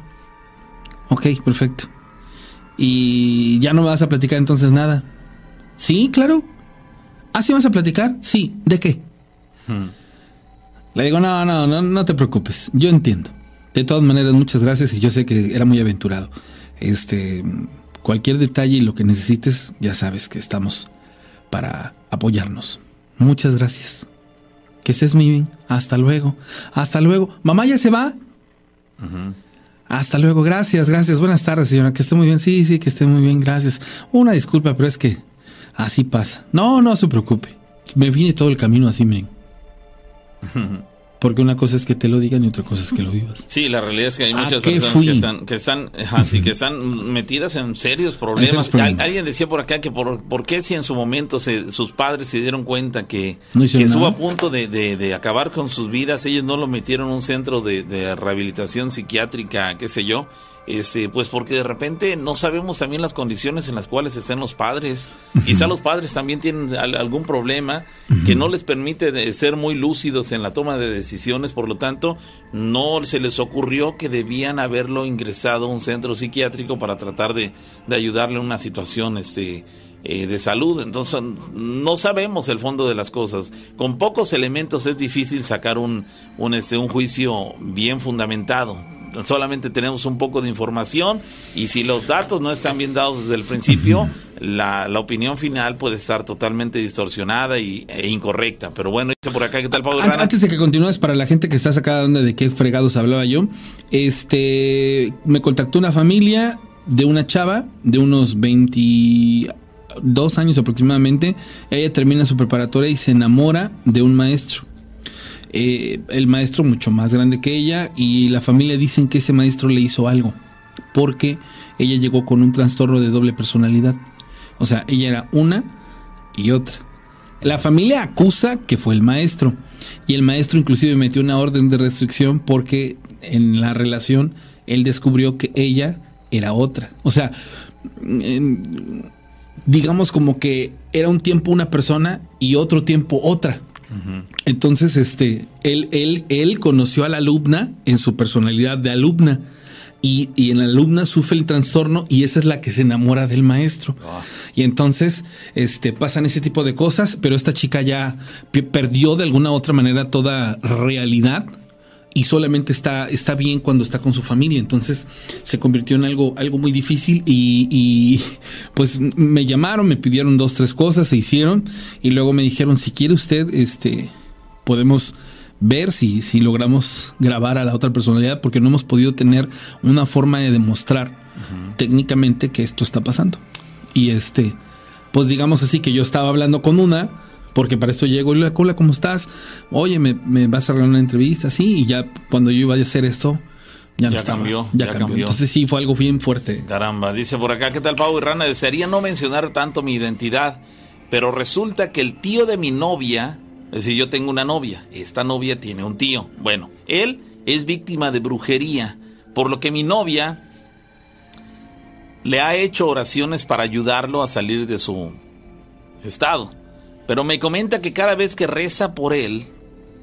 Ok, perfecto. Y ya no me vas a platicar entonces nada. Sí, claro. ¿Ah, sí vas a platicar? Sí. ¿De qué? Hmm. Le digo, no, no, no, no te preocupes. Yo entiendo. De todas maneras, muchas gracias y yo sé que era muy aventurado. Este, cualquier detalle y lo que necesites, ya sabes que estamos para apoyarnos. Muchas gracias. Que estés muy bien. Hasta luego. Hasta luego. Mamá ya se va. Uh hasta luego, gracias, gracias. Buenas tardes, señora. Que esté muy bien. Sí, sí, que esté muy bien, gracias. Una disculpa, pero es que así pasa. No, no se preocupe. Me vine todo el camino así, miren. Porque una cosa es que te lo digan y otra cosa es que lo vivas. Sí, la realidad es que hay muchas personas que están, que están, así, que están metidas en serios problemas. serios problemas. alguien decía por acá que por, por qué si en su momento se, sus padres se dieron cuenta que, no que estuvo a punto de, de, de, acabar con sus vidas, ellos no lo metieron en un centro de, de rehabilitación psiquiátrica, qué sé yo este, pues porque de repente no sabemos también las condiciones en las cuales están los padres. Quizá los padres también tienen algún problema que no les permite ser muy lúcidos en la toma de decisiones, por lo tanto, no se les ocurrió que debían haberlo ingresado a un centro psiquiátrico para tratar de, de ayudarle en una situación este, eh, de salud. Entonces, no sabemos el fondo de las cosas. Con pocos elementos es difícil sacar un, un, este, un juicio bien fundamentado solamente tenemos un poco de información y si los datos no están bien dados desde el principio, la, la opinión final puede estar totalmente distorsionada y, e incorrecta. Pero bueno, dice por acá, ¿qué tal, Pablo? Antes de que continúes, para la gente que está sacada de de qué fregados hablaba yo, este me contactó una familia de una chava de unos 22 años aproximadamente. Ella termina su preparatoria y se enamora de un maestro eh, el maestro mucho más grande que ella y la familia dicen que ese maestro le hizo algo porque ella llegó con un trastorno de doble personalidad. O sea, ella era una y otra. La familia acusa que fue el maestro. Y el maestro inclusive metió una orden de restricción porque en la relación él descubrió que ella era otra. O sea, digamos como que era un tiempo una persona y otro tiempo otra. Entonces, este, él, él, él conoció a la alumna en su personalidad de alumna. Y, en la alumna sufre el trastorno y esa es la que se enamora del maestro. Ah. Y entonces este, pasan ese tipo de cosas, pero esta chica ya perdió de alguna u otra manera toda realidad y solamente está, está bien cuando está con su familia. Entonces se convirtió en algo, algo muy difícil y, pues me llamaron, me pidieron dos, tres cosas, se hicieron y luego me dijeron, si quiere usted, este, podemos ver si, si logramos grabar a la otra personalidad porque no hemos podido tener una forma de demostrar técnicamente que esto está pasando. Y este, pues digamos así que yo estaba hablando con una porque para esto llego y la cola, ¿cómo estás? Oye, me, vas a regalar una entrevista, sí, y ya cuando yo iba a hacer esto, ya, no cambió, ya, cambió. Entonces sí, fue algo bien fuerte. Caramba, dice por acá, ¿qué tal Pau y Rana? Desearía no mencionar tanto mi identidad, pero resulta que el tío de mi novia, es decir, yo tengo una novia, esta novia tiene un tío. Bueno, él es víctima de brujería, por lo que mi novia le ha hecho oraciones para ayudarlo a salir de su estado. Pero me comenta que cada vez que reza por él,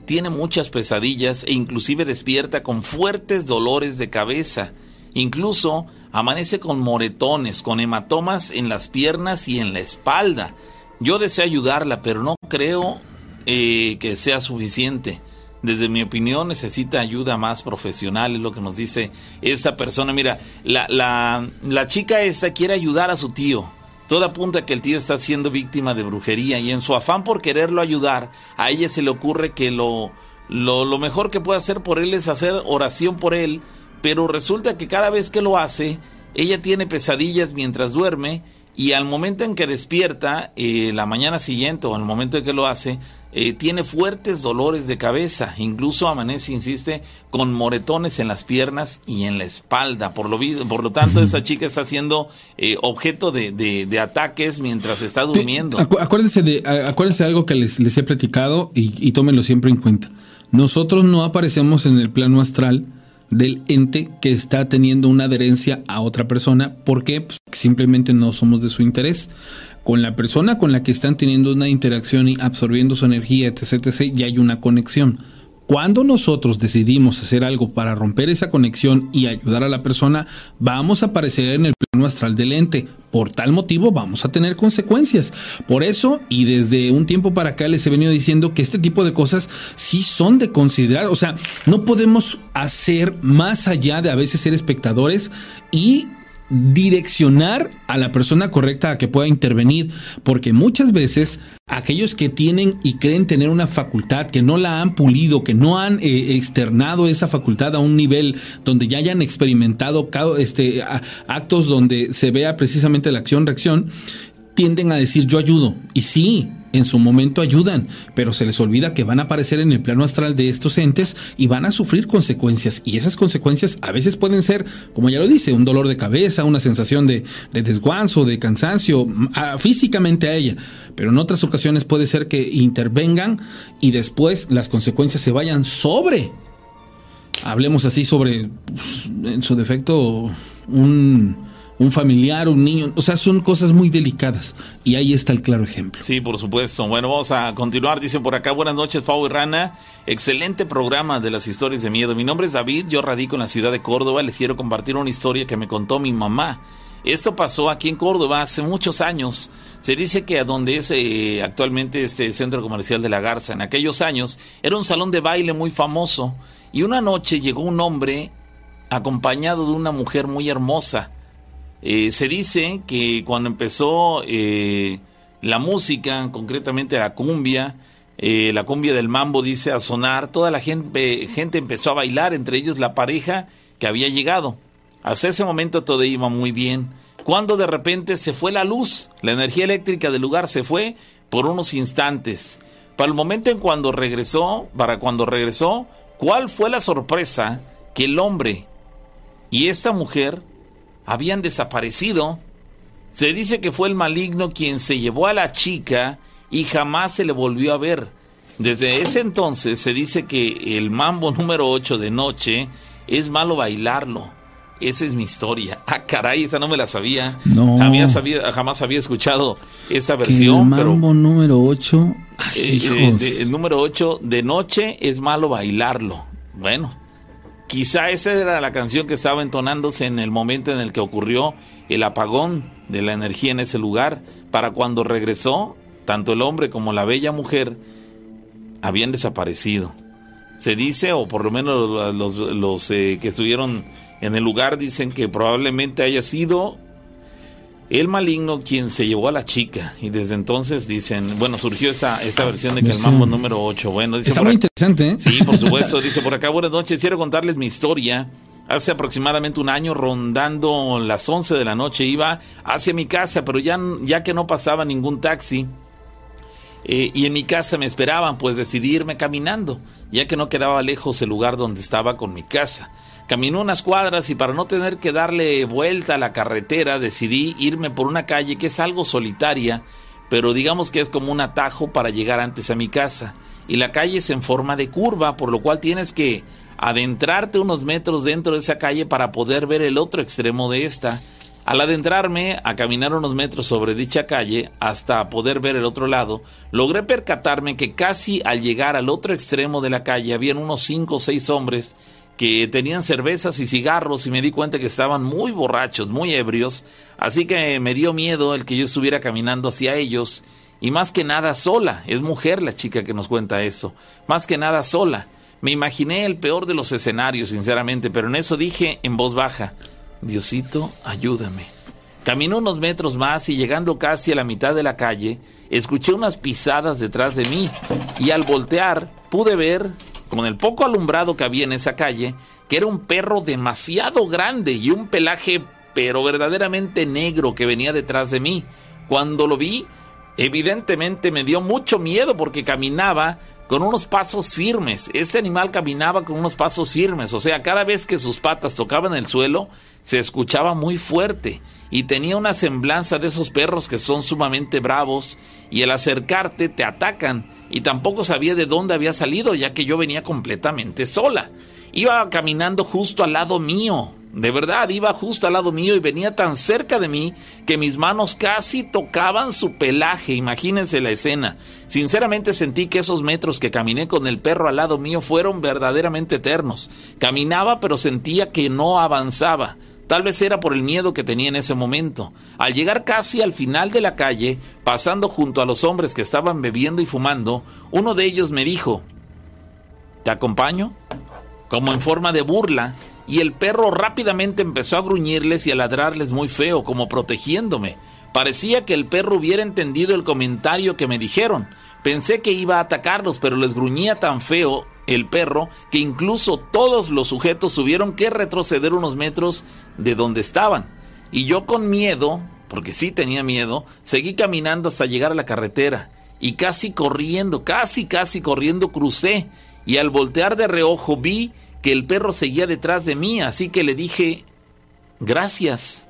tiene muchas pesadillas e inclusive despierta con fuertes dolores de cabeza. Incluso amanece con moretones, con hematomas en las piernas y en la espalda. Yo deseo ayudarla, pero no creo eh, que sea suficiente. Desde mi opinión necesita ayuda más profesional, es lo que nos dice esta persona. Mira, la, la, la chica esta quiere ayudar a su tío todo apunta a que el tío está siendo víctima de brujería y en su afán por quererlo ayudar, a ella se le ocurre que lo, lo, mejor que puede hacer por él es hacer oración por él, pero resulta que cada vez que lo hace, ella tiene pesadillas mientras duerme y al momento en que despierta, eh, la mañana siguiente o al momento en que lo hace, eh, tiene fuertes dolores de cabeza, incluso amanece, insiste, con moretones en las piernas y en la espalda. Por lo, por lo tanto, esa chica está siendo eh, objeto de, ataques mientras está durmiendo. acuérdense, de, acuérdense de algo que les, les he platicado y, y tómenlo siempre en cuenta. Nosotros no aparecemos en el plano astral del ente que está teniendo una adherencia a otra persona. porque pues, simplemente no somos de su interés con la persona con la que están teniendo una interacción y absorbiendo su energía, etc., ya hay una conexión. Cuando nosotros decidimos hacer algo para romper esa conexión y ayudar a la persona, vamos a aparecer en el plano astral del ente. Por tal motivo vamos a tener consecuencias. Por eso, y desde un tiempo para acá les he venido diciendo que este tipo de cosas sí son de considerar. O sea, no podemos hacer más allá de a veces ser espectadores y direccionar a la persona correcta a que pueda intervenir, porque muchas veces aquellos que tienen y creen tener una facultad, que no la han pulido, que no han eh, externado esa facultad a un nivel donde ya hayan experimentado este, actos donde se vea precisamente la acción-reacción, tienden a decir yo ayudo. Y sí, en su momento ayudan, pero se les olvida que van a aparecer en el plano astral de estos entes y van a sufrir consecuencias. Y esas consecuencias a veces pueden ser, como ya lo dice, un dolor de cabeza, una sensación de, de desguanzo, de cansancio, físicamente a ella. Pero en otras ocasiones puede ser que intervengan y después las consecuencias se vayan sobre. Hablemos así sobre, pues, en su defecto, un un familiar, un niño, o sea, son cosas muy delicadas y ahí está el claro ejemplo. Sí, por supuesto. Bueno, vamos a continuar. Dicen por acá, buenas noches, Pau y Rana. Excelente programa de las historias de miedo. Mi nombre es David, yo radico en la ciudad de Córdoba. Les quiero compartir una historia que me contó mi mamá. Esto pasó aquí en Córdoba hace muchos años. Se dice que a donde es eh, actualmente este centro comercial de la Garza, en aquellos años, era un salón de baile muy famoso. Y una noche llegó un hombre acompañado de una mujer muy hermosa eh, se dice que cuando empezó eh, la música, concretamente la cumbia, eh, la cumbia del mambo dice a sonar, toda la gente, gente empezó a bailar, entre ellos la pareja que había llegado. Hasta ese momento todo iba muy bien. Cuando de repente se fue la luz, la energía eléctrica del lugar se fue por unos instantes. Para el momento en cuando regresó, para cuando regresó, ¿cuál fue la sorpresa? Que el hombre y esta mujer habían desaparecido. Se dice que fue el maligno quien se llevó a la chica y jamás se le volvió a ver. Desde ese entonces se dice que el mambo número 8 de noche es malo bailarlo. Esa es mi historia. Ah, caray, esa no me la sabía. No. Jamás había, jamás había escuchado esta Que el versión, pero mambo número 8. eh, eh, de- el número 8, de noche es malo bailarlo. Bueno, quizá esa era la canción que estaba entonándose en el momento en el que ocurrió el apagón de la energía en ese lugar, para cuando regresó, tanto el hombre como la bella mujer habían desaparecido. Se dice, o por lo menos los, eh, que estuvieron en el lugar dicen que probablemente haya sido el maligno quien se llevó a la chica. Y desde entonces dicen, bueno, surgió esta, esta versión de que el mambo número 8. Bueno, dice Está por muy acá- interesante, ¿eh? Sí, por supuesto. Dice por acá, buenas noches. Quiero contarles mi historia. Hace aproximadamente un año, rondando las 11 de la noche, iba hacia mi casa, pero ya, ya que no pasaba ningún taxi, eh, y en mi casa me esperaban, pues decidí irme caminando, ya que no quedaba lejos el lugar donde estaba con mi casa. Caminé unas cuadras y para no tener que darle vuelta a la carretera decidí irme por una calle que es algo solitaria, pero digamos que es como un atajo para llegar antes a mi casa. Y la calle es en forma de curva, por lo cual tienes que adentrarte unos metros dentro de esa calle para poder ver el otro extremo de esta. Al adentrarme a caminar unos metros sobre dicha calle hasta poder ver el otro lado, logré percatarme que casi al llegar al otro extremo de la calle habían unos cinco o seis hombres que tenían cervezas y cigarros y me di cuenta que estaban muy borrachos, muy ebrios, así que me dio miedo el que yo estuviera caminando hacia ellos y más que nada sola, es mujer la chica que nos cuenta eso, más que nada sola. Me imaginé el peor de los escenarios, sinceramente, pero en eso dije en voz baja, Diosito, ayúdame. Caminé unos metros más y llegando casi a la mitad de la calle, escuché unas pisadas detrás de mí y al voltear pude ver, con el poco alumbrado que había en esa calle, que era un perro demasiado grande y un pelaje pero verdaderamente negro que venía detrás de mí. Cuando lo vi, evidentemente me dio mucho miedo porque caminaba con unos pasos firmes. Este animal caminaba con unos pasos firmes, o sea, cada vez que sus patas tocaban el suelo, se escuchaba muy fuerte y tenía una semblanza de esos perros que son sumamente bravos y al acercarte te atacan y tampoco sabía de dónde había salido ya que yo venía completamente sola. Iba caminando justo al lado mío, de verdad, iba justo al lado mío y venía tan cerca de mí que mis manos casi tocaban su pelaje. Imagínense la escena. Sinceramente sentí que esos metros que caminé con el perro al lado mío fueron verdaderamente eternos. Caminaba pero sentía que no avanzaba. Tal vez era por el miedo que tenía en ese momento. Al llegar casi al final de la calle, pasando junto a los hombres que estaban bebiendo y fumando, uno de ellos me dijo, ¿te acompaño? Como en forma de burla, y el perro rápidamente empezó a gruñirles y a ladrarles muy feo, como protegiéndome. Parecía que el perro hubiera entendido el comentario que me dijeron. Pensé que iba a atacarlos, pero les gruñía tan feo el perro que incluso todos los sujetos tuvieron que retroceder unos metros de donde estaban. Y yo con miedo, porque sí tenía miedo, seguí caminando hasta llegar a la carretera. Y casi corriendo, casi, casi corriendo crucé. Y al voltear de reojo vi que el perro seguía detrás de mí, así que le dije, gracias.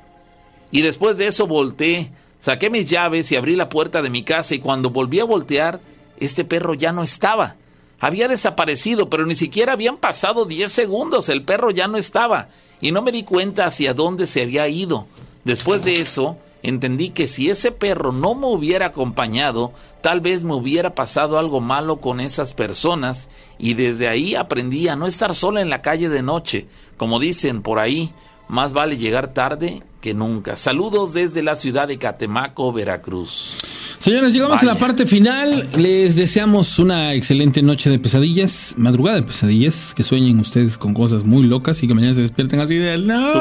Y después de eso volteé, saqué mis llaves y abrí la puerta de mi casa y cuando volví a voltear, este perro ya no estaba. Había desaparecido, pero ni siquiera habían pasado 10 segundos, el perro ya no estaba y no me di cuenta hacia dónde se había ido. Después de eso, entendí que si ese perro no me hubiera acompañado, tal vez me hubiera pasado algo malo con esas personas y desde ahí aprendí a no estar sola en la calle de noche. Como dicen por ahí, más vale llegar tarde que nunca. Saludos desde la ciudad de Catemaco, Veracruz. Señores, llegamos a la parte final. Les deseamos una excelente noche de pesadillas, madrugada de pesadillas, que sueñen ustedes con cosas muy locas y que mañana se despierten así de ¿Tú, no.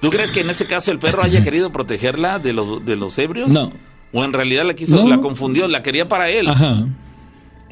tú crees que en ese caso el perro haya querido protegerla de los, de los ebrios? No. O en realidad la quiso, No. la confundió, la quería para él. Ajá.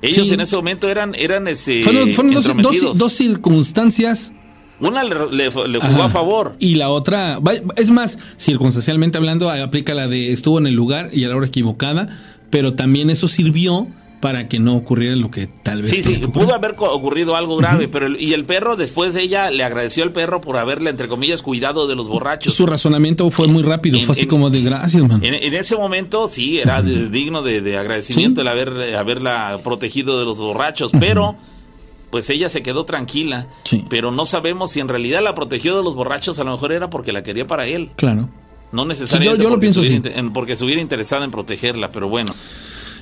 Ellos Sí. en ese momento eran, eran este, Fueron, fueron dos, dos- dos circunstancias Una le, le- le jugó Ajá. a favor. Y la otra, es más, circunstancialmente hablando, aplica la de estuvo en el lugar y a la hora equivocada, pero también eso sirvió para que no ocurriera lo que tal vez. Sí, sí, ocurrió. pudo haber ocurrido algo grave, pero el- y el perro después ella le agradeció al perro por haberle entre comillas cuidado de los borrachos. Su razonamiento fue muy rápido, En- fue así en- como de gracias, man. En, ese momento sí era digno de, de agradecimiento el haber haberla protegido de los borrachos, pero pues ella se quedó tranquila. Sí. Pero no sabemos si en realidad la protegió de los borrachos, a lo mejor era porque la quería para él. Claro. No necesariamente Sí, yo- yo lo porque, pienso estuviera, en- porque estuviera interesada en protegerla, pero bueno.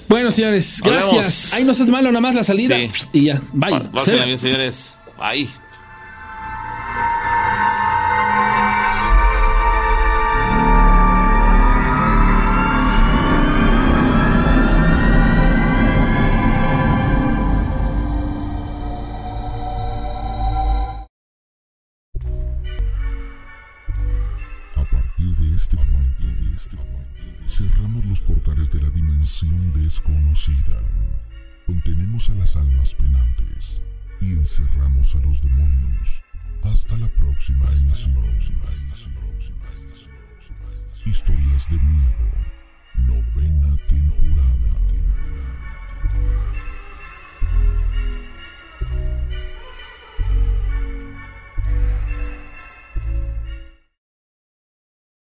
Bueno, señores, gracias. Ahí no es malo, nada más la salida. Sí. Y ya, bye. Pásenla bien, señores. Bye. desconocida. Contenemos a las almas penantes y encerramos a los demonios. Hasta la próxima emisión. Historias de miedo. Novena temporada. temporada.